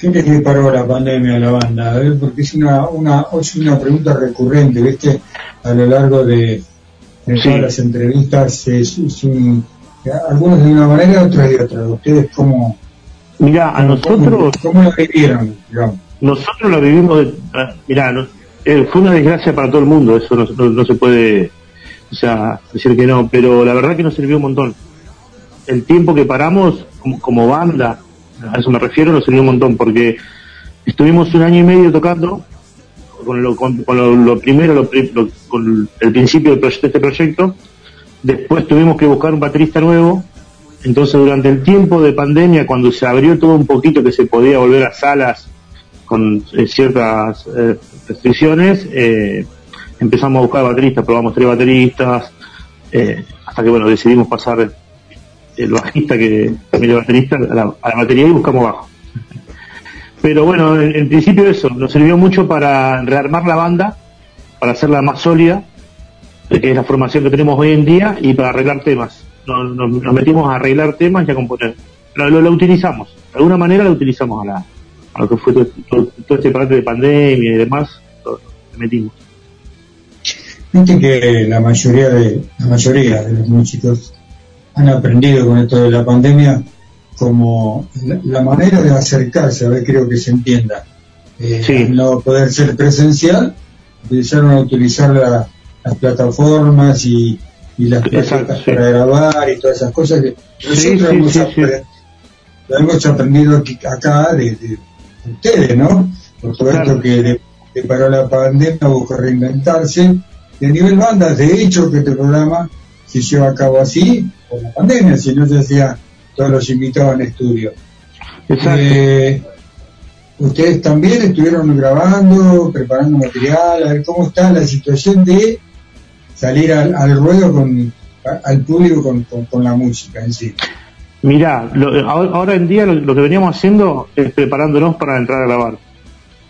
¿Qué te disparó la pandemia a la banda? Porque es una, una, es una pregunta recurrente, ¿viste? A lo largo de, todas las entrevistas, es, algunos de una manera, otros de otra. ¿Ustedes cómo?
Mira, a nosotros...
¿Cómo, lo vivieron?
Nosotros lo vivimos, ah, mira, eh, fue una desgracia para todo el mundo, eso no, se puede o sea, decir que no, pero la verdad que nos sirvió un montón. el tiempo que paramos como, como banda, a eso me refiero, nos sirvió un montón, porque estuvimos un año y medio tocando con lo, primero, con el principio de este proyecto, después tuvimos que buscar un baterista nuevo, entonces durante el tiempo de pandemia, cuando se abrió todo un poquito que se podía volver a salas con eh, ciertas eh, restricciones, eh, empezamos a buscar bateristas, probamos tres bateristas, hasta que bueno, decidimos pasar el bajista que es baterista a la, a la batería y buscamos bajo. Pero bueno, en, principio eso, nos sirvió mucho para rearmar la banda, para hacerla más sólida, que es la formación que tenemos hoy en día, y para arreglar temas. Nos, nos- nos metimos a arreglar temas y a componer. Lo, lo, utilizamos, de alguna manera lo utilizamos a, la, a lo que fue todo, este parate de pandemia y demás, metimos.
Viste que la mayoría de la mayoría de los músicos han aprendido con esto de la pandemia como la, manera de acercarse, a ver creo que se entienda. Eh, no poder ser presencial, empezaron a utilizar la- las plataformas y, y las tarjetas para grabar y todas esas cosas que nosotros
sí,
hemos, hemos aprendido aquí, acá de, de ustedes, ¿no? Por todo esto que de, paró la pandemia, buscó reinventarse. Y a nivel bandas, de hecho, que este programa se lleva a cabo así por la pandemia, si no se hacía todos los invitados en estudio. Eh, ustedes también estuvieron grabando, preparando material, a ver cómo está la situación de salir al, al ruedo con al público con, con- con la música en sí.
Mirá, lo- ahora ahora en día lo, lo que veníamos haciendo es preparándonos para entrar a grabar.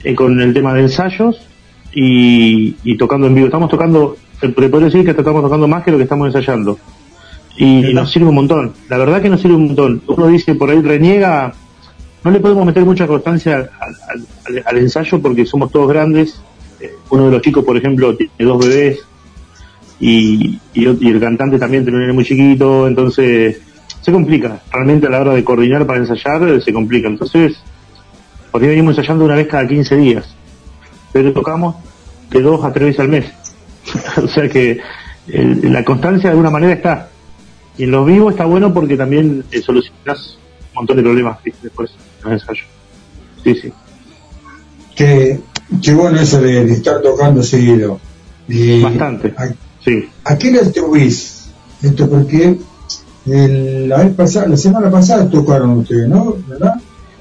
Eh, con el tema de ensayos y, y tocando en vivo. Estamos tocando, se podría decir que estamos tocando más que lo que estamos ensayando. Y, y nos sirve un montón. La verdad que nos sirve un montón. Uno dice por ahí reniega, no le podemos meter mucha constancia al, al- al- al ensayo porque somos todos grandes. Eh, uno de los chicos, por ejemplo, tiene dos bebés y, y, y el cantante también tiene muy chiquito, entonces se complica. Realmente a la hora de coordinar para ensayar eh, se complica. Entonces, por ahí venimos ensayando una vez cada 15 días, pero tocamos de dos a tres veces al mes. [LAUGHS] o sea que eh, la constancia de alguna manera está. Y en los vivos está bueno porque también eh, solucionas un montón de problemas ¿viste? después en el ensayo. Sí, sí.
Qué, qué bueno eso de, de estar tocando seguido. Y
Bastante.
¿A,
sí.
¿a qué le atribuís esto? Porque el- la vez pasada, la semana pasada tocaron ustedes, ¿no? ¿Verdad?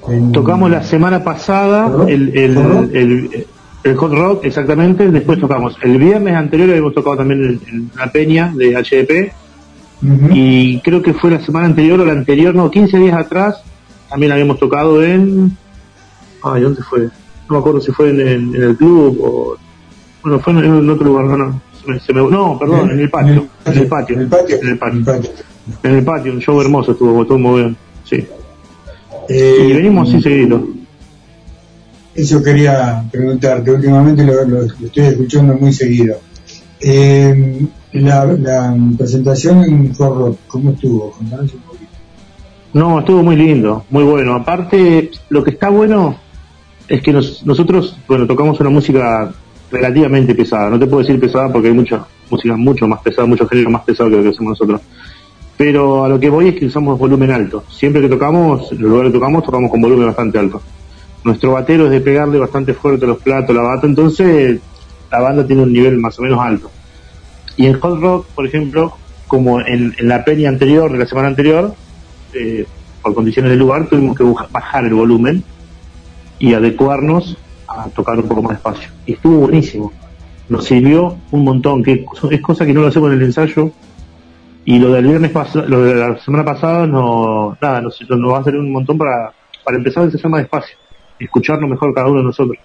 En-
Tocamos la semana pasada el, el, el, el hot rock, exactamente, después tocamos. El viernes anterior habíamos tocado también en, la peña de HDP y creo que fue la semana anterior o la anterior, no, 15 días atrás, también habíamos tocado en... Ay, ¿dónde fue? No me acuerdo si fue en, en- en el club o... Bueno, fue en, en otro lugar, no, no. se me- se me- no, perdón, en el patio. En el patio. En el patio. En el patio. En el patio, un show hermoso estuvo, estuvo muy bien. Sí.
Eh,
y venimos así seguido.
Eso quería preguntarte, últimamente lo, estoy escuchando muy seguido. Eh, la, la presentación en Forro, ¿cómo estuvo? Contanos un poquito.
No, estuvo muy lindo, muy bueno. Aparte, lo que está bueno es que nos- nosotros, bueno, tocamos una música relativamente pesada. No te puedo decir pesada porque hay mucha música mucho más pesada, mucho género más pesado que lo que hacemos nosotros. Pero a lo que voy es que usamos volumen alto. Siempre que tocamos, en los lugares que tocamos, tocamos con volumen bastante alto. Nuestro batero es de pegarle bastante fuerte los platos, la bata, entonces la banda tiene un nivel más o menos alto. Y en Hot Rock, por ejemplo, como en, la peña anterior, de la semana anterior, eh, por condiciones del lugar, tuvimos que bajar el volumen y adecuarnos a tocar un poco más despacio. Y estuvo buenísimo. Nos sirvió un montón, que es cosa que no lo hacemos en el ensayo. Y lo del viernes pasado, lo de la semana pasada, no, nada, nos, va a servir un montón para, para empezar a ensayar más despacio. Escucharnos mejor cada uno de nosotros.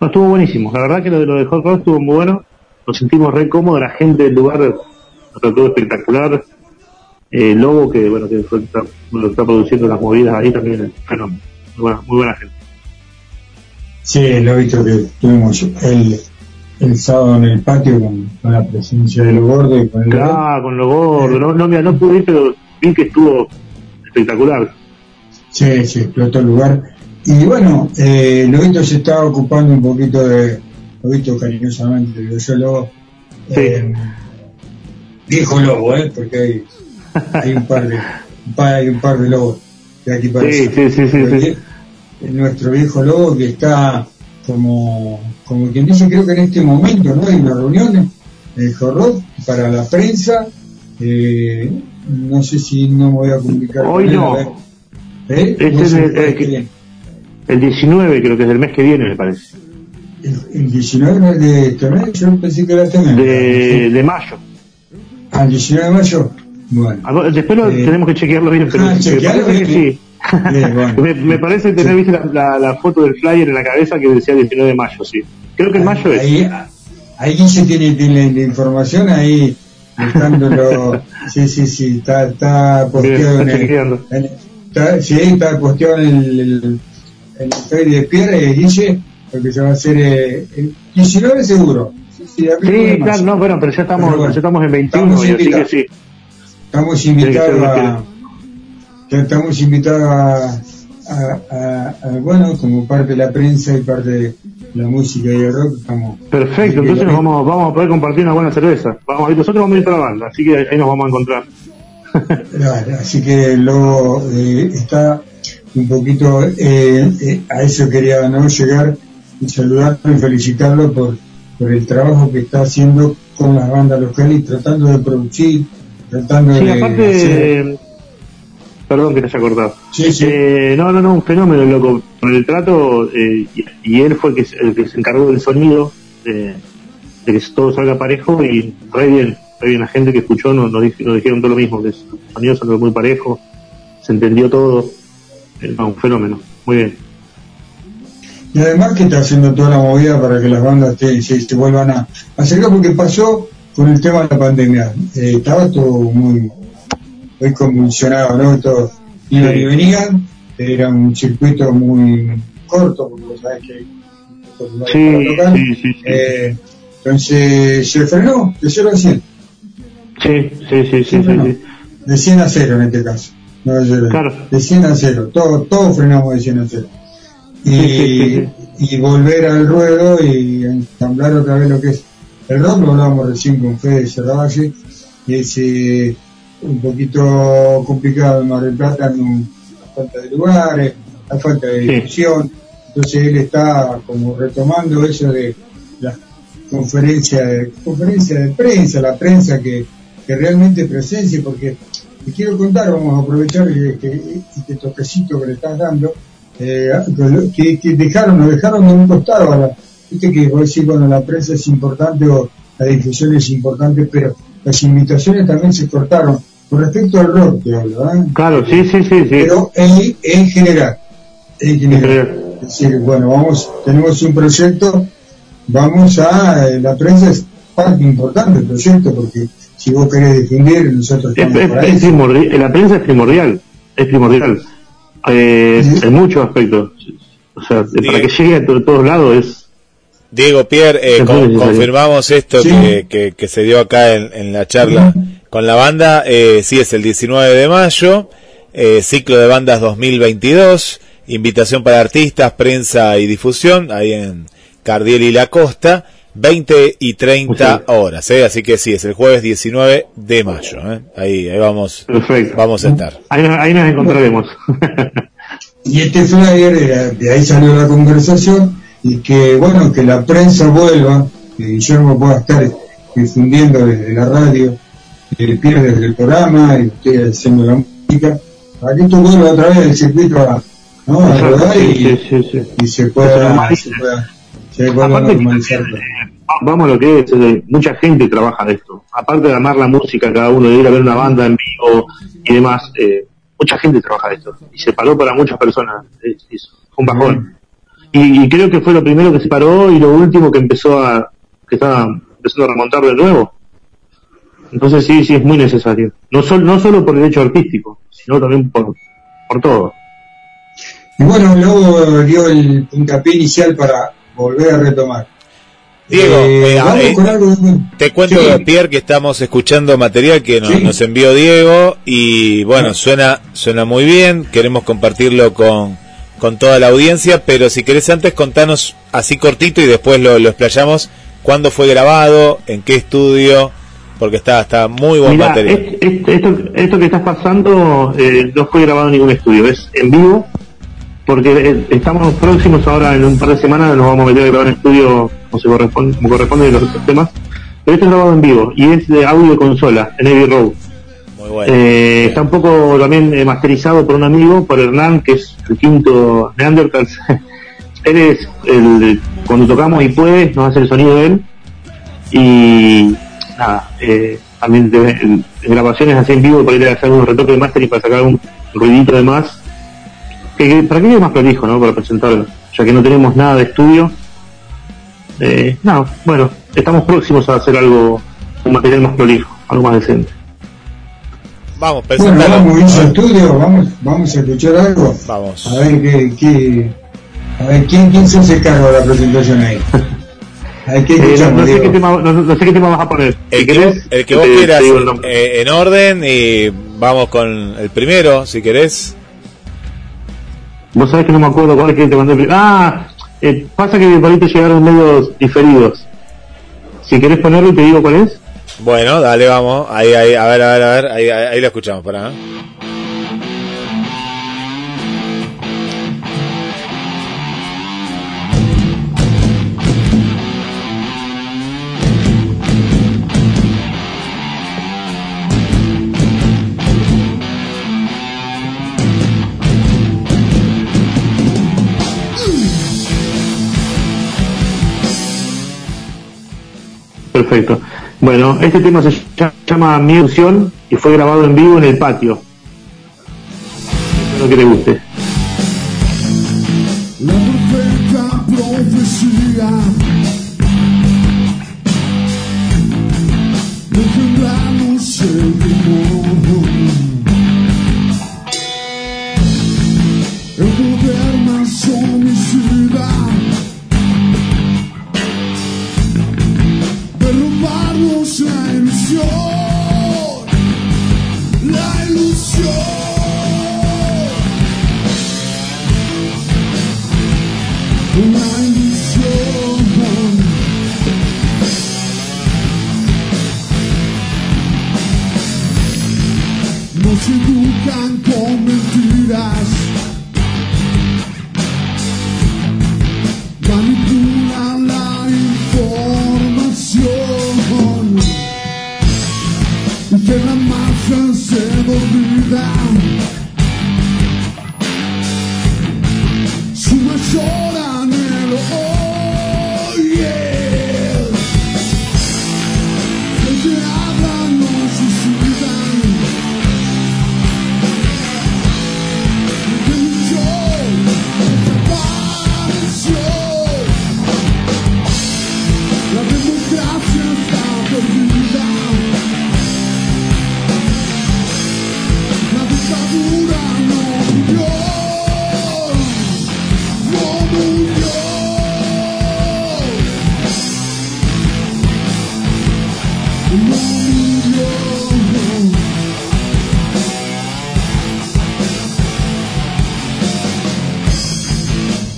No, estuvo buenísimo. La verdad que lo de lo de Hot Rod estuvo muy bueno. Nos sentimos re cómodos, la gente del lugar nos trató espectacular. Eh, Lobo, que bueno, que fue, está, lo está produciendo las movidas ahí también, es fenómeno. Muy buena, muy buena gente.
Sí, lo visto que tuvimos el, el sábado en el patio con, con la presencia de los gordos y con el
Claro, con lo gordo. No, no, mira, no pude ir, pero vi que estuvo espectacular.
Sí, sí, explotó el lugar. Y bueno, eh, Lobito se está ocupando un poquito de, Lobito cariñosamente, digo yo Lobo, eh, viejo Lobo, ¿eh? porque hay, hay un par de, un par, hay un par de lobos de aquí para
Sí, sí, sí, sí,
Nuestro viejo lobo que está como, como quien dice, creo que en este momento, ¿no? Hay una reunión en Jorrot para la prensa. Eh, no sé si no voy a comunicar.
Hoy no.
¿Eh?
Este es el,
que.
El 19, creo que es del mes que viene, me parece.
El 19 no es de este mes, yo pensé que era este mes.
De, de mayo.
¿Al 19 de mayo? Bueno.
Después lo,
Eh,
tenemos que chequearlo bien, pero
ah,
me parece que sí.
Bien, [LAUGHS] bueno.
me, me parece tener viste la, la, la foto del flyer en la cabeza que decía 19 de mayo, sí. Creo que en mayo es.
Ahí, ahí Guille tiene, tiene la información ahí buscándolo. [LAUGHS] sí, sí, sí, está, está posteado
Bien,
en
está
el, en- está- sí, está posteado en el, el, el Face de Pierre, eh, Guille, porque se va a hacer eh, el 19 seguro. Sí, sí,
Sí, claro, no, bueno, pero ya estamos,
Pero bueno,
ya estamos en 21,
estamos
y así que
invitados.
sí.
Estamos
que
invitados a, ya estamos invitados a, a- a- bueno, como parte de la prensa y parte de la música y el rock, estamos
Perfecto, entonces nos vamos, vamos a poder compartir una buena cerveza. Vamos, y nosotros vamos a ir para la banda, así que ahí nos vamos a encontrar.
Vale, así que luego eh, está un poquito eh, eh, a eso quería no llegar y saludarlo y felicitarlo por, por el trabajo que está haciendo con las bandas locales y tratando de producir, tratando
Sí,
de
aparte,
hacer-
perdón que te haya cortado.
Sí, sí.
Eh, no, no, no, un fenómeno, loco. Con el trato, eh, y, y él fue el que, se- el que se encargó del sonido, de, de que todo salga parejo y re bien, re bien. La gente que escuchó nos, nos, dij- nos dijeron todo lo mismo, que el sonido salió muy parejo, se entendió todo. No, un fenómeno, muy bien.
Y además que está haciendo toda la movida para que las bandas te- se, se vuelvan a acercar, porque pasó con el tema de la pandemia. Eh, estaba todo muy, muy convulsionado, ¿no? Todo iban y venían, era un circuito muy corto, porque vos sabés que lugares
Sí,
tocar.
sí, sí.
Eh, entonces se frenó de 0 a 100,
Sí, sí, sí, sí, sí, sí.
de 100 a 0 en este caso. No de, 0,
Claro.
de 100 a 0, todo, todo frenamos de 100 a 0 y,
Sí, sí, sí,
y volver al ruedo y ensamblar otra vez lo que es. El rock, lo hablábamos recién con Fede Cerravalle, y es eh, un poquito complicado en Mar del Plata, no, la falta de lugares, la falta de difusión, entonces él está como retomando eso de la conferencia de, conferencia de prensa, la prensa que, que realmente presencia, porque te quiero contar, vamos a aprovechar este toquecito que le estás dando, eh, que, que dejaron, nos dejaron de un costado a la, viste que vos decís, bueno, la prensa es importante o la difusión es importante, pero las invitaciones también se cortaron. Con respecto al rock, te hablo, ¿eh?
Claro, sí, sí, sí, sí.
Pero en, en general, en general. Es decir, bueno, vamos, tenemos un proyecto, vamos a, eh, la prensa es parte importante del proyecto, porque si vos querés difundir, nosotros
Es,
estamos
es-
para
es
eso.
primordial, la prensa es primordial, es primordial, eh, en muchos aspectos. O sea, para que llegue a to- todos lados es...
Diego Pierre, eh, con-
necesario.
confirmamos esto
Sí.
que, que- que se dio acá en, en la charla con la banda. Eh, sí, es el 19 de mayo, eh, ciclo de bandas 2022, invitación para artistas, prensa y difusión, ahí en Cardiel y La Costa, 20 y 30 horas. Eh, así que sí, es el jueves 19 de mayo. eh. Ahí, ahí vamos, vamos a estar.
Ahí, ahí nos encontraremos. [LAUGHS]
Y este flyer, eh, de ahí salió la conversación, y que bueno, que la prensa vuelva, que Guillermo pueda estar difundiendo desde la radio, el Pierre desde el programa, y ustedes haciendo la música, para que esto vuelva otra vez el circuito a, ¿no? a rodar
sí,
y,
sí, sí, sí.
y se pueda. Se
Aparte
normalizar.
Vamos a lo que es, eh, mucha gente trabaja de esto. Aparte de amar la música, cada uno de ir a ver una banda en vivo y demás, eh, mucha gente trabaja de esto. Y se paró para muchas personas. Es, es un bajón. Y, y creo que fue lo primero que se paró y lo último que empezó a, que estaba empezando a remontar de nuevo. Entonces sí, sí es muy necesario. No, sol, no solo por el hecho artístico, sino también por, por todo.
Y bueno, luego dio el puntapié inicial para volver a retomar.
Diego,
Eh,
eh, eh,
con algo de-
Te cuento,
Sí.
Pierre, que estamos escuchando material que nos,
Sí.
nos envió Diego y bueno, suena suena muy bien, queremos compartirlo con, con toda la audiencia, pero si querés antes contanos así cortito y después lo, lo explayamos, cuándo fue grabado, en qué estudio, porque está, está muy buen
Mirá,
material.
es- es- esto, esto que estás pasando eh, no fue grabado en ningún estudio, es en vivo, porque eh, estamos próximos ahora en un par de semanas, nos vamos a meter a grabar en estudio como, se corresponde, como corresponde los temas, pero esto es grabado en vivo y es de audio consola, en Abbey Road.
Muy bueno.
Eh, está un poco también eh, masterizado por un amigo, por Hernán, que es el quinto Neanderthals. [LAUGHS] él es el, cuando tocamos y puede, nos hace el sonido de él. Y nada, eh, también de- grabaciones así en vivo, para ir a hacer un retoque de máster y para sacar un ruidito de más. Que, que- para que quede más prolijo, ¿no? Para presentarlo, ya que no tenemos nada de estudio. Eh, no, bueno, estamos próximos a hacer algo, un material más prolijo, algo más decente.
Vamos,
Bueno,
presentalo.
vamos a ir al estudio, vamos, vamos a escuchar algo.
Vamos.
A ver qué, qué a ver quién, quién se hace cargo de la presentación ahí. [LAUGHS] Ver qué
Eh, no, sé qué tema, no, no sé qué tema vas a poner.
El
Si
que,
querés,
vos- el que vos
te-
quieras
te
eh, en orden y vamos con el primero, si querés.
Vos sabés que no me acuerdo cuál es que te mandé. Ah, eh, pasa que por ahí llegaron medios diferidos. Si querés ponerlo y te digo cuál es.
Bueno, dale, vamos. Ahí, ahí, a ver, a ver, a ver. Ahí, ahí, ahí lo escuchamos, para.
Perfecto. Bueno, este tema se ll- llama Mi Ilusión y fue grabado en vivo en el patio. Espero que te guste.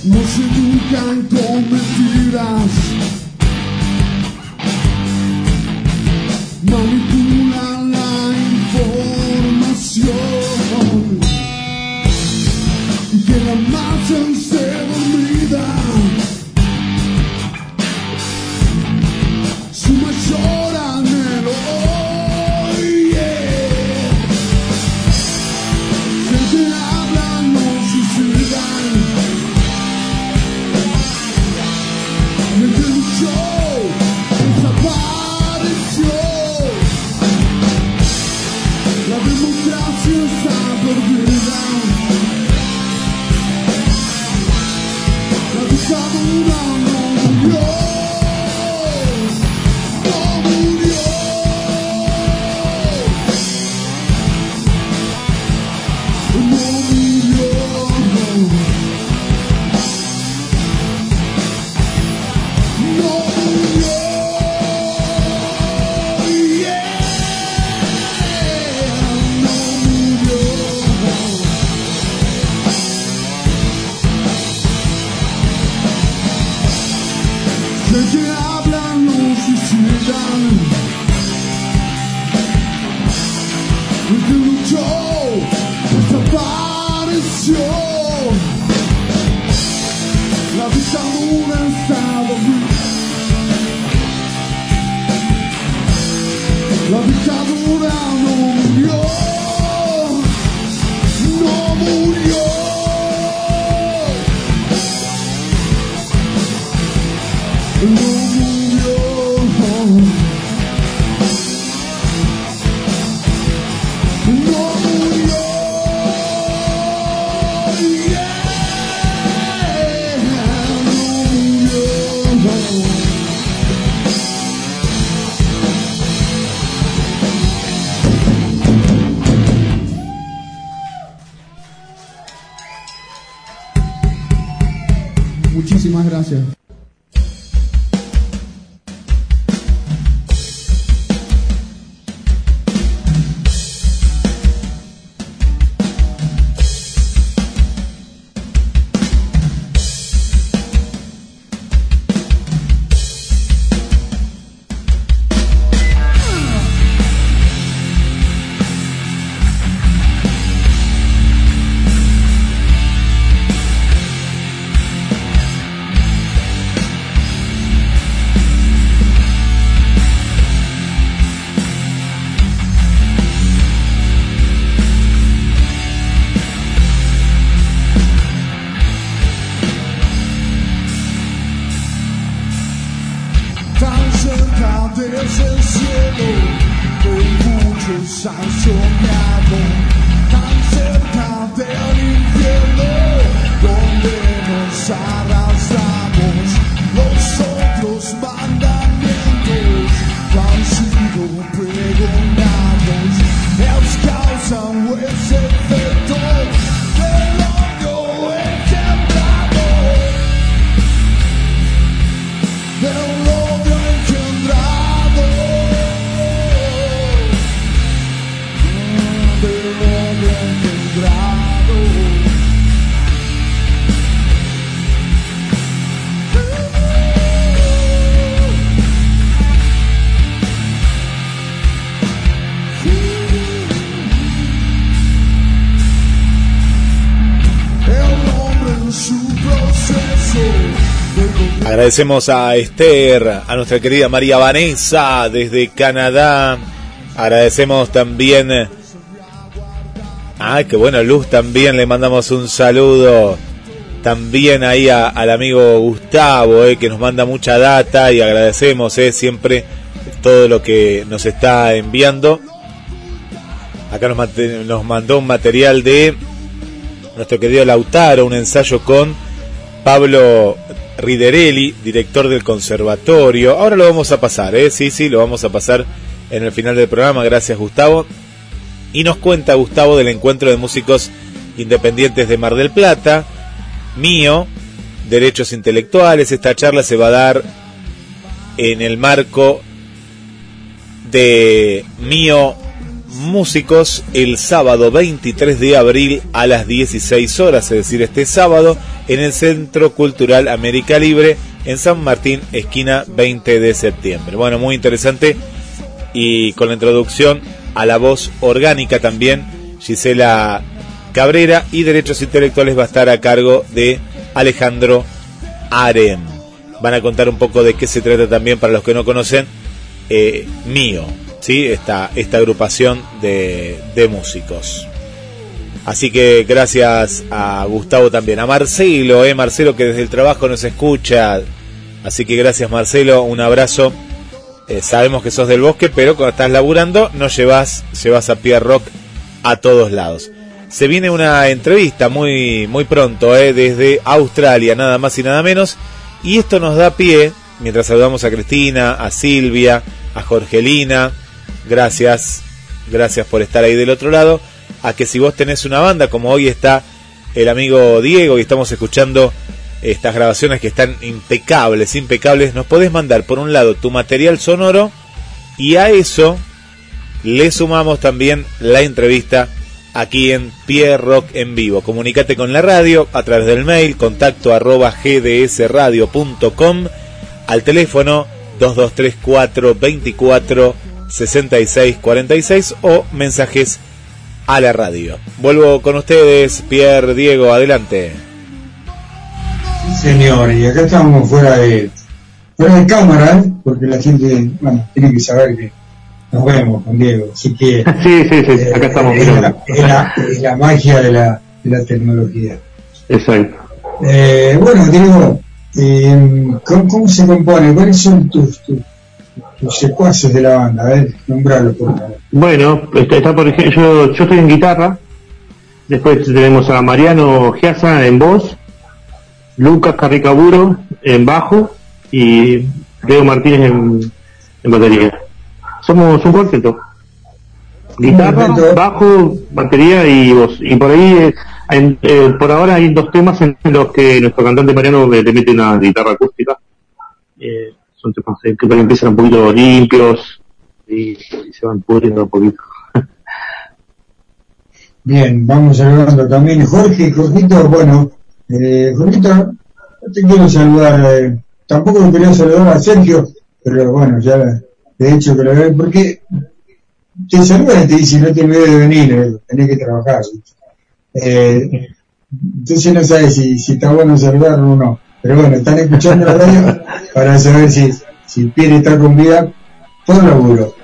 Nos educan con mentiras.
Agradecemos a Esther, a nuestra querida María Vanessa desde Canadá. Agradecemos también. Ah, qué bueno, Luz también le mandamos un saludo. También ahí al amigo Gustavo, eh, que nos manda mucha data y agradecemos eh, siempre todo lo que nos está enviando. Acá nos, nos mandó un material de nuestro querido Lautaro, un ensayo con Pablo Riderelli, director del conservatorio. Ahora lo vamos a pasar, ¿eh? Sí, sí, lo vamos a pasar en el final del programa. Gracias, Gustavo. Y nos cuenta Gustavo del encuentro de músicos independientes de Mar del Plata, mío, derechos intelectuales. Esta charla se va a dar en el marco de mío músicos el sábado 23 de abril a las 16 horas, es decir, este sábado en el Centro Cultural América Libre en San Martín, esquina 20 de septiembre. Bueno, muy interesante y con la introducción a la voz orgánica también Gisela Cabrera y Derechos Intelectuales va a estar a cargo de Alejandro Arem. Van a contar un poco de qué se trata también para los que no conocen eh, mío, ¿sí? esta, esta agrupación de, de músicos. Así que gracias a Gustavo también, a Marcelo, eh, Marcelo que desde el trabajo nos escucha. Así que gracias Marcelo, un abrazo. Eh, sabemos que sos del bosque, pero cuando estás laburando no llevas, llevas a Pierre Rock a todos lados. Se viene una entrevista muy, muy pronto, eh, desde Australia, nada más y nada menos. Y esto nos da pie, mientras saludamos a Cristina, a Silvia, a Jorgelina, gracias, gracias por estar ahí del otro lado, a que si vos tenés una banda, como hoy está el amigo Diego y estamos escuchando estas grabaciones que están impecables, impecables, nos podés mandar por un lado tu material sonoro y a eso le sumamos también la entrevista aquí en Pierre Rock en vivo. Comunicate con la radio a través del mail contacto arroba gdsradio.com al teléfono 2234 24 66 46 o mensajes a la radio. Vuelvo con ustedes, Pierre, Diego, adelante.
Sí, señor, y acá estamos fuera de, fuera de cámara, ¿eh? porque la gente, bueno, tiene que saber que nos vemos con Diego. Así que [LAUGHS]
Sí, sí, sí, acá estamos.
es, la, es la- es la magia de la, de la tecnología.
Exacto.
Eh, bueno, Diego, eh, ¿cómo, cómo se compone? ¿Cuáles son tus, tus, tus secuaces de la banda? A ver, nombralo por favor.
Bueno, está, está, por ejemplo, yo, yo estoy en guitarra, después tenemos a Mariano Giasa en voz, Lucas Carricaburo en bajo y Leo Martínez en, en batería. Somos un cuarteto. Guitarra, bajo, batería y voz. Y por ahí, eh, en- eh, por ahora hay dos temas en los que nuestro cantante Mariano le, le mete una guitarra acústica. Eh, que empiezan un poquito limpios y, se van pudriendo un poquito. [LAUGHS]
Bien, vamos saludando también Jorge, Jorgito, bueno, eh, Jorgito, no te quiero saludar, eh, tampoco quería saludar a Sergio, pero bueno, ya de hecho que lo veo, porque te saluda y te dice no te olvides de venir, eh, tenés que trabajar. Eh, entonces no sabes si, si está bueno saludarlo o no, pero bueno, están escuchando la radio para saber si, si Pierre está con vida por laburo.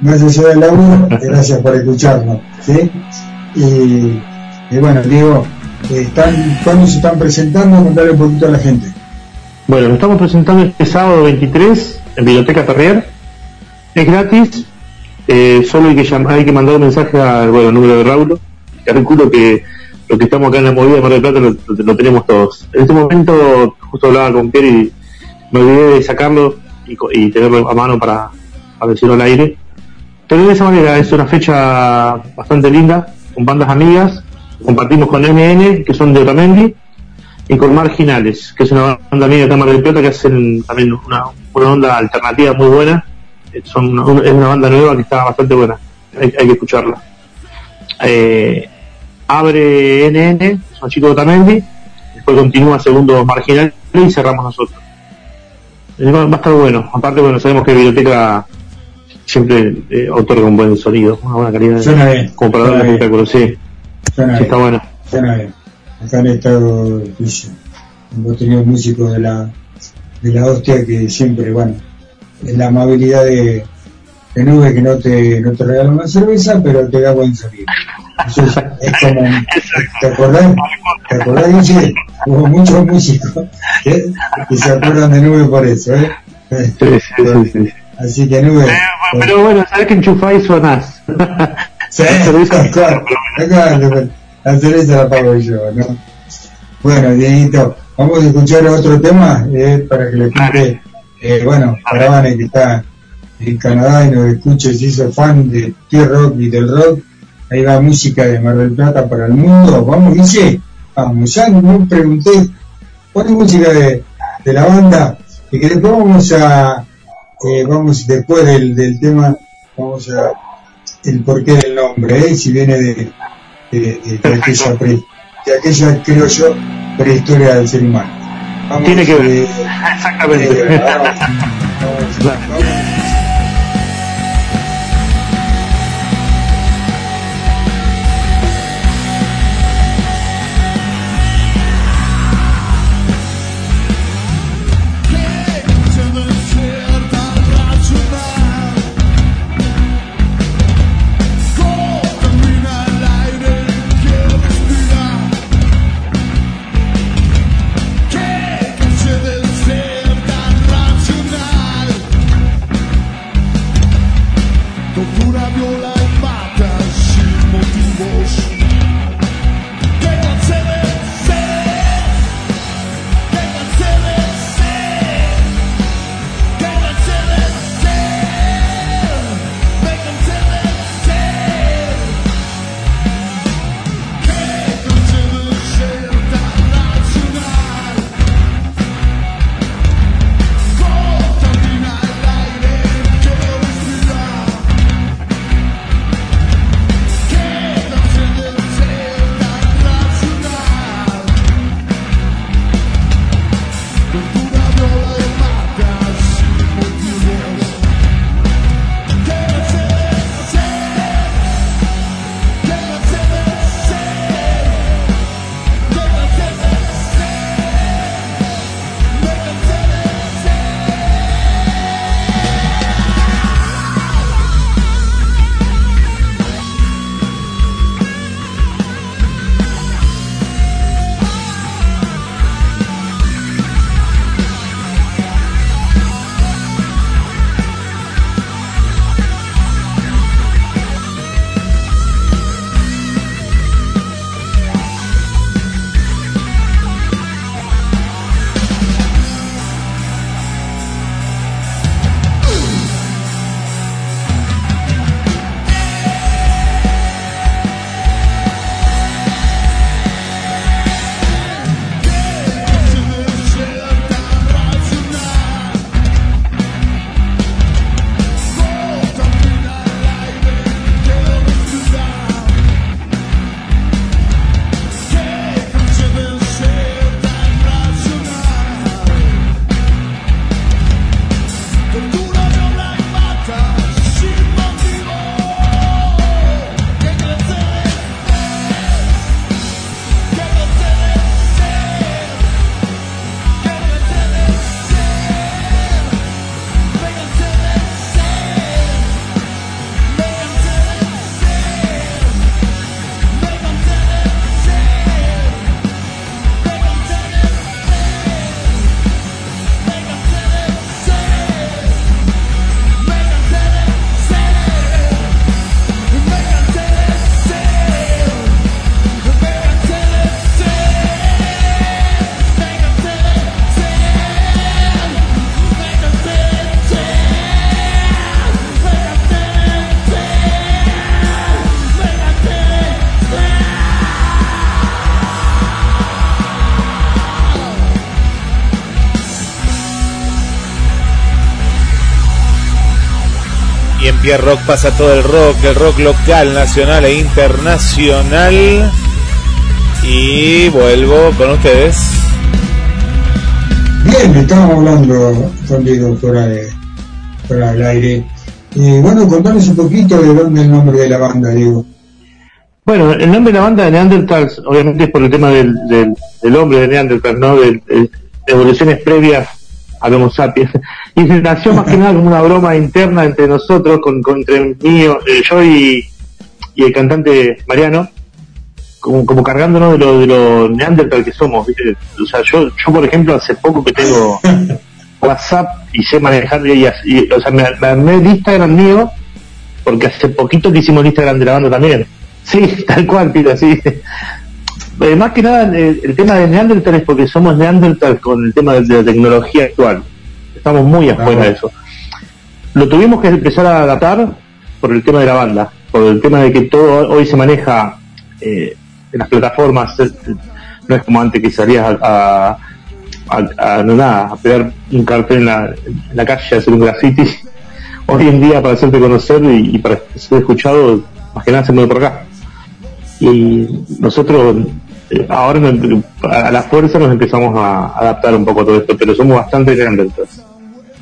Más allá del laburo, gracias por escucharnos, ¿sí? Y, bueno, Diego, están, ¿cuándo se están presentando? Contarle un poquito a la gente.
Bueno, nos estamos presentando este sábado 23 en Biblioteca Terrier. Es gratis, eh, solo hay que, llam- hay que mandar un mensaje al bueno, número de. Te recuerdo que lo que estamos acá en la movida de Mar del Plata lo, tenemos todos. En este momento, justo hablaba con Pierre y me olvidé de sacarlo y, tenerlo a mano para, decirlo al aire. Pero de esa manera es una fecha bastante linda, con bandas amigas. Compartimos con MN, que son de Otamendi, y con Marginales, que es una banda amiga de Cámara del Plata que hacen también una, una onda alternativa muy buena. Es una banda nueva que está bastante buena, hay, hay que escucharla. Eh, abre NN, son chicos de Otamendi, después continúa segundo Marginales y cerramos nosotros. Va va a estar bueno, aparte bueno, sabemos que Biblioteca siempre eh, otorga un buen sonido, una buena calidad
Suena bien, suena bien.
espectáculo, sí.
Suena
Sí,
bien,
está bueno.
suena bien. Acá han estado, hemos tenido músicos de la, de la hostia que siempre, bueno, es la amabilidad de, de nube que no te, no te regala una cerveza, pero te da buen sonido. Eso es, es como, ¿te acordás? ¿Te acordás, Guille? Hubo muchos músicos que, que se acuerdan de nube por eso, ¿eh? Así que nube.
Pero bueno, sabes que enchufás y sonás. [LAUGHS]
Sí, claro, claro, la cerveza la pago yo, ¿no? Bueno, Dieguito, vamos a escuchar otro tema eh, para que le cuente, eh, bueno, para Vane que está en Canadá y nos escuche, se hizo fan de T-Rock y del rock, ahí va música de Mar del Plata para el mundo, vamos, dice, vamos, ya no pregunté, pone música de, de la banda, y que después vamos a, eh, vamos, después del, del tema, vamos a el porqué del nombre, ¿eh? si viene de, de, de- de aquella, pre- aquella, creo yo, prehistoria del ser humano. Vamos,
Tiene que ver.
eh, [LAUGHS]
Exactamente.
vamos, vamos,
Rock pasa todo el rock, el rock local, nacional e internacional. Y vuelvo con ustedes.
Bien, estábamos hablando con Diego fuera, de, fuera del aire. Y bueno, contanos un poquito de dónde el nombre de la banda, Diego.
Bueno, el nombre de la banda de Neanderthals, obviamente es por el tema del, del, del hombre de Neanderthal, ¿no? De, de evoluciones previas al Homo sapiens. Y se nació más que nada como una broma interna entre nosotros, con, con entre mío, eh, yo y, y el cantante Mariano, como, como cargándonos de lo, de lo Neandertal que somos, ¿viste? O sea, yo, yo por ejemplo, hace poco que tengo [LAUGHS] WhatsApp y sé manejar, y, y- o sea, me, me armé el Instagram mío, porque hace poquito que hicimos el Instagram de la banda también. Sí, [LAUGHS] tal cual, Pito, sí. Eh, más que nada, el, el tema de Neandertal es porque somos Neandertal con el tema de, de la tecnología actual. Estamos muy afuera de eso. Lo tuvimos que empezar a adaptar por el tema de la banda, por el tema de que todo hoy se maneja eh, en las plataformas. eh, No es como antes que salías a, a, a- a- no, nada, a pegar un cartel en la, en la calle, a hacer un graffiti. [LAUGHS] Hoy en día, para hacerte conocer y, y para ser escuchado, más que nada se mueve por acá y nosotros eh, ahora a la fuerza nos empezamos a adaptar un poco a todo esto, pero somos bastante grandes.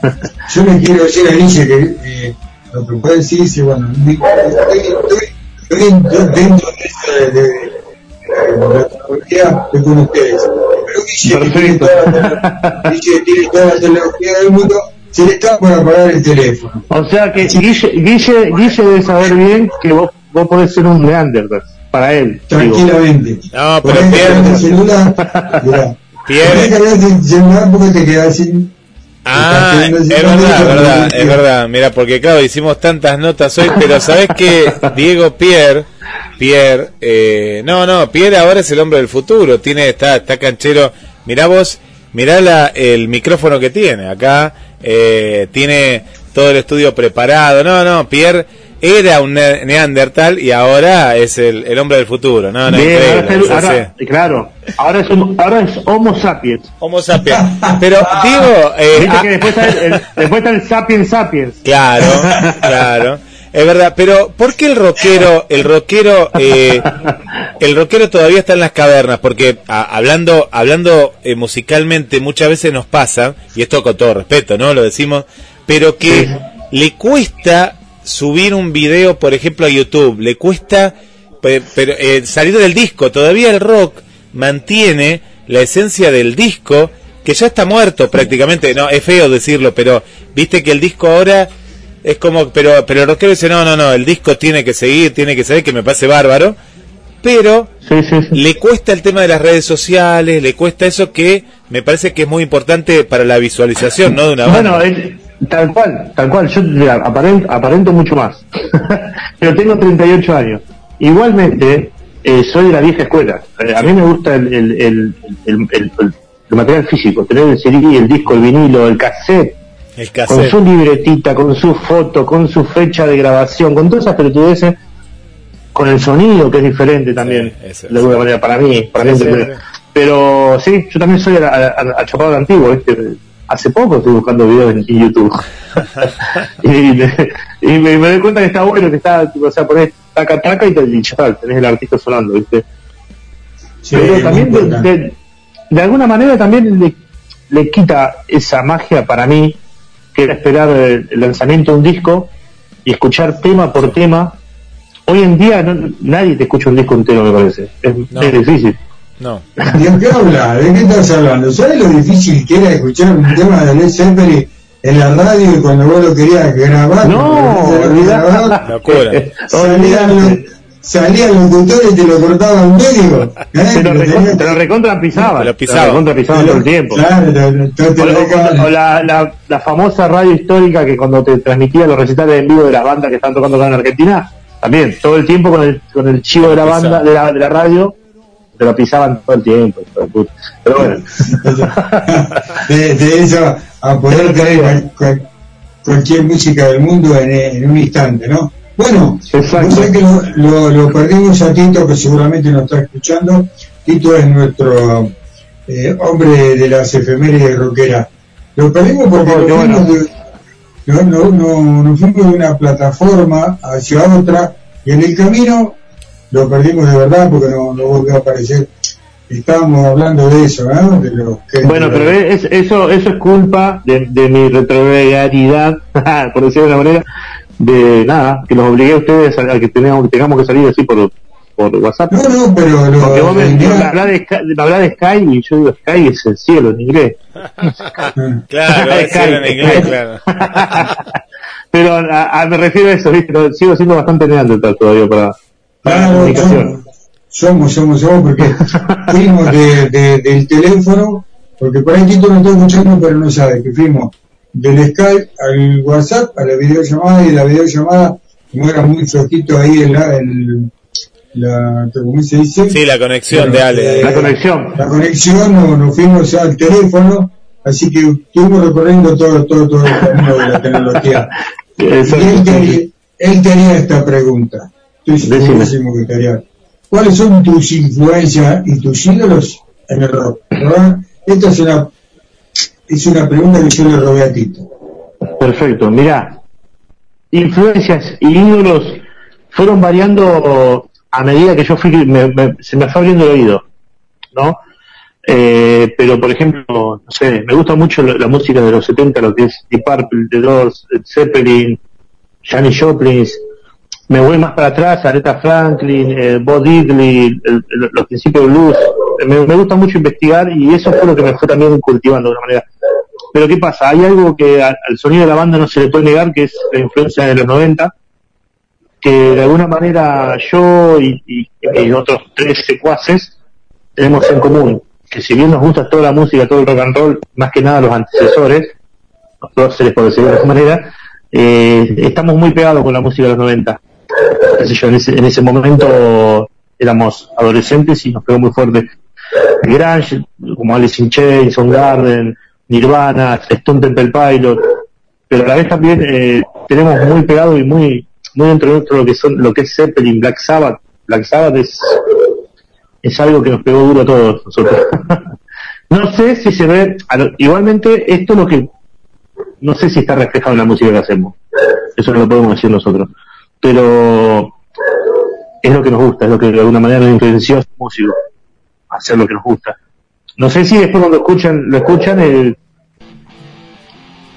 [LAUGHS]
Yo le quiero decir a Alicia que eh, lo que puede decir, sí, bueno, estoy, dentro dentro de de, la tecnología, estoy con ustedes. Pero que Guille tiene toda la tecnología del mundo, se le está por apagar el teléfono.
O sea que Guille, Guille, Guille debe saber bien que vos, vos podés ser un Neandertal, para él. digo.
Tranquilamente.
No,
Ponés
pero [LAUGHS]
el celular, el celular porque te quedas sin...
Ah, es verdad, verdad, es verdad. Mira, porque claro, hicimos tantas notas hoy, pero ¿sabes que Diego Pierre, Pierre, eh, no, no, Pierre ahora es el hombre del futuro, tiene, está, está canchero. Mirá vos, mirá la, el micrófono que tiene acá, eh, tiene todo el estudio preparado. No, no, Pierre era un ne- neandertal y ahora es el, el hombre del futuro. No, no,
Bien, ahora, es el- ahora- claro, ahora es, homo- ahora es Homo sapiens.
Homo sapiens. Pero digo, eh, ah-
que después está el, después está el sapiens sapiens.
Claro, claro. Es verdad, pero ¿por qué el rockero, el rockero, eh, el rockero todavía está en las cavernas? Porque a- hablando, hablando eh, musicalmente muchas veces nos pasa, y esto con todo respeto, ¿no? Lo decimos, pero que le cuesta subir un video, por ejemplo, a YouTube, le cuesta pe- pero, eh, salir del disco. Todavía el rock mantiene la esencia del disco, que ya está muerto prácticamente. No, es feo decirlo, pero viste que el disco ahora es como, pero, pero el rockero dice, no, no, no, el disco tiene que seguir, tiene que seguir, que me parece bárbaro. Pero le cuesta el tema de las redes sociales, le cuesta eso que me parece que es muy importante para la visualización, ¿no? De una banda.
Bueno, tal cual, tal cual. Yo aparento, aparento mucho más. [LAUGHS] Pero tengo 38 años. Igualmente, eh, soy de la vieja escuela. Eh, a mí me gusta el, el, el, el- material físico, tener el CD, el disco, el vinilo, el cassette,
el
con su libretita, con su foto, con su fecha de grabación, con todas esas pelotudeces, con el sonido que es diferente también, de alguna manera para mí, para mí
Sí, sí,
pero-
sí.
yo también soy a- a chapado de antiguo, ¿viste? Hace poco estoy buscando videos en, en YouTube. [LAUGHS] [LAUGHS] y, me- y me, me doy cuenta que está bueno, que está, o sea, ponés taca taca y, te, está, tenés el artista sonando, ¿viste? pero
muy
también de,
importante.
de- de alguna manera también le, le quita esa magia para mí, que era esperar el, el lanzamiento de un disco y escuchar tema por tema. Hoy en día no- nadie te escucha un disco entero, me parece. Es, es difícil.
No.
¿De qué hablas? ¿De qué estás hablando? ¿Sabes lo difícil que era escuchar un tema de Led Zeppelin en la radio y cuando vos lo querías grabar?
No,
Locura.
salían, los, salían los locutores y te lo cortaban medio. ¿eh?
Te lo,
Lo
recon-
tenías-
te lo recontra pisaban.
Te lo
Te
pisaban.
lo recontra pisaban
Te lo-
todo el tiempo.
Claro, te- te- te
O,
lo
o-
dejaban.
o la, la, la famosa radio histórica que cuando te transmitía los recitales en vivo de las bandas que están tocando acá en Argentina, también, todo el tiempo con el, con el chivo de la banda, de la, de la radio, te lo pisaban todo el tiempo. Pero bueno. [LAUGHS]
de, de eso a poder cual- cual- cualquier música del mundo en, en un instante, ¿no? Bueno, que lo, lo, lo perdimos a Tito, que seguramente nos está escuchando. Tito es nuestro eh, hombre de las efemérides rockeras. Lo perdimos porque
Oh,
lo
qué
fuimos, de- no, no, no, nos fuimos de una plataforma hacia otra y en el camino lo perdimos de verdad porque no, no volvió a aparecer. Estábamos hablando de eso, ¿no? De los que,
Bueno, pero es, eso, eso es culpa de, de mi retrogradaridad, [LAUGHS] por decirlo de una manera, de nada, que los obligué a ustedes a, a que tengamos, tengamos que salir así por, por WhatsApp.
No, no, pero lo-
Porque vos me,
el
me
día-
hablás de, Sky- me hablás de Sky y yo digo Sky es el cielo en inglés. [LAUGHS]
Claro, es
Sky,
en inglés, claro. [LAUGHS]
Pero a, a- me refiero a eso, ¿viste? Sigo siendo bastante neandertal todavía para, para la
Claro,
comunicación.
somos, somos, somos, porque [LAUGHS] fuimos de, de- del teléfono, porque por ahí Tito no está escuchando, pero no sabe que fuimos del Skype al WhatsApp, a la videollamada, y de la videollamada, como era muy flojito ahí el, el la, ¿cómo se dice?
Sí, la conexión de Ale.
La conexión.
La conexión, no- nos fuimos al teléfono, así que estuvimos recorriendo todo, todo, todo el camino de la tecnología. [LAUGHS] Y él, tenía, él tenía esta pregunta. ¿Cuáles son tus influencias y tus ídolos en el rock? ¿Verdad? Esta es una, es una pregunta que yo le robé a Tito.
Perfecto, mira, influencias y ídolos fueron variando a medida que yo fui, me- me- se me fue abriendo el oído, ¿no? Eh, pero por ejemplo, no sé, me gusta mucho la, la música de los 70, lo que es Deep Purple, The Doors, Zeppelin, Janis Joplin, me voy más para atrás, Aretha Franklin, eh, Bo Diddley, los principios del blues, me, gusta mucho investigar y eso fue lo que me fue también cultivando de una manera. Pero ¿qué pasa? Hay algo que a- al sonido de la banda no se le puede negar, que es la influencia de los 90, que de alguna manera yo y otros tres secuaces tenemos en común, que si bien nos gusta toda la música, todo el rock and roll, más que nada los antecesores, los próceres por decirlo de alguna manera, eh, estamos muy pegados con la música de los 90. Qué sé yo, en ese, en ese momento éramos adolescentes y nos pegó muy fuerte. Grunge, como Alice in Chains, Soundgarden, Nirvana, Stone Temple Pilot, pero a la vez también eh, tenemos muy pegado y muy muy dentro de nuestro lo que son lo que es Zeppelin, Black Sabbath. Black Sabbath es es algo que nos pegó duro a todos nosotros. [LAUGHS] no sé si se ve, igualmente esto es lo que no sé si está reflejado en la música que hacemos. Eso no lo podemos decir nosotros. Pero es lo que nos gusta, es lo que de alguna manera nos influenció a los músicos hacer lo que nos gusta. No sé si después cuando escuchan, lo escuchan, el,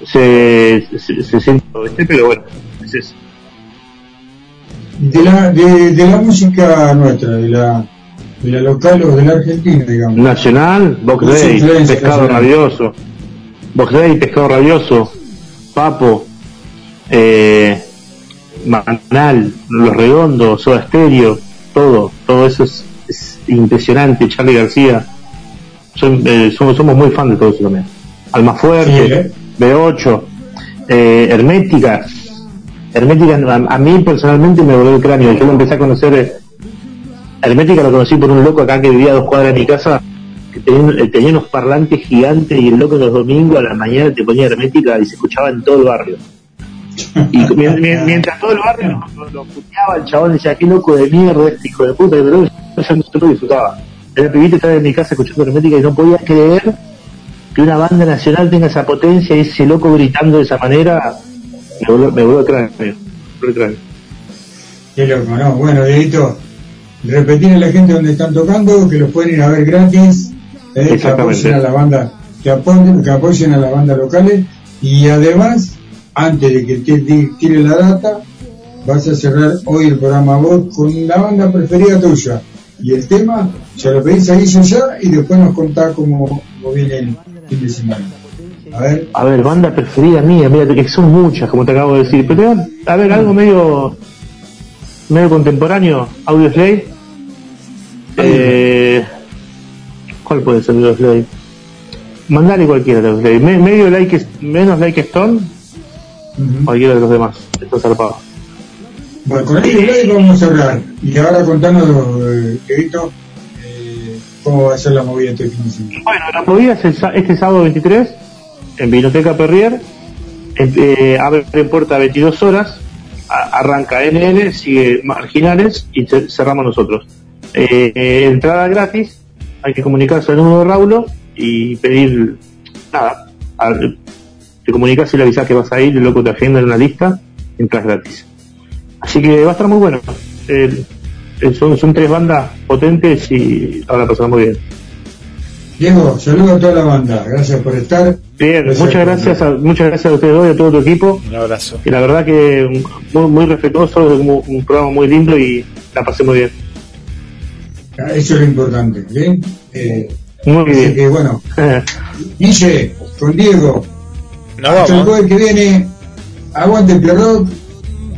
se, se, se siente, pero bueno, es eso.
De la, de, de la música nuestra, de la, de la local o de la Argentina, digamos.
Nacional, Box Day, Pescado
nacionales.
Rabioso, Box Day, Pescado Rabioso, Papo, eh, Manal, Los Redondos, Soda Stereo, todo, todo eso es, es impresionante, Charlie García, Son- eh, somos, somos muy fan de todo eso también. Alma Fuerte, B8, eh, Hermética, Hermética a, a mí personalmente me volvió el cráneo, yo lo empecé a conocer, eh, Hermética lo conocí por un loco acá que vivía a dos cuadras de mi casa, que tenía, eh, tenía unos parlantes gigantes y el loco los domingos a la mañana te ponía Hermética y se escuchaba en todo el barrio. Y mi- mi- mientras todo el barrio lo, lo, puteaba, el chabón decía, qué loco de mierda este hijo de puta, pero yo, lo disfrutaba. Era el pibito estaba en mi casa escuchando Hermética y no podía creer que una banda nacional tenga esa potencia y ese loco gritando de esa manera, me voló, me voló el cráneo. me voló el cráneo.
Qué loco, ¿no? Bueno, Dieguito, repetir a la gente donde están tocando, que los pueden ir a ver gratis, eh, que apoyen a la banda, que apoyen, que apoyen a la banda locales, y además, antes de que te tire la data, vas a cerrar hoy el programa vos con la banda preferida tuya. Y el tema, se lo pedís a Guillo ya y después nos contás cómo, cómo viene el fin de semana. A ver.
A ver, banda preferida mía, mira, que son muchas, como te acabo de decir. Pero a ver, algo medio medio contemporáneo, Audio Slave. Eh, ¿Cuál puede ser Audio Slave? Mandale cualquiera de Audio. Me- medio like, menos like Stone, cualquiera de los demás. Esto es zarpado.
Bueno, con este live vamos a cerrar. Y ahora contanos, eh, Dieguito, eh, cómo va a ser la movida este fin de semana.
Bueno, la movida es el este sábado 23 en Vinoteca Perrier. Eh, abre puerta a 22 horas. a- arranca NN, sigue Marginales y ce- cerramos nosotros. Eh, eh, entrada gratis. Hay que comunicarse al número de Raulo y pedir nada. al- te comunicas y le avisas que vas a ir, el loco te agenda en una lista, entras gratis. Así que va a estar muy bueno. Eh, eh, son, son tres bandas potentes y ahora pasamos muy bien.
Diego, saludo a toda la banda. Gracias por estar.
Bien,
Gracias
muchas gracias a, muchas gracias a ustedes dos y a todo tu equipo.
Un abrazo.
Y la verdad que muy, muy respetuoso, es un, un programa muy lindo y la pasé muy bien.
Eso es lo importante. ¿bien? Eh,
Muy
así
bien.
que bueno, [LAUGHS] Guille, con Diego.
Nos
Hasta el jueves que viene. Aguante el Pierrot.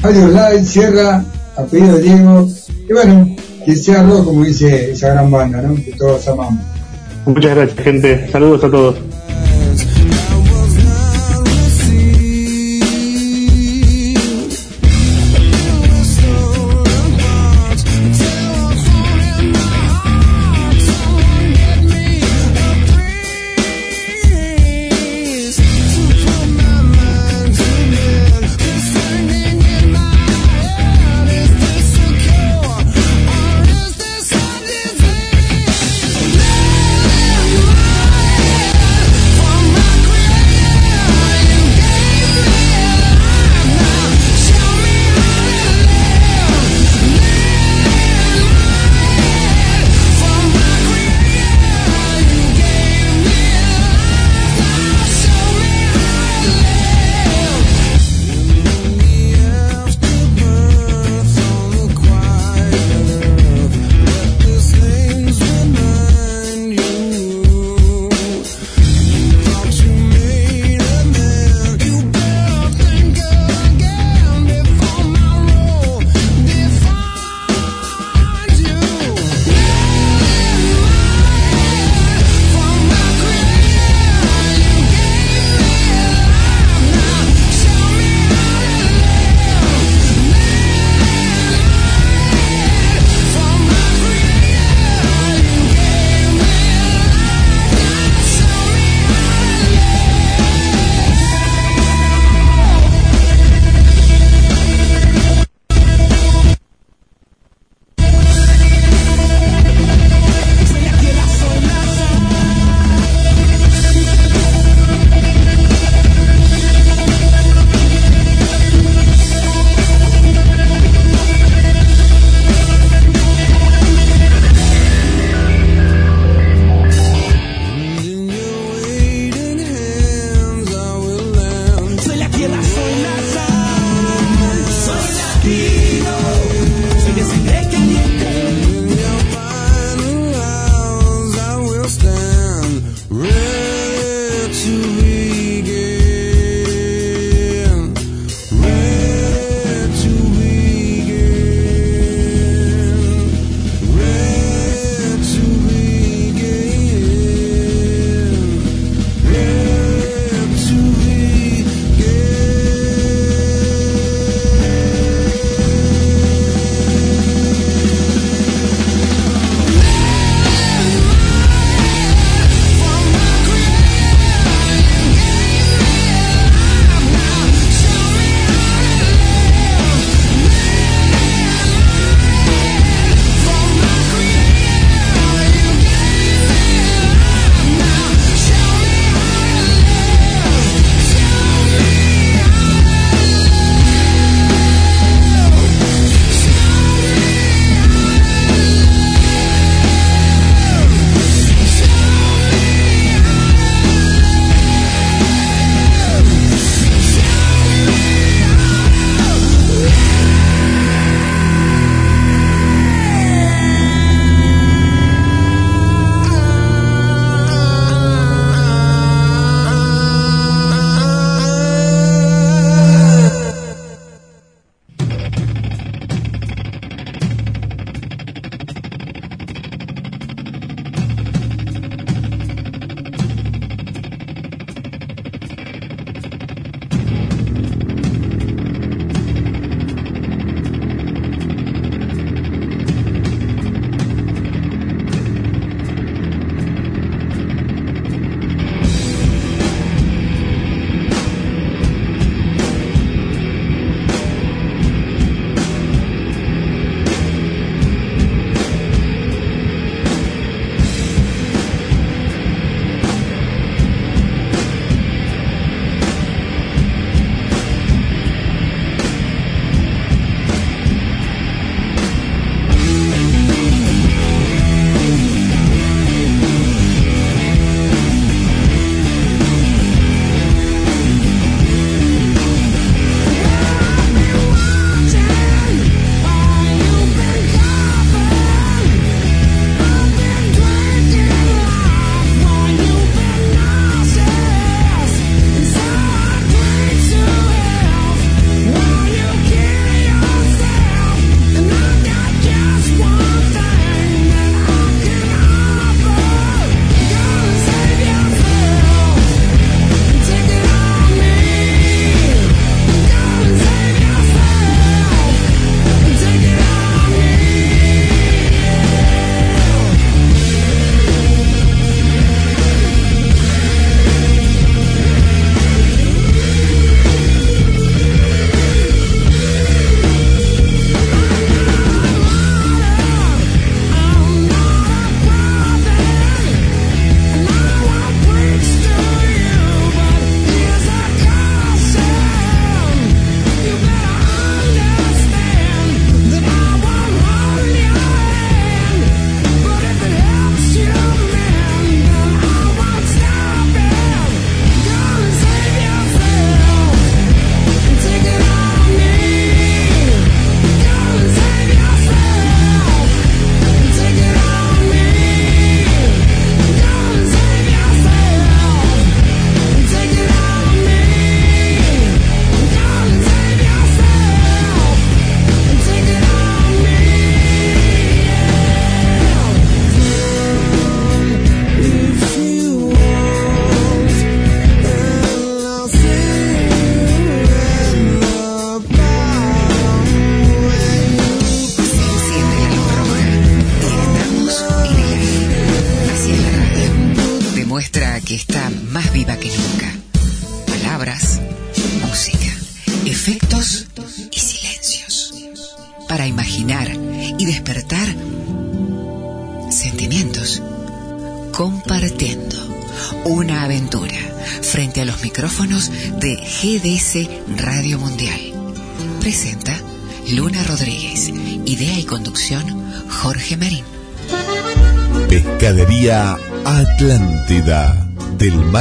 Adiós Live, cierra. A pedido de Diego. Y bueno, que sea rock como dice esa gran banda, ¿no? Que todos amamos.
Muchas gracias, gente. Saludos a todos.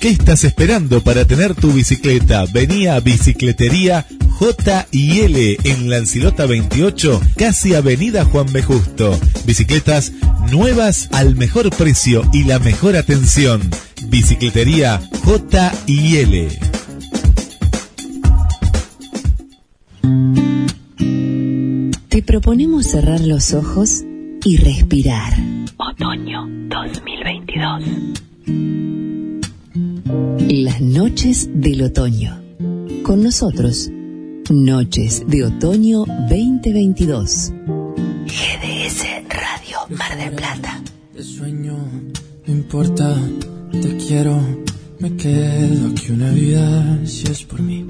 ¿Qué estás esperando para tener tu bicicleta? Venía a Bicicletería J y L en Lancilota 28, casi Avenida Juan B. Justo. Bicicletas nuevas al mejor precio y la mejor atención. Bicicletería J y L.
Te proponemos cerrar los ojos y respirar. Otoño 2022. Las noches del otoño. Con nosotros, Noches de Otoño 2022. GDS Radio Mar del Plata.
Te sueño, no importa, te quiero, me quedo aquí una vida si es por mí.